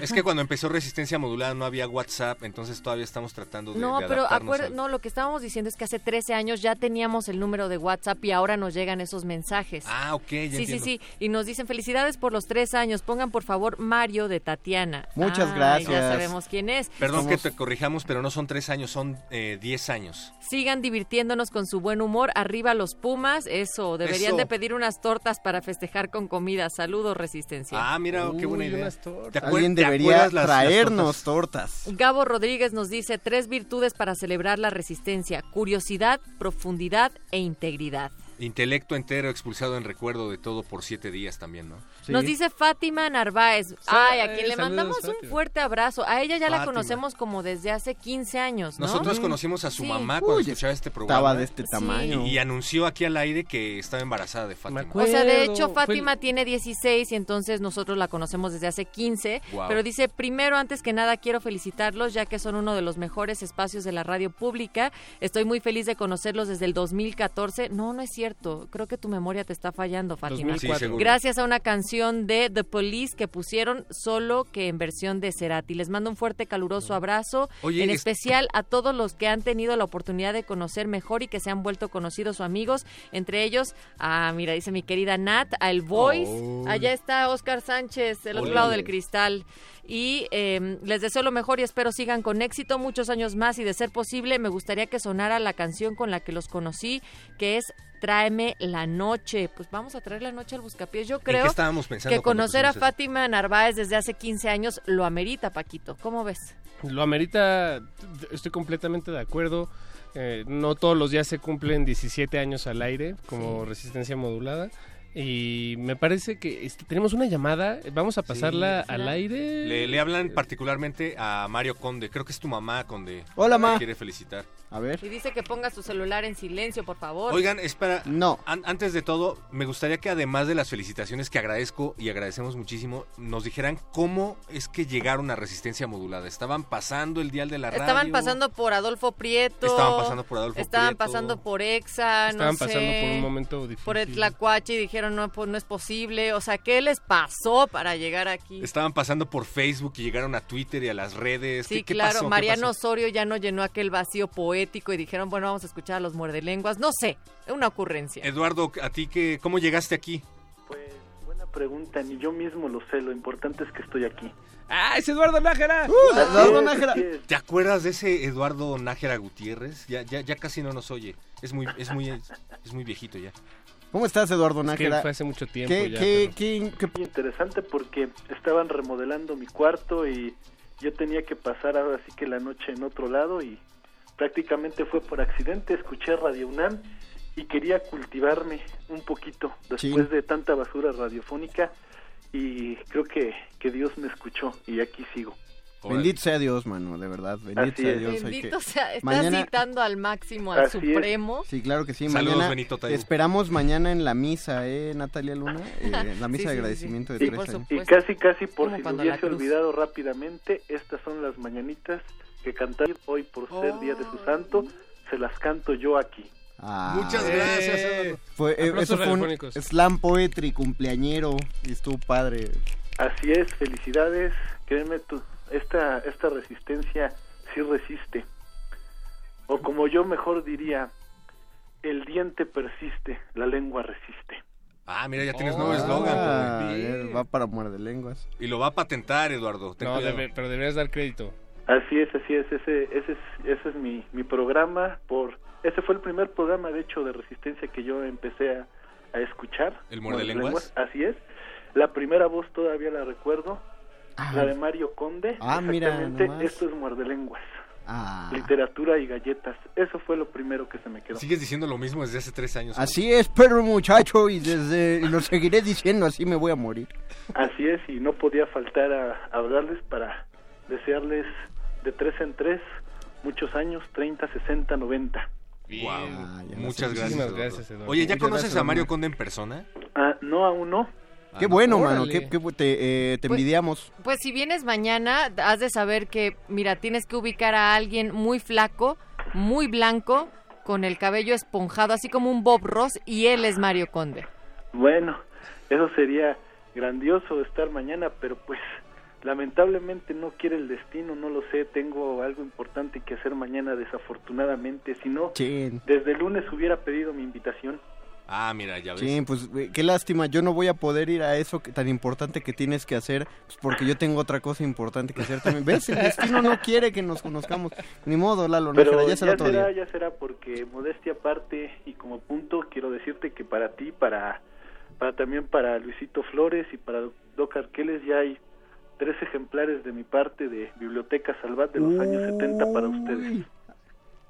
Es que cuando empezó Resistencia Modulada no había WhatsApp, entonces todavía estamos tratando de, No, de pero adaptarnos acuer- al- no, lo que estábamos diciendo es que hace 13 años ya teníamos el número de WhatsApp y ahora nos llegan esos mensajes. Ah, ok, ya Sí, sí, entiendo. sí. Y nos dicen felicidades por los tres años. Pongan por favor Mario de Tatiana. Muchas Ah, gracias. Ya sabemos quién es. Perdón que te corrijamos, pero no son tres años, son eh, diez años. Sigan divirtiéndonos con su buen humor. Arriba los Pumas. Eso. Deberían Eso. de pedir unas tortas para festejar con comida. Saludos, Resistencia. Ah, mira, qué buena idea. unas tortas. ¿Te acuer- Alguien debería las traernos tortas. Gabo Rodríguez nos dice tres virtudes para celebrar la resistencia. Curiosidad, profundidad e integridad. Intelecto entero expulsado en recuerdo de todo por siete días también, ¿no? Nos dice Fátima Narváez. Ay, a quien le saludos, mandamos un fuerte abrazo. A ella ya la conocemos como desde hace 15 años, ¿no? Nosotros conocimos a su Sí. mamá cuando Uy, escuchaba este programa. estaba de este tamaño. Y, y anunció aquí al aire que estaba embarazada de Fátima. O sea, de hecho, Fue Fátima tiene 16 y entonces nosotros la conocemos desde hace 15. Guau. Pero dice, primero, antes que nada, quiero felicitarlos ya que son uno de los mejores espacios de la radio pública. Estoy muy feliz de conocerlos desde el 2014. No, no es cierto. Creo que tu memoria te está fallando, Fátima. 2004. Sí, seguro. Gracias a una canción de The Police que pusieron solo que en versión de Cerati. Les mando un fuerte, caluroso abrazo. Oye, en es- especial a todos los que han tenido la oportunidad de conocer mejor y que se han vuelto conocidos o amigos. Entre ellos, ah, mira, dice mi querida Nat, a El Voice. Oh. Allá está Oscar Sánchez, del otro lado del cristal. Y eh, les deseo lo mejor y espero sigan con éxito muchos años más y de ser posible me gustaría que sonara la canción con la que los conocí, que es Tráeme la noche. Pues vamos a traer la noche al Buscapiés. Yo creo estábamos pensando que conocer a? Fátima Narváez desde hace 15 años lo amerita, Paquito. ¿Cómo ves? Lo amerita, estoy completamente de acuerdo. Eh, no todos los días se cumplen 17 años al aire como resistencia modulada. Y me parece que este, tenemos una llamada, vamos a pasarla Sí. al aire. Le, le hablan particularmente a Mario Conde. Creo que es tu mamá, Conde. Hola, que ma. quiere felicitar. A ver. Y dice que ponga su celular en silencio, por favor. Oigan, espera. No. An- antes de todo, me gustaría que además de las felicitaciones que agradezco y agradecemos muchísimo, nos dijeran cómo es que llegaron a Resistencia Modulada. ¿Estaban pasando el dial de la radio? Estaban pasando por Adolfo Prieto. Estaban pasando por Adolfo Estaban Prieto. pasando por Exa, Estaban no sé, pasando por un momento difícil. Por el Tlacuache y dijeron, no, pues no es posible. O sea, ¿qué les pasó para llegar aquí? Estaban pasando por Facebook y llegaron a Twitter y a las redes. Sí, ¿Qué- qué claro, Mariano pasó? Osorio ya no llenó aquel vacío poético y dijeron, bueno, vamos a escuchar a los muerdelenguas. No sé, una ocurrencia. Eduardo, ¿a ti qué, cómo llegaste aquí? Buena pregunta, ni yo mismo lo sé, lo importante es que estoy aquí. ¡Ah, es Eduardo Nájera! Uh, Eduardo Así es, Nájera. ¿Te acuerdas de ese Eduardo Nájera Gutiérrez? Ya, ya, ya casi no nos oye. Es muy, es muy, es muy viejito ya. ¿Cómo estás, Eduardo Es que Nájera? fue hace mucho tiempo ¿Qué, ya, qué- pero- qué- qué- Muy interesante porque estaban remodelando mi cuarto y yo tenía que pasar ahora sí que la noche en otro lado y prácticamente fue por accidente, escuché Radio UNAM y quería cultivarme un poquito después Sí. de tanta basura radiofónica y creo que, que Dios me escuchó y aquí sigo. Bendito sea Dios, mano, de verdad. Bendito sea. Dios. Bendito que- sea, está Mañana- citando al máximo, al Así es. supremo. Sí, claro que sí. Saludos, mañana Benito Taibo. esperamos mañana en la misa, ¿eh, Natalia Luna? Eh, la misa Sí, de agradecimiento sí. de Y tres años. Y casi, casi por Como si lo hubiese olvidado rápidamente, estas son las mañanitas que cantar hoy por ser Día de su Santo, se las canto yo aquí. Ah, Muchas gracias, Eduardo. Fue, eh, Aplausos eso fue un slam poetry cumpleañero y estuvo padre. Así es, felicidades, créeme tú, esta, esta resistencia sí resiste. O como yo mejor diría, el diente persiste, la lengua resiste. Ah, mira, ya tienes nuevo Ah, eslogan. ya va para muerde lenguas. Y lo va a patentar, Eduardo. Ten No, debe- pero deberías dar crédito. Así es, así es, ese, ese es, ese es mi, mi programa, por ese fue el primer programa de hecho de resistencia que yo empecé a, a escuchar. ¿El Muerde Lenguas? Así es, la primera voz todavía la recuerdo, La de Mario Conde, Ah, mira exactamente, esto es muerde lenguas. Ah. literatura y galletas. Eso fue lo primero que se me quedó. Sigues diciendo lo mismo desde hace tres años. Así es, perro muchacho, y desde y lo seguiré diciendo, así me voy a morir. Así es, y no podía faltar a, a hablarles para desearles de tres en tres muchos años, 30, 60, 90. Wow. Muchas Muchísimas gracias. gracias. Oye, ¿ya Muchas conoces gracias, a Mario. Conde en persona? Ah, no, aún no. Qué bueno, Órale. mano, qué, qué bu- te, eh, te Pues- envidiamos. Pues si vienes mañana, has de saber que, mira, tienes que ubicar a alguien muy flaco, muy blanco, con el cabello esponjado, así como un Bob Ross, y él es Mario Conde. Bueno, eso sería grandioso estar mañana, pero pues lamentablemente no quiere el destino, no lo sé, tengo algo importante que hacer mañana desafortunadamente, si no, Chin. desde el lunes hubiera pedido mi invitación. Ah, mira, ya ves. Sí, pues qué lástima, yo no voy a poder ir a eso que- tan importante que tienes que hacer, pues porque yo tengo otra cosa importante que hacer también. ¿Ves? El destino no quiere que nos conozcamos. Ni modo, Lalo, Pero Nájera, ya ya será otro será, día. ya será porque modestia aparte y como punto quiero decirte que para ti, para, para también para Luisito Flores y para Doc Arqueles ya hay tres ejemplares de mi parte de Biblioteca Salvat de los años 70 para ustedes.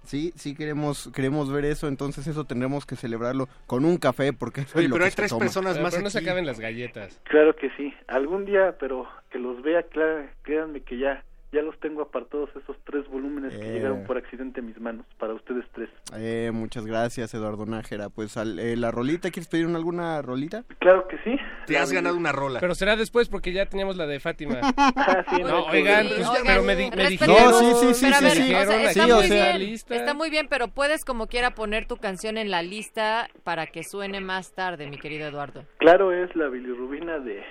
Sí, sí queremos queremos ver eso, entonces eso tendremos que celebrarlo con un café porque es lo pero que hay se tres toma. personas Pero, más pero no se acaben las galletas. Claro que sí, algún día, pero que los vea, cla- créanme que ya ya los tengo apartados esos tres volúmenes que Eh. llegaron por accidente a mis manos para ustedes tres. Eh, muchas gracias, Eduardo Nájera. Pues al- eh, la rolita, ¿quieres pedir una- alguna rolita? Claro que sí. Te has ganado una rola. Pero será después porque ya teníamos la de Fátima. Ah, sí, no, no, oigan, sí, pues, oigan, pero me, di- me dijeron. No, sí, sí, sí, sí, ver, sí. o sea, está muy bien, está muy bien, pero puedes como quiera poner tu canción en la lista para que suene más tarde, mi querido Eduardo. Claro es la bilirrubina de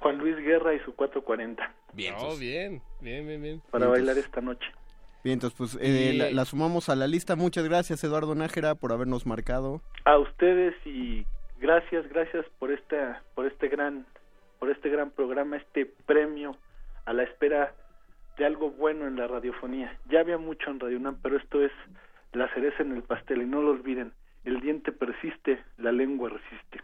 Juan Luis Guerra y su 440 Bien. No, bien, bien, bien, bien. para bailar esta noche. Bien, entonces pues eh, Y- la, la sumamos a la lista. Muchas gracias, Eduardo Nájera, por habernos marcado. A ustedes y gracias, gracias por esta por este gran por este gran programa, este premio a la espera de algo bueno en la radiofonía. Ya había mucho en Radio UNAM, pero esto es la cereza en el pastel y no lo olviden. El diente persiste, la lengua resiste.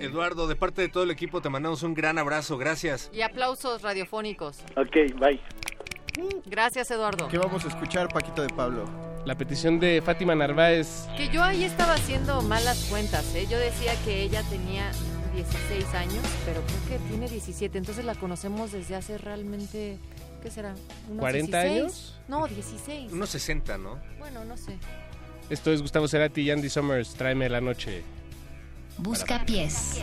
Eduardo, de parte de todo el equipo te mandamos un gran abrazo. Gracias. Y aplausos radiofónicos. Ok, bye. Gracias, Eduardo. ¿Qué vamos a escuchar, Paquito de Pablo? La petición de Fátima Narváez. Que yo ahí estaba haciendo malas cuentas, ¿eh? Yo decía que ella tenía 16 años, pero creo que tiene 17, entonces la conocemos desde hace realmente, ¿qué será? ¿Unos 40 16? años? No, 16. Unos 60, ¿no? Bueno, no sé. Esto es Gustavo Cerati y Andy Summers. Tráeme la noche. Busca pies.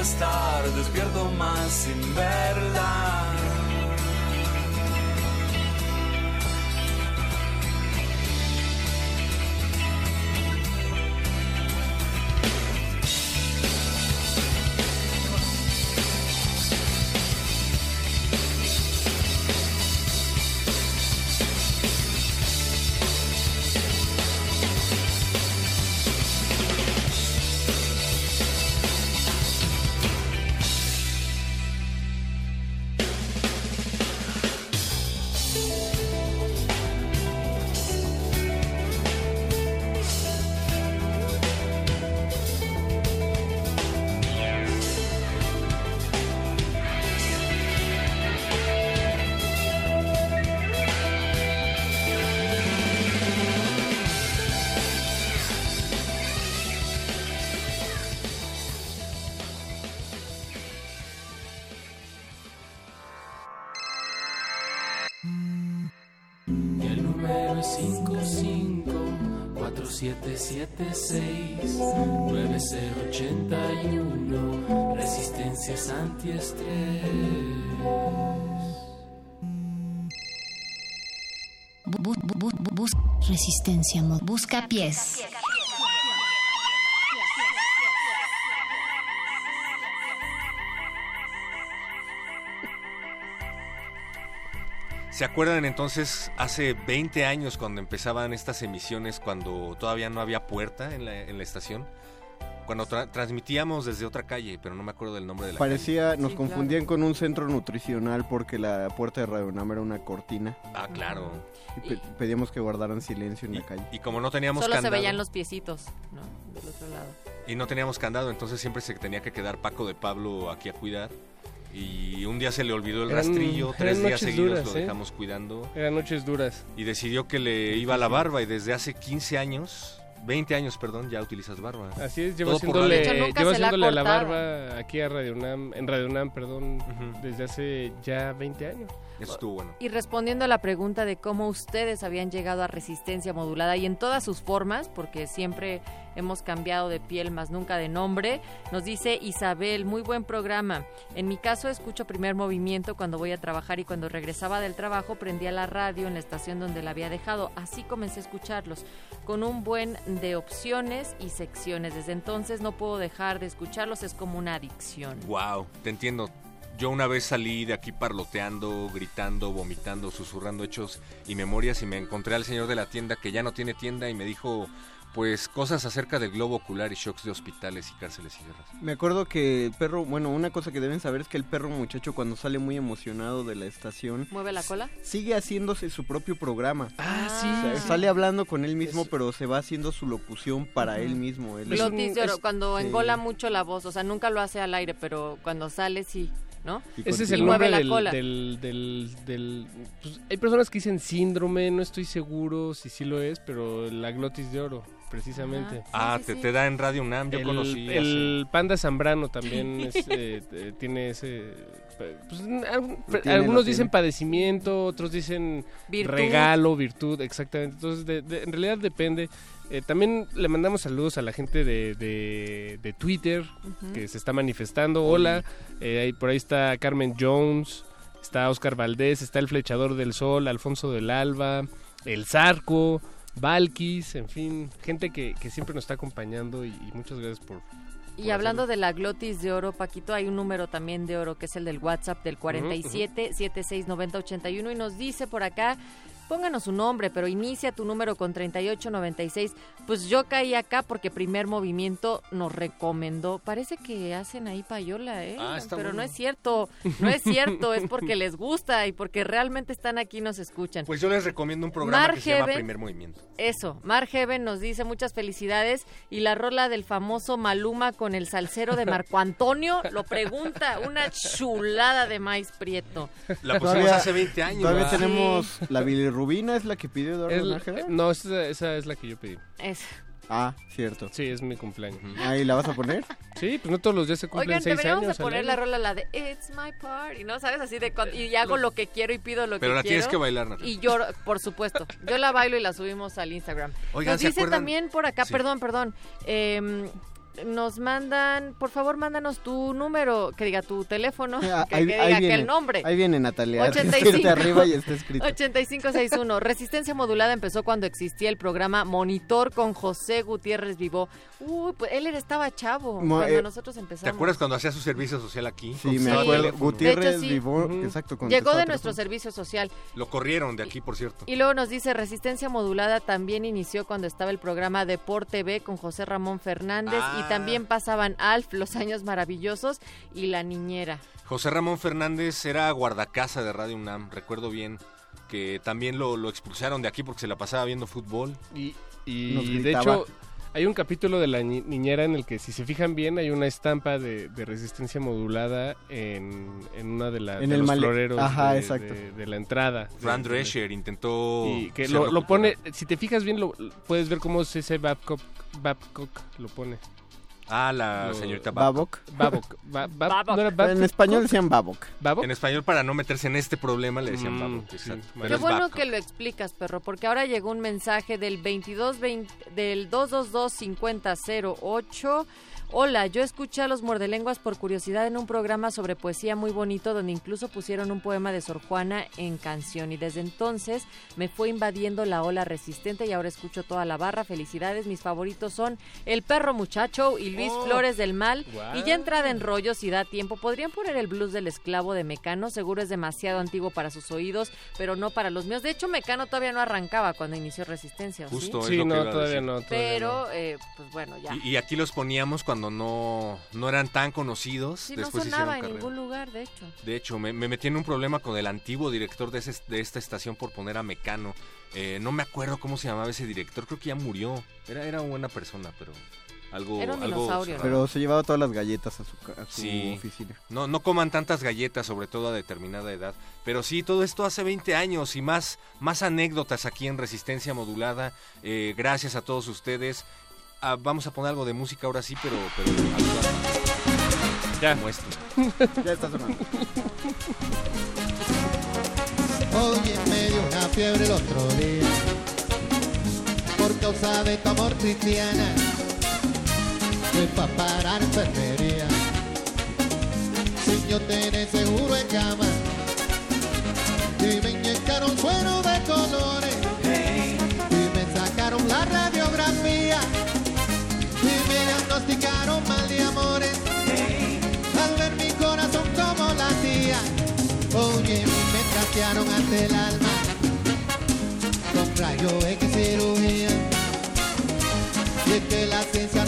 Estar despierto más sin verla. 9081 Resistencias antiestrés. Resistencia busca pies. ¿Se acuerdan entonces hace 20 años cuando empezaban estas emisiones, cuando todavía no había puerta en la, en la estación? Cuando tra- transmitíamos desde otra calle, pero no me acuerdo del nombre de la Parecía, calle. nos confundían con un centro nutricional porque la puerta de Radio UNAM era una cortina. Ah, claro. Y pe- pedíamos que guardaran silencio en la calle. Y como no teníamos Solo se veían los piecitos, ¿no? Del otro lado. y no teníamos candado, entonces siempre se tenía que quedar Paco de Pablo aquí a cuidar. Y un día se le olvidó el Eran- rastrillo, tres días seguidos duras, lo ¿eh? dejamos cuidando. Eran noches duras. Y decidió que le iba a la barba y desde hace 15 años, 20 años, perdón, ya utilizas barba. Así es, llevo haciéndole, llevo haciéndole la barba aquí a Radio UNAM, en Radio UNAM, perdón, desde hace ya 20 años. Eso estuvo bueno. Y respondiendo a la pregunta de cómo ustedes habían llegado a resistencia modulada y en todas sus formas, porque siempre hemos cambiado de piel más nunca de nombre, nos dice Isabel, muy buen programa. En mi caso escucho primer movimiento cuando voy a trabajar y cuando regresaba del trabajo prendía la radio en la estación donde la había dejado. Así comencé a escucharlos, con un buen de opciones y secciones. Desde entonces no puedo dejar de escucharlos, es como una adicción. Wow, te entiendo. Yo una vez salí de aquí parloteando, gritando, vomitando, susurrando hechos y memorias y me encontré al señor de la tienda que ya no tiene tienda y me dijo pues cosas acerca del globo ocular y shocks de hospitales y cárceles y guerras. Me acuerdo que el perro, bueno, una cosa que deben saber es que el perro muchacho cuando sale muy emocionado de la estación ¿Mueve la cola? sigue haciéndose su propio programa. Ah, O sea, sí. Sale hablando con él mismo, pero se va haciendo su locución para él mismo. Él es- Glotis de oro, cuando sí. engola mucho la voz, o sea, nunca lo hace al aire, pero cuando sale sí, ¿no? Ese es el nombre la del, cola. del, del, del- pues, hay personas que dicen síndrome, no estoy seguro si sí lo es, pero la glotis de oro, precisamente. Ah, te, te da en Radio UNAM, yo el, conocí el panda zambrano también es, eh, eh, tiene ese pues, tiene, algunos dicen padecimiento otros dicen Virtud. regalo virtud exactamente. Entonces de- de- en realidad depende. Eh, también le mandamos saludos a la gente de, de, de Twitter que se está manifestando. Hola Eh, ahí- por ahí está Carmen Jones está Oscar Valdés está el flechador del sol Alfonso del Alba el Zarco Valkis, en fin, gente que, que siempre nos está acompañando y, y muchas gracias por, Y hablando de la glotis de oro, Paquito, hay un número también de oro que es el del WhatsApp del 47 76 90 81 y nos dice por acá, pónganos su nombre, pero inicia tu número con 38 96. Pues yo caí acá porque primer movimiento nos recomendó. Parece que hacen ahí payola, ¿eh? Ah, está pero no es cierto, no es cierto, es porque les gusta y porque realmente están aquí y nos escuchan. Pues yo les recomiendo un programa Mar que se llama. Primer Movimiento. Eso, Mar Heaven nos dice muchas felicidades y la rola del famoso Maluma con el salsero de Marco Antonio lo pregunta, una chulada de maíz prieto. La pusimos hace 20 años. Todavía ¿verdad? tenemos la bilirrubina, es la que pidió Eduardo Es la- Nájera. no, esa, esa es la que yo pedí. Es. Ah, cierto. Sí, es mi cumpleaños. Ahí la vas a poner. Sí, pues no todos los días se cumplen Oigan, seis deberíamos años. al poner la rola la de It's my party, ¿no? ¿Sabes? Así de cuan- y hago lo que quiero y pido lo Pero que la quiero. tienes que bailar, Natalia. Y yo, por supuesto, yo la bailo y la subimos al Instagram. Oigan, nos ¿se dice acuerdan? también por acá, Sí. perdón, perdón, em, nos mandan, por favor, mándanos tu número, que diga tu teléfono, Ah, que, ahí, que ahí diga viene, que el nombre. Ahí viene Natalia. 85. Escrite arriba y está escrito. 8561. Resistencia modulada empezó cuando existía el programa Monitor con José Gutiérrez Vivo. Uy, pues él era- estaba chavo Mo- cuando eh, nosotros ¿Te empezamos. acuerdas cuando hacía su servicio social aquí? Sí, me acuerdo. Gutiérrez De hecho, sí. Exacto. Llegó de nuestro servicio social. Lo corrieron de aquí, por cierto. Y luego nos dice, Resistencia Modulada también inició cuando estaba el programa Deport TV con José Ramón Fernández Ah. Y también pasaban Alf, Los Años Maravillosos y La Niñera. José Ramón Fernández era guardacasa de Radio UNAM, recuerdo bien que también lo, lo expulsaron de aquí porque se la pasaba viendo fútbol. Y, Nos y de hecho, hay un capítulo de la ni- niñera en el que, si se fijan bien, hay una estampa de, de resistencia modulada en, en una de, la, En de el los floreros Ajá, de, exacto. de- de la entrada. Fran Drescher intentó... Y que lo, lo pone, si te fijas bien, lo, puedes ver cómo ese Babcock, Babcock lo pone. Ah, la señorita Babok. Babok. Ba- Bab- Babok. ¿no era Babcock? En español decían Babok. ¿Babok? En español, para no meterse en este problema, le decían Mm, Babok. sí, exacto. Pero Qué bueno Babcock. que lo explicas, perro, porque ahora llegó un mensaje del 2220 del 222-5008. Hola, yo escuché a los mordelenguas por curiosidad en un programa sobre poesía muy bonito donde incluso pusieron un poema de Sor Juana en canción y desde entonces me fue invadiendo la ola resistente y ahora escucho toda la barra. Felicidades, mis favoritos son El Perro Muchacho y Luis Oh. Flores del Mal. Y ya entrada en rollo, si da tiempo, podrían poner el blues del esclavo de Mecano. Seguro es demasiado antiguo para sus oídos, pero no para los míos. De hecho, Mecano todavía no arrancaba cuando inició Resistencia. Justo es Sí, lo que no, todavía no. todavía Pero, eh, pues bueno, ya. Y, y aquí los poníamos cuando no, no eran tan conocidos. Sí, no Después sonaba en ningún lugar, de hecho. De hecho, me, me metí en un problema con el antiguo director de, ese- de esta estación por poner a Mecano. Eh, no me acuerdo cómo se llamaba ese director, creo que ya murió. Era, era buena persona, pero algo... Era un algo dinosaurio. Pero se llevaba todas las galletas a su, a su Sí. oficina. No, no coman tantas galletas, sobre todo a determinada edad. Pero sí, todo esto hace 20 años y más, más anécdotas aquí en Resistencia Modulada. Eh, gracias a todos ustedes. Ah, vamos a poner algo de música ahora sí, pero... pero Ya. como esto. Ya está sonando. Oye, me dio una fiebre el otro día por causa de tu amor cristiana. Fui pa' parar enfermería sin yo tener seguro en cama y me inyectaron suero de colores diagnosticaron mal de amores al ver mi corazón como latía. Oye, me trastearon ante el alma con rayo X cirugía. Y es que la ciencia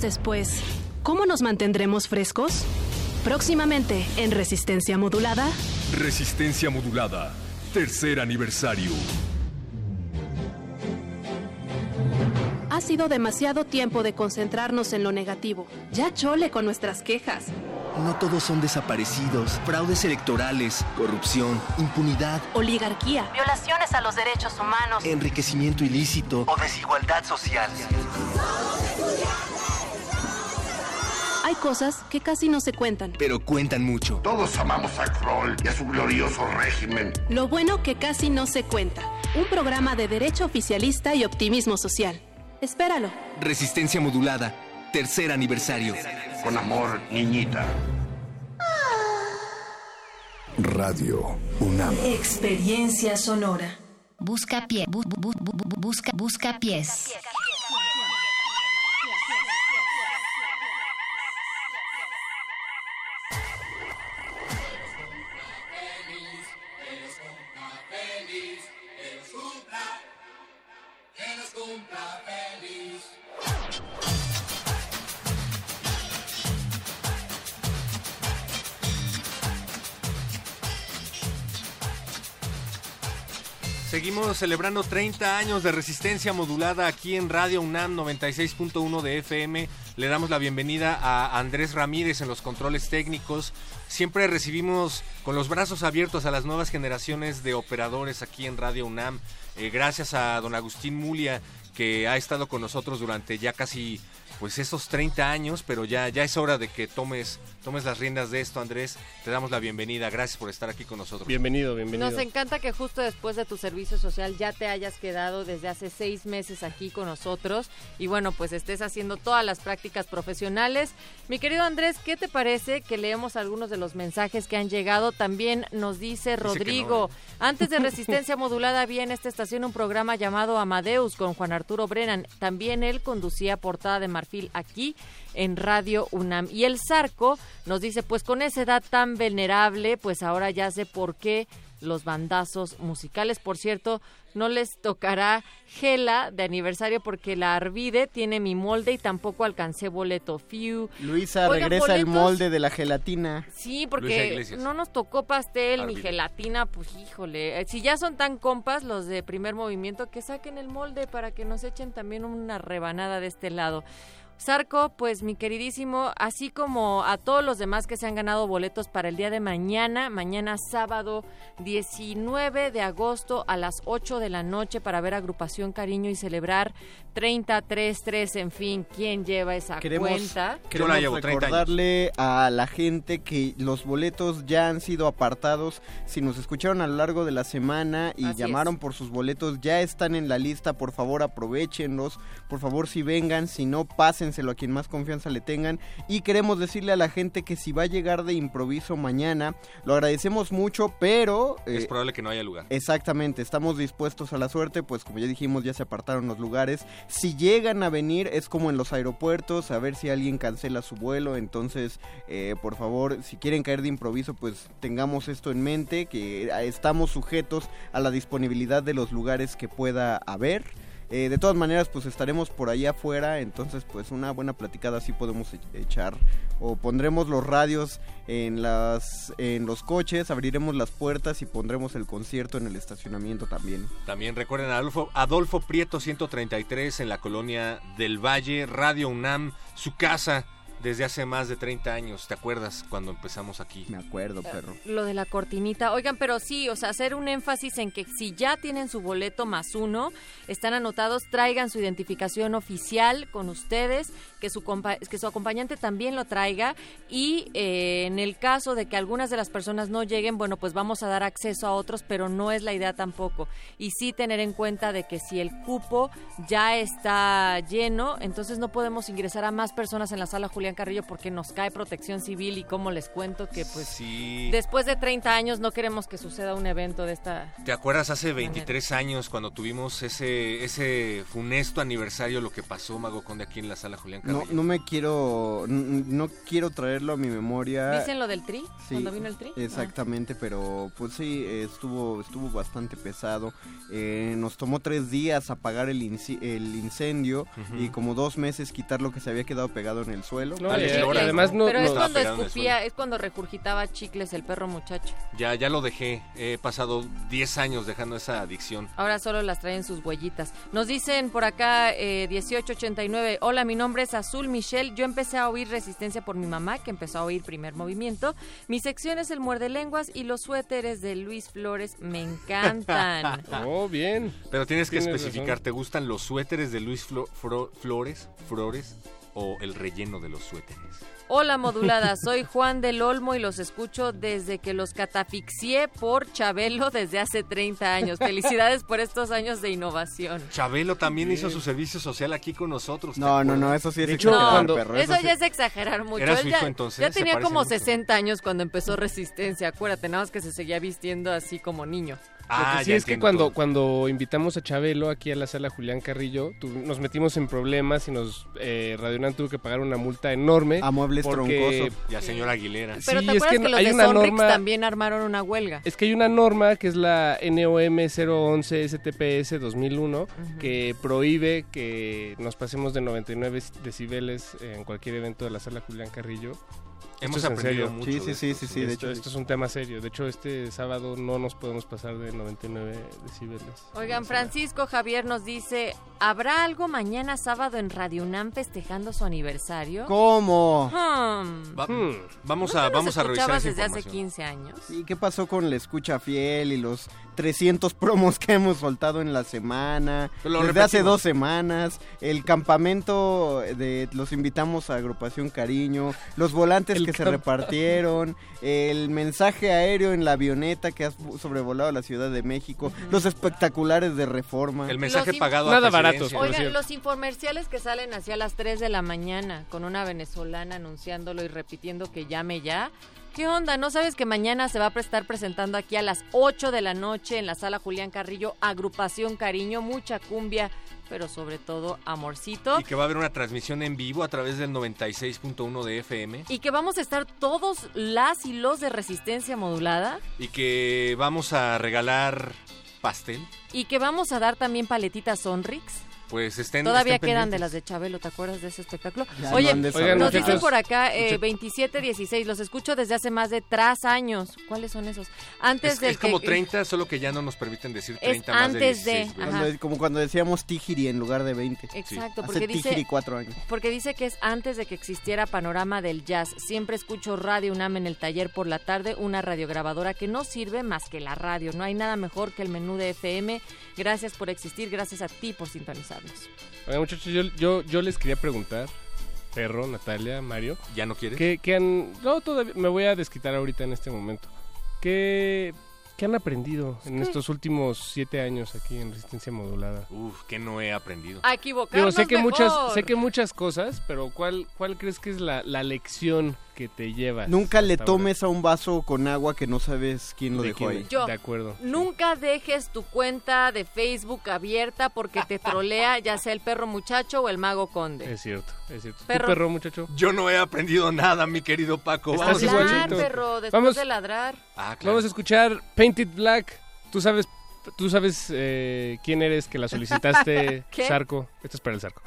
años después, ¿cómo nos mantendremos frescos? Próximamente en Resistencia Modulada. Resistencia modulada. Tercer aniversario. Ha sido demasiado tiempo de concentrarnos en lo negativo. Ya chole con nuestras quejas. No todos son desaparecidos, fraudes electorales, corrupción, impunidad, Oligarquía. Violaciones a los derechos humanos. enriquecimiento ilícito O desigualdad social. Hay cosas que casi no se cuentan. pero cuentan mucho. Todos amamos a Kroll y a su glorioso régimen. Lo bueno que casi no se cuenta. Un programa de derecho oficialista y optimismo social. Espéralo. Resistencia modulada. Tercer aniversario. Con amor, niñita. Radio UNAM. Experiencia sonora. Busca pie, bu- bu- bu- bu- busca, busca pies. Seguimos celebrando 30 años de resistencia modulada aquí en Radio UNAM 96.1 de FM. Le damos la bienvenida a Andrés Ramírez en los controles técnicos. Siempre recibimos con los brazos abiertos a las nuevas generaciones de operadores aquí en Radio UNAM. Eh, gracias a don Agustín Mulia que ha estado con nosotros durante ya casi pues esos 30 años, pero ya, ya es hora de que tomes, tomes las riendas de esto, Andrés. Te damos la bienvenida. Gracias por estar aquí con nosotros. Bienvenido, bienvenido. Nos encanta que justo después de tu servicio social ya te hayas quedado desde hace seis meses aquí con nosotros y bueno, pues estés haciendo todas las prácticas profesionales. Mi querido Andrés, ¿qué te parece que leemos algunos de los mensajes que han llegado? También nos dice Rodrigo, no, ¿eh? antes de Resistencia Modulada había en esta estación un programa llamado Amadeus con Juan Arturo Brennan. También él conducía Portada de Marfil aquí en Radio UNAM. Y el Zarco nos dice, pues con esa edad tan venerable, pues ahora ya sé por qué los bandazos musicales. Por cierto, no les tocará Gela de aniversario porque la Arvide tiene mi molde y tampoco alcancé boleto. Fiu. Luisa Oigan, regresa el boletos- molde de la gelatina. Sí, porque no nos tocó pastel ni Arvide. gelatina, pues híjole. Eh, Si ya son tan compas los de primer movimiento, que saquen el molde para que nos echen también una rebanada de este lado. Sarco, pues mi queridísimo, así como a todos los demás que se han ganado boletos para el día de mañana, mañana sábado 19 de agosto a las 8 de la noche para ver agrupación Cariño y celebrar 33-3, en fin, ¿quién lleva esa Queremos, cuenta? queremos recordarle a la gente que los boletos ya han sido apartados. Si nos escucharon a lo largo de la semana y Así llamaron por sus boletos, ya están en la lista. Por favor, aprovechenlos. Por favor, si vengan, si no, a quien más confianza le tengan. Y queremos decirle a la gente que si va a llegar de improviso mañana, lo agradecemos mucho, pero... Es eh, probable que no haya lugar. Exactamente, estamos dispuestos a la suerte, pues como ya dijimos, ya se apartaron los lugares. Si llegan a venir, es como en los aeropuertos, a ver si alguien cancela su vuelo. Entonces, eh, por favor, si quieren caer de improviso, pues tengamos esto en mente, que estamos sujetos a la disponibilidad de los lugares que pueda haber. Eh, de todas maneras, pues estaremos por allá afuera, entonces pues una buena platicada así podemos e- echar. O pondremos los radios en, las, en los coches, abriremos las puertas y pondremos el concierto en el estacionamiento también. También recuerden a Adolfo, Adolfo Prieto 133 en la colonia del Valle, Radio UNAM, su casa desde hace más de 30 años. ¿Te acuerdas cuando empezamos aquí? Me acuerdo, perro. Lo de la cortinita. Oigan, pero sí, o sea, hacer un énfasis en que si ya tienen su boleto más uno, están anotados, traigan su identificación oficial con ustedes, que su, compa- que su acompañante también lo traiga y eh, en el caso de que algunas de las personas no lleguen, bueno, pues vamos a dar acceso a otros, pero no es la idea tampoco. Y sí tener en cuenta de que si el cupo ya está lleno, entonces no podemos ingresar a más personas en la sala Julián Julián Carrillo porque nos cae protección civil y cómo les cuento que pues Sí. después de 30 años no queremos que suceda un evento de esta... ¿Te acuerdas hace 23 años cuando tuvimos ese ese funesto aniversario lo que pasó Mago Conde aquí en la sala Julián Carrillo? no me quiero, no quiero traerlo a mi memoria. ¿Dicen lo del tri? Sí, Cuando vino el tri. Ah. Exactamente, pero pues sí, estuvo, estuvo bastante pesado. Eh, nos tomó tres días apagar el, inci- el incendio y como dos meses quitar lo que se había quedado pegado en el suelo. No, además no- Pero es no- cuando escupía, es cuando regurgitaba chicles el perro muchacho. Ya ya lo dejé. He pasado 10 años dejando esa adicción. Ahora solo las traen sus huellitas. Nos dicen por acá eh, 1889, hola, mi nombre es Azul Michelle. Yo empecé a oír Resistencia por mi mamá, que empezó a oír Primer Movimiento. Mi sección es el muerde lenguas y los suéteres de Luis Flores me encantan. Oh, bien. Pero tienes que Tienes especificar, razón. ¿te gustan los suéteres de Luis Flo- Fro- Flores, Flores o el relleno de los suéteres? Hola modulada, soy Juan del Olmo y los escucho desde que los catafixié por Chabelo desde hace 30 años. Felicidades por estos años de innovación. Chabelo también hizo su servicio social aquí con nosotros. ¿te No, no, no, eso sí es hecho, exagerar, cuando- perro. Eso sí- ya es exagerar mucho. ¿Era Él su ya, entonces? ya tenía como mucho. 60 años cuando empezó Resistencia, acuérdate, nada más que se seguía vistiendo así como niño. Lo Ah, que sí ya es que cuando, todo. cuando invitamos a Chabelo aquí a la sala Julián Carrillo, tu- nos metimos en problemas y nos eh, Radio UNAM tuvo que pagar una multa enorme. A muebles porque, Y a señor Aguilera. Pero Sí, ¿te es acuerdas que los hay de una Sonrix norma- también armaron una huelga? Es que hay una norma que es la NOM 011 STPS 2001 que prohíbe que nos pasemos de 99 decibeles en cualquier evento de la sala Julián Carrillo. Hemos aprendido serio. mucho Sí, sí, sí, sí, sí, de esto, hecho. esto es un tema serio. De hecho, este sábado no nos podemos pasar de 99 decibeles. Oigan, Francisco Javier nos dice, ¿habrá algo mañana sábado en Radio UNAM festejando su aniversario? ¿Cómo? Hmm. Va- Hmm. Vamos ¿No a vamos a revisar esa desde hace información. 15 años? ¿Y qué pasó con la escucha fiel y los 300 promos que hemos soltado en la semana? Lo Desde hace dos semanas. El campamento de los invitamos a Agrupación Cariño. Los volantes El que se repartieron. El mensaje aéreo en la avioneta que ha sobrevolado la Ciudad de México. Los espectaculares de reforma. El mensaje pagado Nada a por Oigan, los infomerciales que salen hacia las 3 de la mañana con una venezolana anunciándolo y repitiendo que llame ya. ¿Qué onda? ¿No sabes que mañana se va a estar presentando aquí a las 8 de la noche en la sala Julián Carrillo, agrupación Cariño, mucha cumbia, pero sobre todo amorcito? Y que va a haber una transmisión en vivo a través del 96.1 de FM Y que vamos a estar todos las y los de resistencia modulada y que vamos a regalar pastel. y que vamos a dar también paletitas Sonrix. Pues estén Todavía estén quedan de las de Chabelo, ¿te acuerdas de ese espectáculo? Ya Oye, no andes Oigan, nos dicen por acá eh, mucha- 2716, los escucho desde hace más de tres años. ¿Cuáles son esos? Antes Es, de es como que- 30, solo que ya no nos permiten decir Es 30 más antes de, 16, ¿verdad? ajá. Cuando- como cuando decíamos Tijiri en lugar de 20. Exacto, porque Tijiri dice cuatro años. porque dice que es antes de que existiera panorama del jazz. Siempre escucho Radio UNAM en el taller por la tarde, una radiograbadora que no sirve más que la radio. No hay nada mejor que el menú de FM. Gracias por existir, gracias a ti por sintonizarnos. Oigan, muchachos, yo, yo, yo les quería preguntar, Perro, Natalia, Mario, ¿Ya no quieres? ¿qué, qué han... No, todavía me voy a desquitar ahorita en este momento. ¿Qué, qué han aprendido en estos últimos siete años aquí en Resistencia Modulada? Uf, que no he aprendido. A Digo, equivocarnos sé que mejor. muchas, sé que muchas cosas, pero ¿cuál, cuál crees que es la, la lección que te llevas? Nunca le ahora? tomes a un vaso con agua que no sabes quién lo ¿De dejó quién? ahí. Yo. De acuerdo. Nunca dejes tu cuenta de Facebook abierta porque te trolea ya sea el perro muchacho o el mago conde. Es cierto, es cierto. ¿Tú, Perro. perro, muchacho? Yo no he aprendido nada, mi querido Paco. Vamos Ladrar, perro, después Vamos. de ladrar. Ah, claro. Vamos a escuchar Painted Black. Tú sabes, tú sabes eh, quién eres que la solicitaste, ¿Qué? Zarco. Esto es para el Zarco.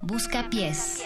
Busca pies.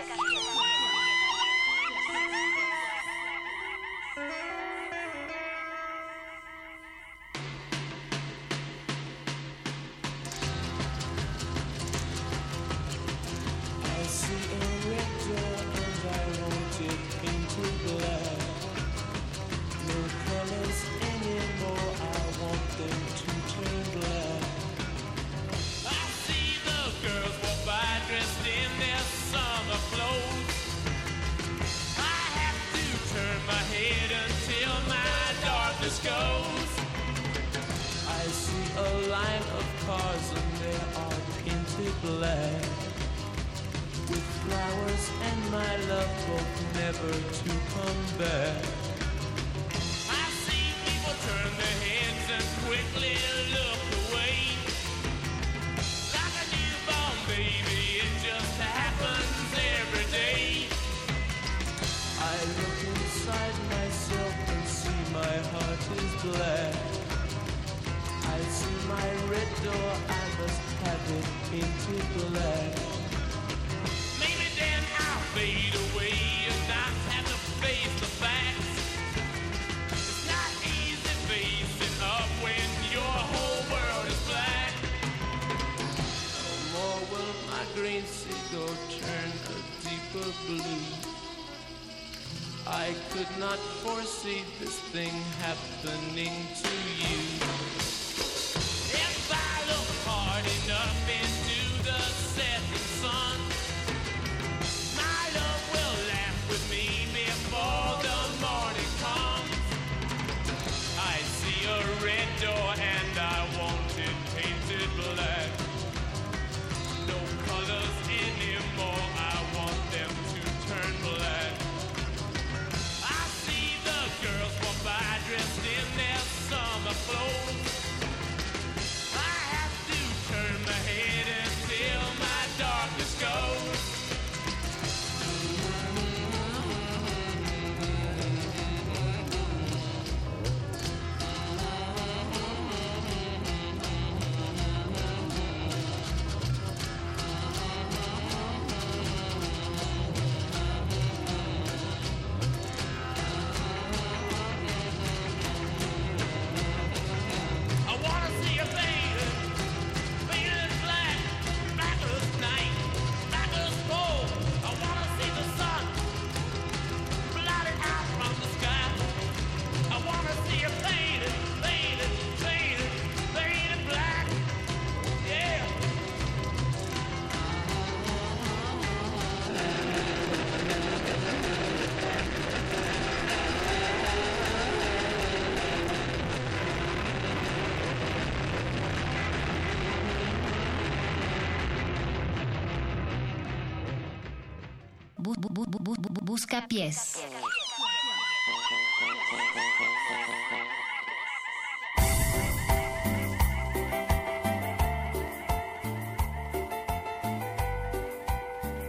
Bu- bu- bu- busca pies.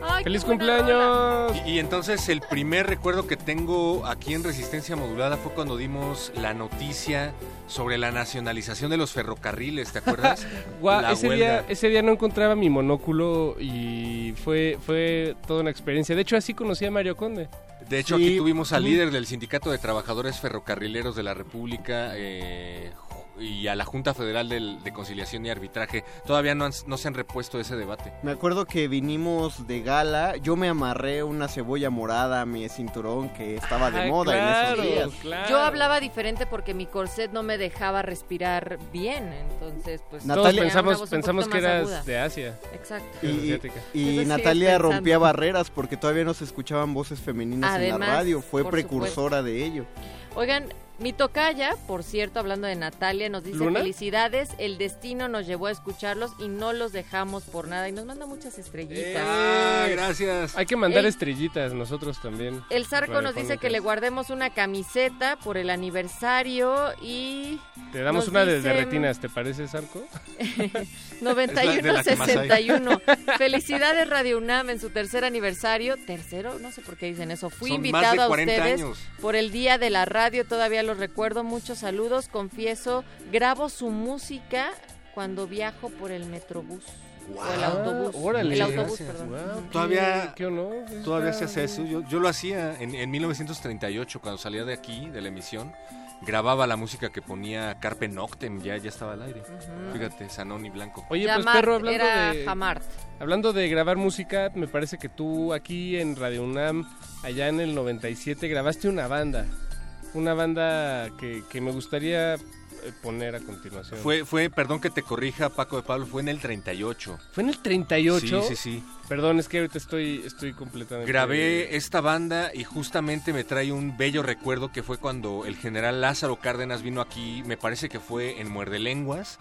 Ay, qué ¡Feliz cumpleaños! Y, y entonces el primer recuerdo que tengo aquí en Resistencia Modulada fue cuando dimos la noticia sobre la nacionalización de los ferrocarriles, ¿te acuerdas? Guau, La ese, huelga. día, ese día no encontraba mi monóculo y fue, fue toda una experiencia. De hecho, así conocí a Mario Conde. De hecho, Sí, aquí tuvimos al líder del Sindicato de Trabajadores Ferrocarrileros de la República eh, y a la Junta Federal de Conciliación y Arbitraje. Todavía no, han- no se han repuesto ese debate. Me acuerdo que vinimos de gala, yo me amarré una cebolla morada a mi cinturón que estaba de Ay, moda claro, en esos días. claro. Yo hablaba diferente porque mi corset no me dejaba respirar bien, entonces pues Natalia- pensamos, pensamos que eras aguda. de Asia. Exacto. Y, Natalia rompía barreras porque todavía no se escuchaban voces femeninas en la radio. Fue precursora de ello. Oigan, mi tocaya, por cierto, hablando de Natalia, nos dice ¿Luna? felicidades, el destino nos llevó a escucharlos y no los dejamos por nada y nos manda muchas estrellitas. Ah, gracias. Hay que mandar El- estrellitas nosotros también. El Zarco nos dice que le guardemos una camiseta por el aniversario y Te damos una de, dice- de retinas, ¿te parece, Sarco? 9161. Felicidades Radio UNAM en su tercer aniversario. ¿Tercero? No sé por qué dicen eso. Fui Son más invitado a 40 ustedes años. por el Día de la Radio. Todavía los recuerdo. Muchos saludos. Confieso, grabo su música cuando viajo por el Metrobús. O el autobús. Órale. el autobús, perdón. Qué- Todavía- qué honor. Eso Todavía se hace eso. Yo, yo lo hacía en, en 1938, cuando salía de aquí, de la emisión. Grababa la música que ponía Carpe Noctem, ya, ya estaba al aire. Fíjate, Sanón y Blanco. Oye, pues perro, hablando era de... Jamart. Hablando de grabar música, me parece que tú aquí en Radio UNAM, allá en el 97, grabaste una banda. Una banda que, que me gustaría eh, poner a continuación. Fue, fue, perdón que te corrija, Paco de Pablo, fue en el 38. ¿Fue en el 38? Sí, sí, sí. Perdón, es que ahorita estoy, estoy completamente... Grabé esta banda y justamente me trae un bello recuerdo que fue cuando el general Lázaro Cárdenas vino aquí, me parece que fue en Muerde Lenguas,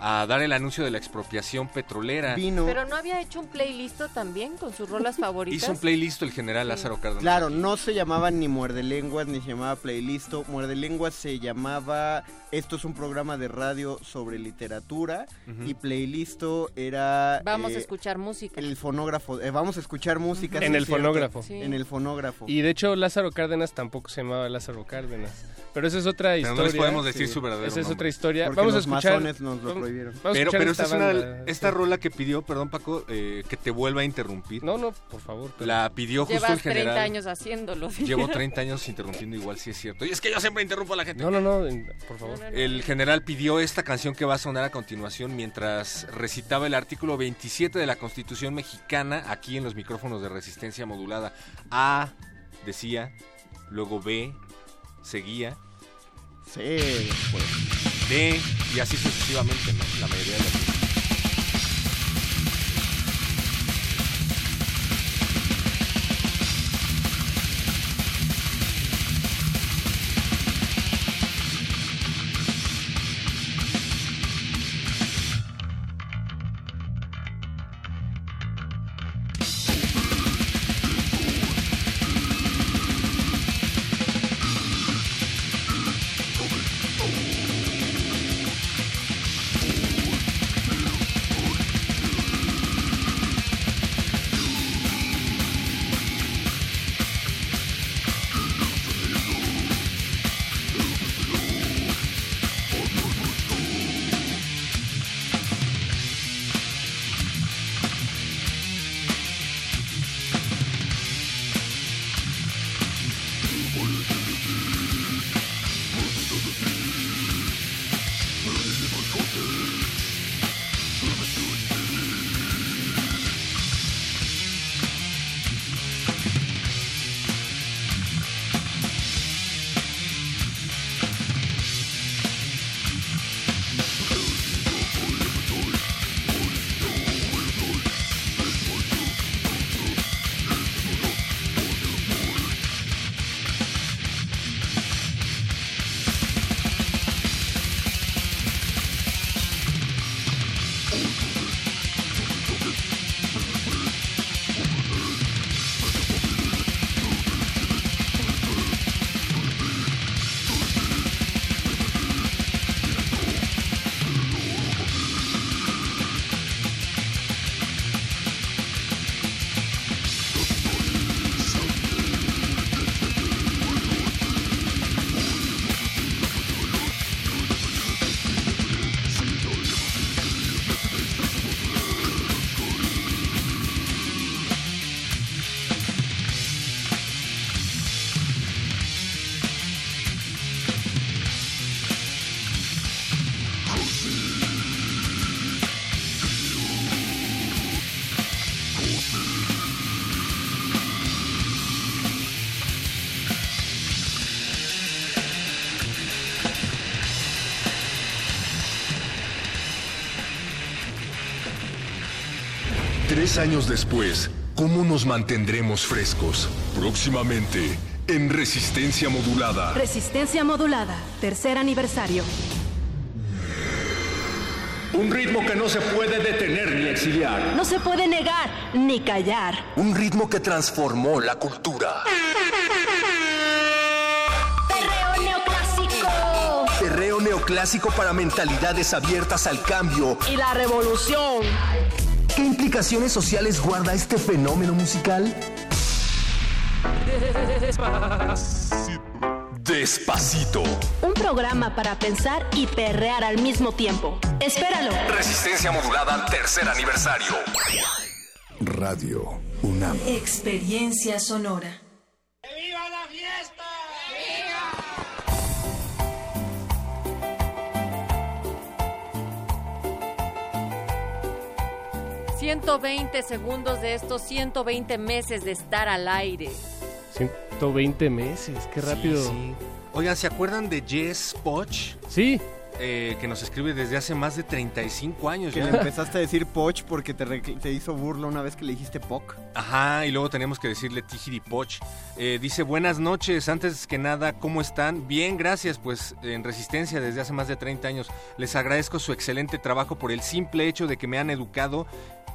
a dar el anuncio de la expropiación petrolera. Pero no había hecho un playlist también con sus rolas favoritas. Hizo un playlist el general Lázaro Cárdenas. Claro, no se llamaba ni Muerde Lenguas ni se llamaba Playlisto. Muerde Lenguas se llamaba. Esto es un programa de radio sobre literatura. Ujú. Y Playlisto era. Vamos a eh, escuchar música. El fonógrafo. Eh, vamos a escuchar música. En el cierto. fonógrafo. En el fonógrafo. Y de hecho Lázaro Cárdenas tampoco se llamaba Lázaro Cárdenas. Pero esa es otra Pero no historia. les podemos decir su verdadero Esa es otra historia. Porque vamos a los escuchar. masones nos lo vamos- prohibieron. vamos a Pero, escuchar pero esta es una, esta rola que pidió, perdón Paco, eh, que te vuelva a interrumpir. No, no, por favor. pero- La pidió justo Llevas el general. 30 años haciéndolo. Llevo 30 años interrumpiendo igual, sí es cierto. Y es que yo siempre interrumpo a la gente. No, no, no, por favor. El general pidió esta canción que va a sonar a continuación mientras recitaba el artículo 27 de la Constitución mexicana aquí en los micrófonos de resistencia modulada. A decía, luego B seguía, Sí, después. D y así sucesivamente, ¿no? La mayoría de las Tres años después, ¿cómo nos mantendremos frescos? Próximamente, en Resistencia Modulada. Resistencia modulada, tercer aniversario. Un ritmo que no se puede detener ni exiliar. No se puede negar ni callar. Un ritmo que transformó la cultura. Perreo neoclásico. Perreo neoclásico para mentalidades abiertas al cambio. Y la revolución. ¿Qué implicaciones sociales guarda este fenómeno musical? Despacito. Un programa para pensar y perrear al mismo tiempo. Espéralo. Resistencia Modulada, tercer aniversario. Radio UNAM. Experiencia sonora. 120 segundos de estos 120 meses de estar al aire. 120 meses, qué rápido. Oigan, ¿se acuerdan de Jess Poch? Sí. Eh, que nos escribe desde hace más de 35 años. Que ya. le empezaste a decir Poch porque te, te hizo burla una vez que le dijiste Poc. Ajá, y luego tenemos que decirle Tijiripoch. Eh, dice, buenas noches, antes que nada, ¿cómo están? Bien, gracias, pues en Resistencia desde hace más de 30 años. Les agradezco su excelente trabajo por el simple hecho de que me han educado.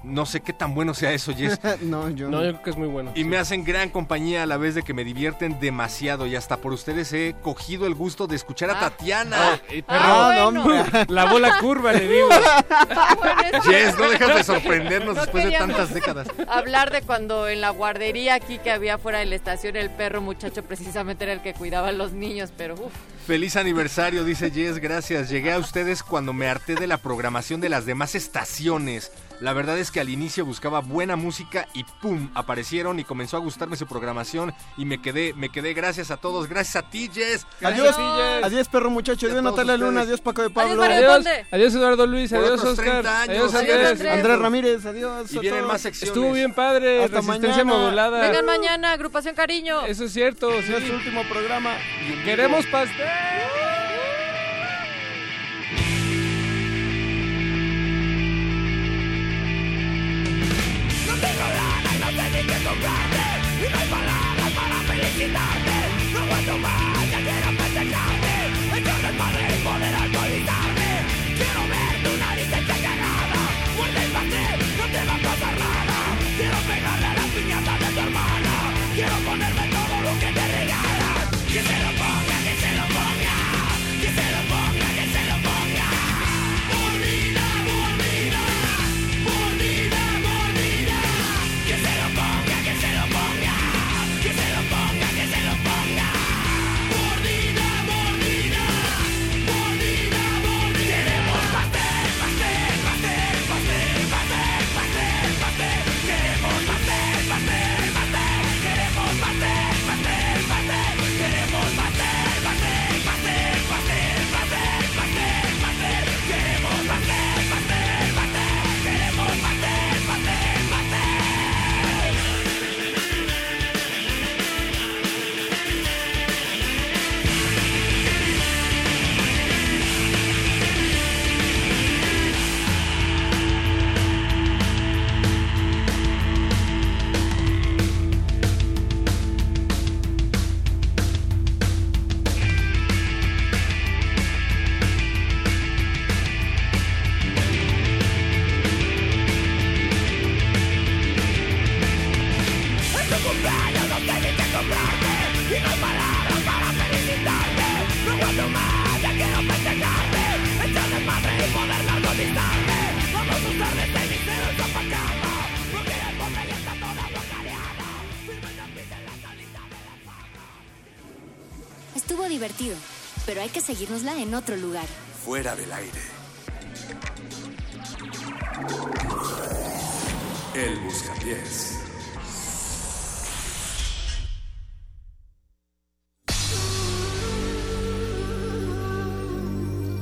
No sé qué tan bueno sea eso, Jess. no, yo No, yo creo que es muy bueno. Y me hacen gran compañía a la vez de que me divierten demasiado y hasta por ustedes he cogido el gusto de escuchar a Tatiana. Ah, eh, perro, la bola curva, le digo. Jess, no dejas de sorprendernos No después de tantas décadas. Hablar de cuando en la guardería aquí que había fuera de la estación el perro muchacho precisamente era el que cuidaba a los niños, pero uff. Feliz aniversario, dice Jess, gracias. Llegué a ustedes cuando me harté de la programación de las demás estaciones. La verdad es que al inicio buscaba buena música y ¡pum! aparecieron y comenzó a gustarme su programación y me quedé, me quedé gracias a todos, gracias a ti, Jess. Adiós, Gracias a ti, Jess. adiós perro muchacho, adiós Natalia Luna, ustedes. adiós Paco de Pablo. Adiós, adiós Eduardo Luis, Por adiós Oscar, 30 años. adiós Adiós, Andrés. Ramírez, adiós. Y a vienen más secciones. Estuvo bien padre, Hasta resistencia mañana. modulada. Vengan mañana, agrupación cariño. Eso es cierto, sí. Es su último programa. Queremos pastel. Y no hay palabras para felicitarte. No aguanto más, seguírnosla en otro lugar. Fuera del aire. El Buscapiés.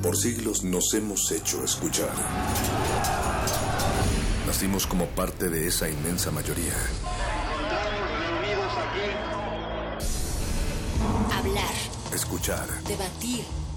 Por siglos nos hemos hecho escuchar. Nacimos como parte de esa inmensa mayoría. Hablar, Escuchar. debatir,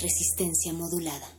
Resistencia modulada.